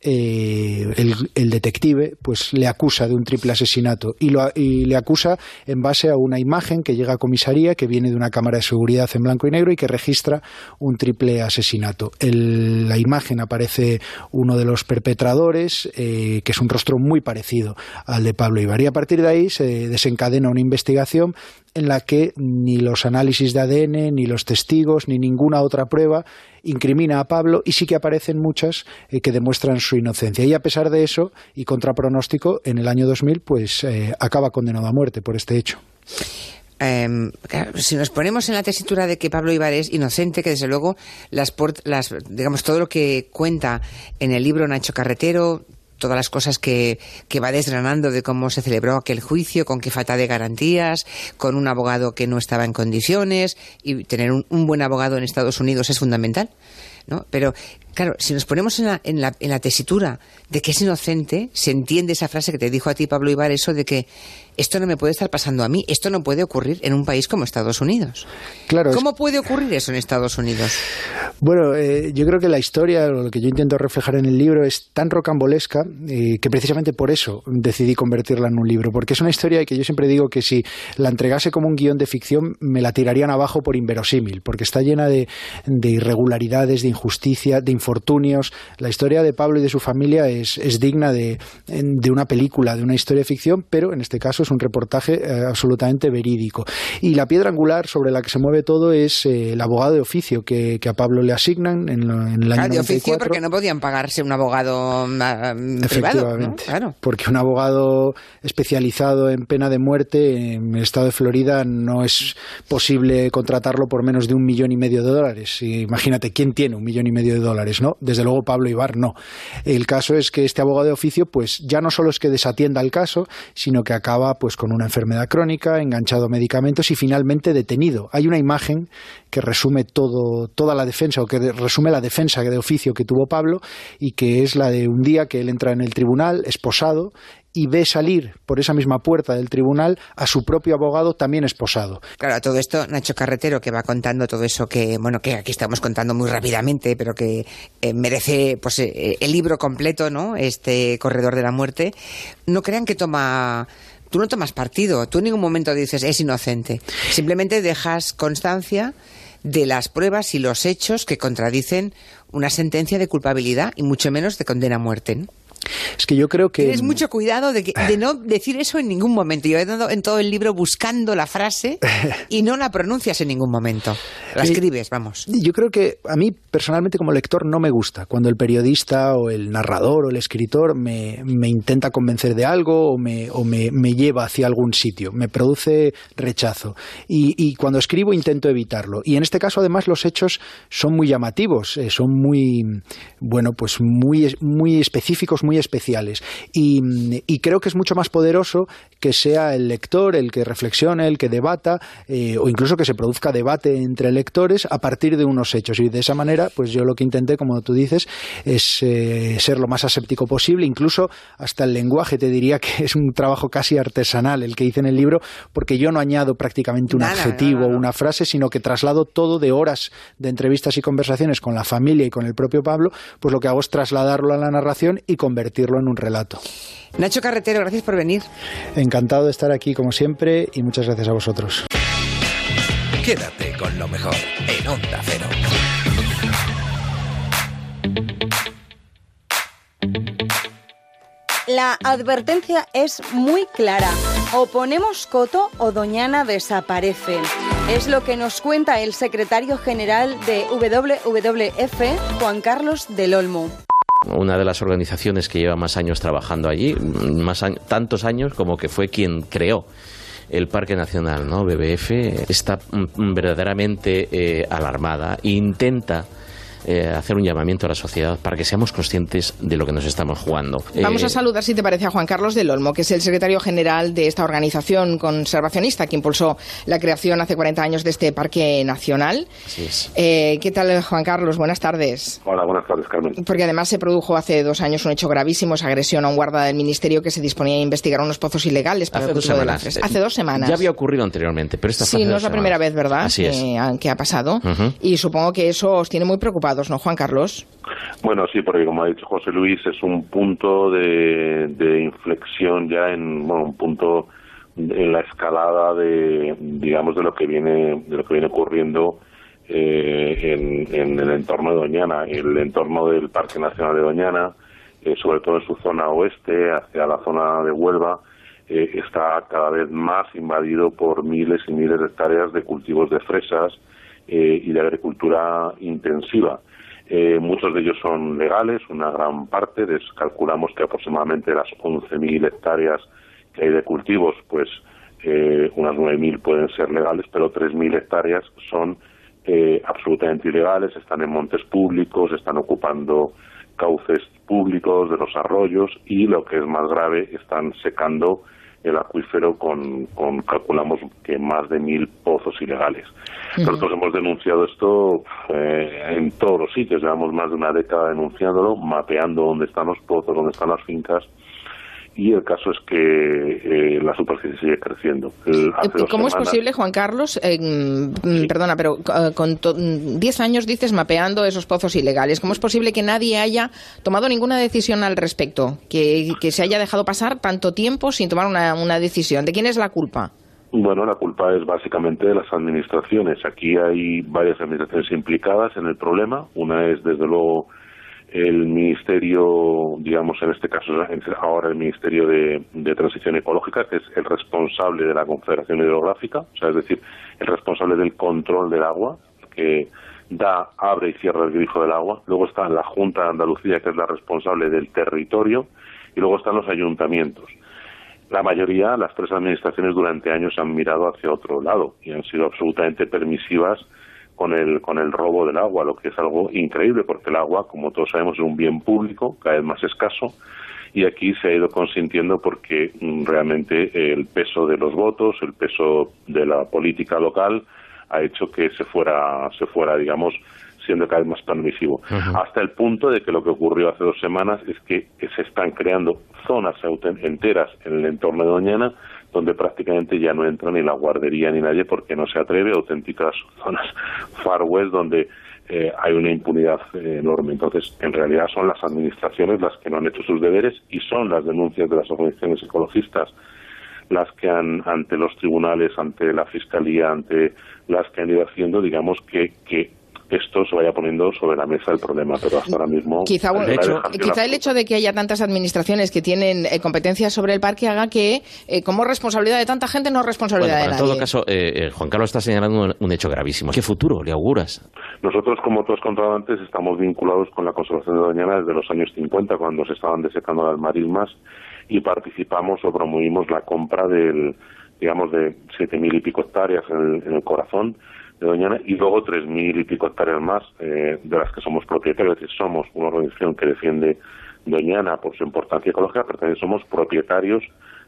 eh, el, el detective pues le acusa de un triple asesinato y, lo, y le acusa en base a una imagen que llega a comisaría que viene de una cámara de seguridad en blanco y negro y que registra un triple asesinato. En la imagen aparece uno de los perpetradores eh, que es un rostro muy parecido al de Pablo Ibar y a partir de ahí se desencadena una investigación en la que ni los análisis de ADN, ni los testigos, ni ninguna otra prueba incrimina a Pablo y sí que aparecen muchas eh, que demuestran su inocencia. Y a pesar de eso, y contra pronóstico, en el año 2000 pues eh, acaba condenado a muerte por este hecho. Claro, si nos ponemos en la tesitura de que Pablo Ibar es inocente, que desde luego las, las digamos todo lo que cuenta en el libro Nacho Carretero, todas las cosas que, que va desgranando de cómo se celebró aquel juicio, con qué falta de garantías, con un abogado que no estaba en condiciones y tener un, un buen abogado en Estados Unidos es fundamental. ¿no? Pero, claro, si nos ponemos en la, en, la, en la tesitura de que es inocente, se entiende esa frase que te dijo a ti Pablo Ibar, eso de que esto no me puede estar pasando a mí, esto no puede ocurrir en un país como Estados Unidos. Claro, es- ¿Cómo puede ocurrir eso en Estados Unidos? Bueno, eh, yo creo que la historia, lo que yo intento reflejar en el libro, es tan rocambolesca eh, que precisamente por eso decidí convertirla en un libro, porque es una historia que yo siempre digo que si la entregase como un guion de ficción me la tirarían abajo por inverosímil, porque está llena de, de irregularidades, de injusticia, de infortunios. La historia de Pablo y de su familia es, es digna de, de una película, de una historia de ficción, pero en este caso es un reportaje eh, absolutamente verídico. Y la piedra angular sobre la que se mueve todo es eh, el abogado de oficio que, que a Pablo le asignan en, lo- en el año Ah, de oficio 94. porque no podían pagarse un abogado ah, privado. ¿no? Efectivamente, Claro. porque un abogado especializado en pena de muerte en el estado de Florida no es posible contratarlo por menos de un millón y medio de dólares. Imagínate, ¿quién tiene un millón y medio de dólares? Desde luego Pablo Ibar no. El caso es que este abogado de oficio, pues ya no solo es que desatienda el caso, sino que acaba pues con una enfermedad crónica, enganchado a medicamentos y finalmente detenido. Hay una imagen que resume todo, toda la defensa o que resume la defensa de oficio que tuvo Pablo y que es la de un día que él entra en el tribunal esposado y ve salir por esa misma puerta del tribunal a su propio abogado también esposado. Claro, a todo esto, Nacho Carretero, que va contando todo eso que, bueno, que aquí estamos contando muy rápidamente, pero que eh, merece pues eh, el libro completo, ¿no? Este Corredor de la Muerte. No crean que toma. Tú no tomas partido, tú en ningún momento dices es inocente. Simplemente dejas constancia de las pruebas y los hechos que contradicen una sentencia de culpabilidad y mucho menos de condena a muerte. ¿no? Es que yo creo que... Tienes mucho cuidado de, que- de no decir eso en ningún momento. Yo he dado en todo el libro buscando la frase y no la pronuncias en ningún momento. La Sí. escribes, vamos. Yo creo que a mí personalmente como lector no me gusta cuando el periodista o el narrador o el escritor me, me intenta convencer de algo o, me, o me, me lleva hacia algún sitio. Me produce rechazo. Y, y cuando escribo intento evitarlo. Y en este caso además los hechos son muy llamativos, eh, son muy, bueno, pues muy, muy específicos, muy especiales. Y, y creo que es mucho más poderoso que sea el lector el que reflexione, el que debata, eh, o incluso que se produzca debate entre lectores a partir de unos hechos. Y de esa manera, pues yo lo que intenté, como tú dices, es eh, ser lo más aséptico posible, incluso hasta el lenguaje, te diría que es un trabajo casi artesanal el que hice en el libro, porque yo no añado prácticamente un Nada, adjetivo o una frase, sino que traslado todo de horas de entrevistas y conversaciones con la familia y con el propio Pablo, pues lo que hago es trasladarlo a la narración y convertirlo convertirlo en un relato. Nacho Carretero, gracias por venir. Encantado de estar aquí como siempre y muchas gracias a vosotros. Quédate con lo mejor en Onda Cero. La advertencia es muy clara. O ponemos coto o Doñana desaparece. Es lo que nos cuenta el secretario general de WWF, Juan Carlos del Olmo. Una de las organizaciones que lleva más años trabajando allí, más tantos años como que fue quien creó el Parque Nacional, ¿no? BBF está mm, verdaderamente eh, alarmada e intenta eh, hacer un llamamiento a la sociedad para que seamos conscientes de lo que nos estamos jugando. Vamos Eh, a saludar, si te parece, a Juan Carlos del Olmo, que es el secretario general de esta organización conservacionista que impulsó la creación hace 40 años de este Parque Nacional. así es. Eh, ¿Qué tal, Juan Carlos? Buenas tardes. Hola, buenas tardes, Carmen. Porque además se produjo hace dos años un hecho gravísimo, esa agresión a un guarda del ministerio que se disponía a investigar unos pozos ilegales para Hace el dos de semanas. fresa. Hace dos semanas. Ya había ocurrido anteriormente, pero esta Sí, no es la semanas. primera vez, ¿verdad? Así es. Que, ha- que ha pasado. Ujú. Y supongo que eso os tiene muy preocupados, ¿no, Juan Carlos? Bueno, sí, porque como ha dicho José Luis, es un punto de, inflexión ya en bueno, un punto en la escalada de, digamos, de lo que viene, de lo que viene ocurriendo eh, en, en el entorno de Doñana, el entorno del Parque Nacional de Doñana, eh, sobre todo en su zona oeste, hacia la zona de Huelva, eh, está cada vez más invadido por miles y miles de hectáreas de cultivos de fresas eh, y de agricultura intensiva. Eh, muchos de ellos son legales, una gran parte, calculamos que aproximadamente las 11.000 hectáreas que hay de cultivos, pues eh, unas 9.000 pueden ser legales, pero 3.000 hectáreas son eh, absolutamente ilegales, están en montes públicos, están ocupando cauces públicos de los arroyos y lo que es más grave, están secando el acuífero con, con calculamos que más de mil pozos ilegales. Nosotros hemos denunciado esto eh, en todos los sitios, llevamos más de una década denunciándolo, mapeando dónde están los pozos, dónde están las fincas, y el caso es que eh, la superficie sigue creciendo. El- hace ¿Y dos ¿Cómo es posible, Juan Carlos, eh, mm, perdona, pero eh, con to- mm, 10 años dices mapeando esos pozos ilegales, ¿cómo es posible que nadie haya tomado ninguna decisión al respecto? Que, que se haya dejado pasar tanto tiempo sin tomar una, una decisión. ¿De quién es la culpa? Bueno, la culpa es básicamente de las administraciones. Aquí hay varias administraciones implicadas en el problema. Una es, desde luego, el Ministerio, digamos, en este caso ahora el Ministerio de, de Transición Ecológica, que es el responsable de la Confederación Hidrográfica, o sea, es decir, el responsable del control del agua, que da, abre y cierra el grifo del agua. Luego está la Junta de Andalucía, que es la responsable del territorio, y luego están los ayuntamientos. La mayoría, las tres administraciones durante años han mirado hacia otro lado y han sido absolutamente permisivas con el, con el robo del agua, lo que es algo increíble porque el agua, como todos sabemos, es un bien público, cada vez más escaso, y aquí se ha ido consintiendo porque mm, realmente el peso de los votos, el peso de la política local ha hecho que se fuera, se fuera, digamos, siendo cada vez más permisivo. Hasta el punto de que lo que ocurrió hace dos semanas es que se están creando zonas enteras en el entorno de Doñana donde prácticamente ya no entra ni la guardería ni nadie porque no se atreve, auténticas zonas far west donde eh, hay una impunidad eh, enorme. Entonces, en realidad son las administraciones las que no han hecho sus deberes y son las denuncias de las organizaciones ecologistas las que han, ante los tribunales, ante la fiscalía, ante las que han ido haciendo, digamos, que, que esto se vaya poniendo sobre la mesa el problema, pero hasta ahora mismo... Quizá, el hecho de que haya tantas administraciones que tienen eh, competencias sobre el parque haga que, eh, como responsabilidad de tanta gente, no es responsabilidad Bueno, de en nadie. todo caso, eh, Juan Carlos está señalando un, un hecho gravísimo. ¿Qué futuro le auguras? Nosotros, como todos controlantes, estamos vinculados con la conservación de Doñana desde los años 50, cuando se estaban desecando las marismas, y participamos o promovimos la compra del, digamos, de siete mil y pico hectáreas en el, en el corazón de Doñana, y luego tres mil y pico hectáreas más eh, de las que somos propietarios, es decir, somos una organización que defiende Doñana por su importancia ecológica, pero también somos propietarios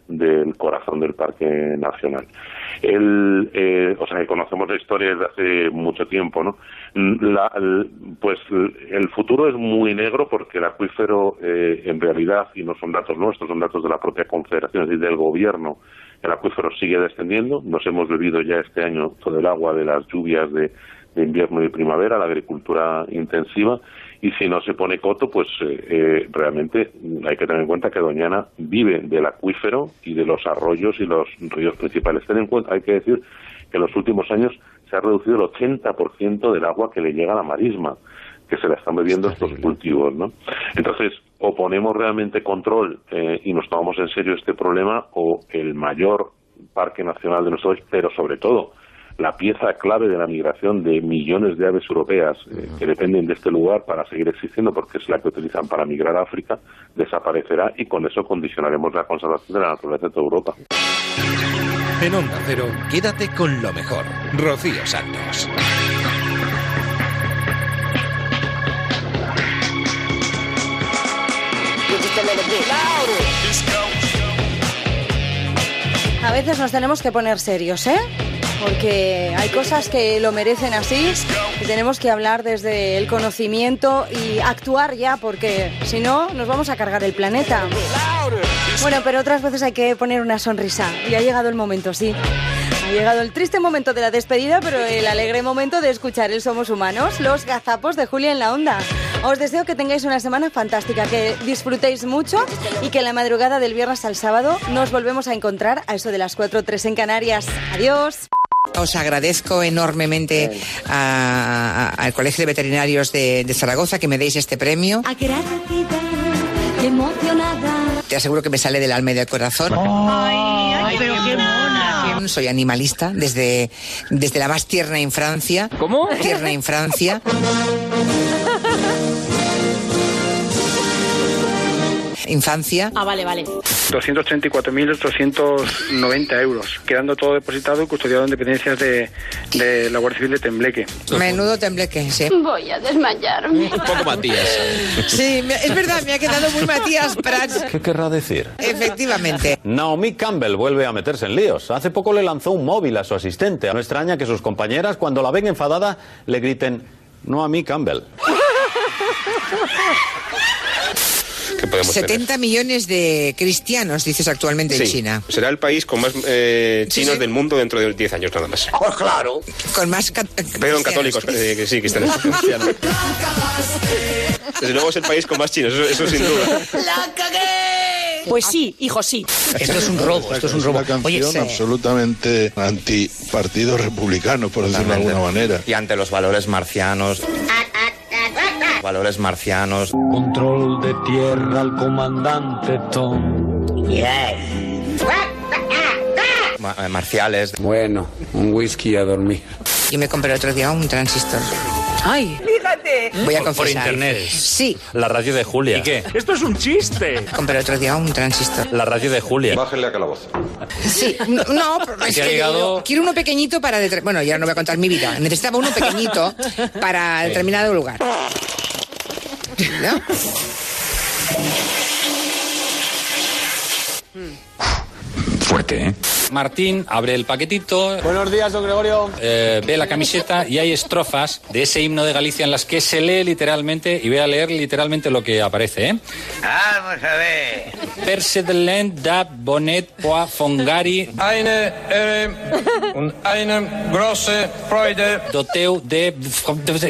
del corazón del Parque Nacional. El, eh, o sea, que conocemos la historia desde hace mucho tiempo, ¿no? La- el- pues el futuro es muy negro porque el acuífero, eh, en realidad, y no son datos nuestros, son datos de la propia Confederación, es decir, del gobierno, el acuífero sigue descendiendo. Nos hemos bebido ya este año todo el agua de las lluvias de invierno y primavera, la agricultura intensiva, y si no se pone coto, pues eh, eh, realmente hay que tener en cuenta que Doñana vive del acuífero y de los arroyos y los ríos principales. Ten en cuenta, hay que decir que en los últimos años se ha reducido el 80% del agua que le llega a la marisma que se la están bebiendo estos cultivos, ¿no? Entonces, o ponemos realmente control eh, y nos tomamos en serio este problema, o el mayor parque nacional de nuestro país, pero sobre todo la pieza clave de la migración de millones de aves europeas eh, que dependen de este lugar para seguir existiendo, porque es la que utilizan para migrar a África, desaparecerá y con eso condicionaremos la conservación de la naturaleza de toda Europa. En Onda Cero, quédate con lo mejor. Rocío Santos. A veces nos tenemos que poner serios, ¿eh? Porque hay cosas que lo merecen así y tenemos que hablar desde el conocimiento y actuar ya, porque si no, nos vamos a cargar el planeta. Bueno, pero otras veces hay que poner una sonrisa y ha llegado el momento, sí. Ha llegado el triste momento de la despedida, pero el alegre momento de escuchar el Somos Humanos, los gazapos de Julia en la Onda. Os deseo que tengáis una semana fantástica, que disfrutéis mucho y que en la madrugada del viernes al sábado nos volvemos a encontrar a eso de las 4 3 en Canarias. Adiós. Os agradezco enormemente a- a- al Colegio de Veterinarios de, de Zaragoza que me deis este premio. Te aseguro que me sale del alma y del corazón. Ay, ay, pero qué mona. Soy animalista desde, desde la más tierna infancia. ¿Cómo? Tierna infancia. Infancia. Ah, vale, vale. 234.890 euros, quedando todo depositado y custodiado en dependencias de, de la Guardia Civil de Tembleque. Menudo tembleque, sí. Voy a desmayarme. Un poco Matías. Sí, es verdad, me ha quedado muy Matías Prats. ¿Qué querrá decir? Efectivamente. Naomi Campbell vuelve a meterse en líos. Hace poco le lanzó un móvil a su asistente. No extraña que sus compañeras, cuando la ven enfadada, le griten, no a mí Campbell. Que podemos tener. 70 millones de cristianos, dices actualmente en Sí, China. Será el país con más eh, chinos sí. del mundo dentro de 10 años nada más. Pues claro. Con más cat- Perdón, católicos, eh, que sí, cristianos. cristianos. Desde luego es el país con más chinos, eso, eso sin duda. ¡La cagué! Pues sí, hijo, sí. Esto es un robo, esto es un robo. Una canción Oye, absolutamente antipartido republicano, por decirlo de alguna manera. Y ante los valores marcianos. Valores marcianos. Control de tierra al comandante Tom. ma- eh, marciales. Bueno, un whisky a dormir. Yo me compré el otro día un transistor. ¡Ay! ¡Fíjate! Voy a Por- por confesar. internet. Sí. La radio de Julia. ¿Y qué? Esto es un chiste. Compré el otro día un transistor. La radio de Julia. Bájenle a calabozo. Sí, no, es Que llegado- quiero uno pequeñito para... Bueno, ya no voy a contar mi vida. Necesitaba uno pequeñito para Sí. determinado lugar. ¿No? Fuerte, ¿eh? Martín abre el paquetito. Buenos días, don Gregorio. ve la camiseta y hay estrofas de ese himno de Galicia en las que se lee literalmente, y voy a leer literalmente lo que aparece, ¿eh? Vamos a ver. Perse de land da bonet poa fongari Eine, und eine große Freude. doteu de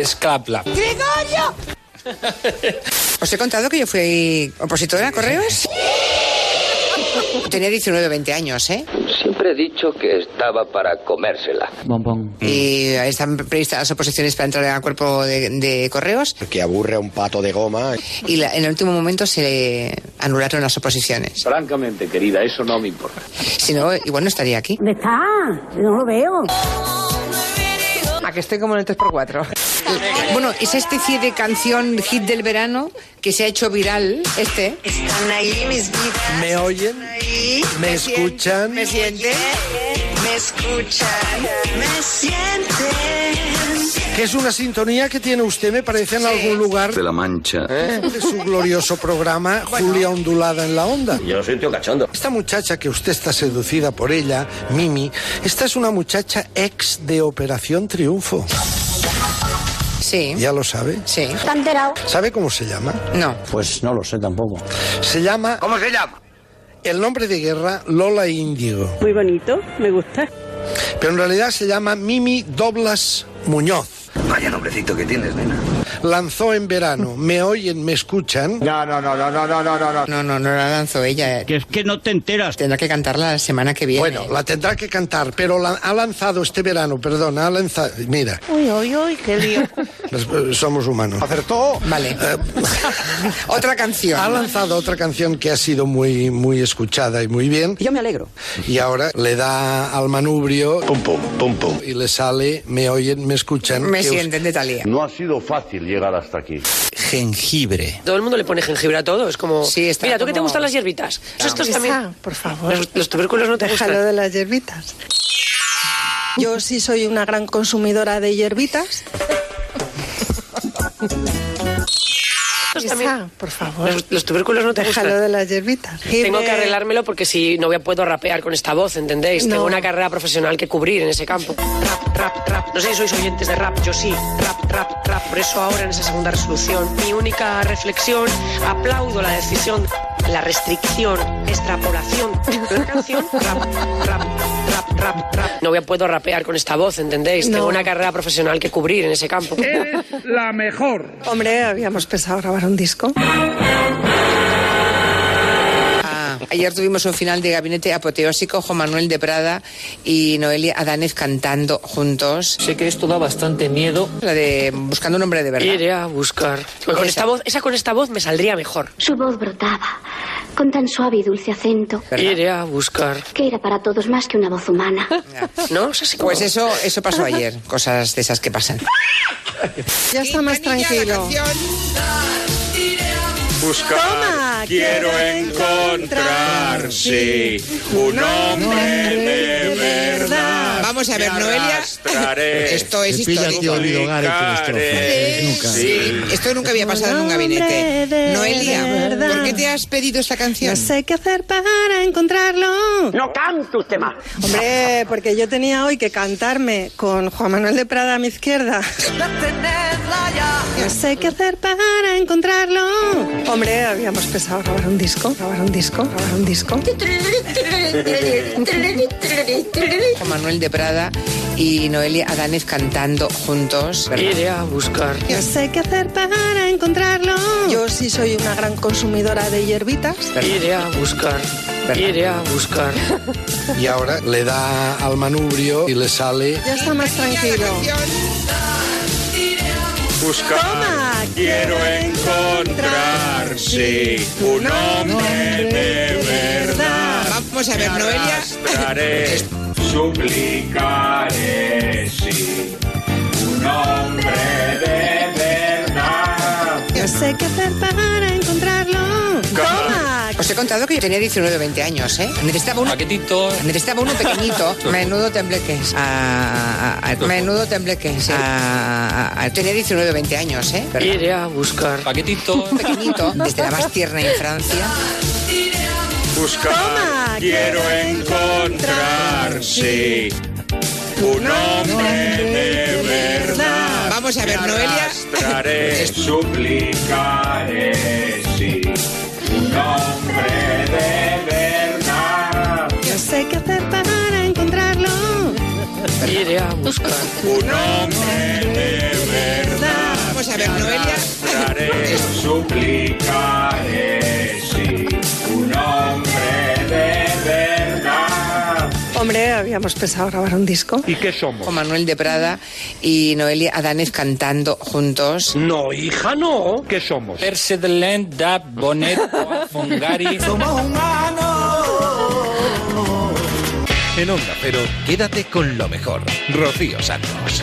esclapla. ¡Gregorio! ¿Os he contado que yo fui opositora a correos? Tenía 19 o 20 años, ¿eh? Siempre he dicho que estaba para comérsela. Y están previstas las oposiciones para entrar al cuerpo de, de correos. Que aburre a un pato de goma. Y la- en el último momento se anularon las oposiciones. Francamente, querida, eso no me importa. Si no, igual no estaría aquí. ¿Dónde está? No lo veo. A que estoy como en el 3x4. Bueno, esa especie de canción hit del verano que se ha hecho viral, este. Están ahí mis vidas. ¿Me oyen? ¿Me escuchan? ¿Me sienten? ¿Me escuchan? ¿Me sienten? Que es una sintonía que tiene usted, me parece, en algún lugar De la Mancha. de su glorioso programa Julia Ondulada en la Onda. Yo soy un tío cachondo. Esta muchacha que usted está seducida por ella, Mimi, esta es una muchacha ex de Operación Triunfo. Sí. ¿Ya lo sabe? Sí. ¿Está enterado? ¿Sabe cómo se llama? No. Pues no lo sé tampoco. Se llama... ¿Cómo se llama? El nombre de guerra, Lola Índigo. Muy bonito, me gusta. Pero en realidad se llama Mimi Doblas Muñoz. Vaya nombrecito que tienes, nena. Lanzó en verano. ¿Me oyen, me escuchan? No, no, no, no, no, no, no, no. No, no, no la lanzó ella. Que es que no te enteras. Tendrá que cantarla la semana que viene. Bueno, la tendrá que cantar, pero la, ha lanzado este verano, perdón, ha lanzado... Mira, Uy, uy, uy, qué lío. eh, somos humanos. Acertó. Vale. otra canción. Ha lanzado otra canción que ha sido muy, muy escuchada y muy bien. Yo me alegro. Y ahora le da al manubrio pum, pum, pum, pum, y le sale, me oyen, me escuchan. Me sienten de Talía. No ha sido fácil llegar hasta aquí. Jengibre. Todo el mundo le pone jengibre a todo. Es como. Sí, está Mira, ¿tú qué te gustan las hierbitas? Estos Isa, también. por favor. Los, los tubérculos no te Déjalo gustan. de las hierbitas. Yo sí soy una gran consumidora de hierbitas. También. por favor. Los, los tubérculos no te Déjalo gustan. de las hierbitas. Tengo que arreglármelo porque si no voy a- puedo rapear con esta voz, ¿entendéis? No. Tengo una carrera profesional que cubrir en ese campo. Rap, rap, rap. No sé si sois oyentes de rap, yo sí. Rap, rap, rap. Por eso ahora en esa segunda resolución, mi única reflexión, aplaudo la decisión, la restricción, extrapolación de la canción. Rap, rap, rap, rap, rap. No voy a puedo rapear con esta voz, ¿entendéis? No. Tengo una carrera profesional que cubrir en ese campo. la mejor. Hombre, habíamos pensado grabar un disco. Ayer tuvimos un final de gabinete apoteósico, Juan Manuel de Prada y Noelia Adánez cantando juntos. Sé que esto da bastante miedo. La de Buscando un hombre de verdad. Iré a buscar. Con Esa. esta voz, esa con esta voz me saldría mejor. Su voz brotaba, con tan suave y dulce acento, Iré a buscar. que era para todos más que una voz humana. ¿No? Es así como- Pues eso, eso pasó ayer, cosas de esas que pasan. Ya está más tranquilo. Buscar, Toma, quiero encontrar, sí, un hombre de verdad. Vamos a ver, Noelia. Esto es histórico. publicaré, Sí, esto nunca había pasado en un gabinete. Noelia. ¿por qué te has pedido esta canción? No sé qué hacer para encontrarlo. No canto usted más. Hombre, porque yo tenía hoy que cantarme con Juan Manuel de Prada a mi izquierda. No sé qué hacer para encontrarlo. Hombre, habíamos pensado grabar un disco, grabar un disco, grabar un disco. Juan Manuel de Prada y Noelia Adánez cantando juntos. ¿verdad? Iré a buscar. No sé qué hacer para encontrarlo. Yo sí soy una gran consumidora de hierbitas. Iré a buscar. Iré a buscar. Y ahora le da al manubrio y le sale. Ya está más tranquilo. Buscar, quiero encontrar, sí, un hombre de verdad. Vamos a ver, Noelia. suplicaré, sí, un hombre de verdad. No sé qué hacer para encontrarlo. Toma. Os he contado que yo tenía 19 o 20 años, ¿eh? Necesitaba uno, Paquetito. necesitaba uno pequeñito. Menudo tembleques. Ah, ah, ah, menudo tembleques. Ah, ah, ah, tenía 19 o 20 años, ¿eh? Iré a buscar. Paquetito. Pequeñito, desde la más tierna infancia. Buscar, Toma, quiero encontrar, sí, un hombre de verdad. Vamos a ver, Noelia. suplicaré, un hombre de verdad. No sé qué hacer para encontrarlo. Iré a buscar. Un hombre de verdad. Vamos a ver, Noelia. Suplicaré, sí, un hombre de verdad. Hombre, habíamos pensado grabar un disco. ¿Y qué somos? Juan Manuel de Prada y Noelia Adánez cantando juntos. No, hija, no. ¿Qué somos? Perse de Lent, Dab, Bonet, Fungari. En Onda Cero, quédate con lo mejor. Rocío Santos.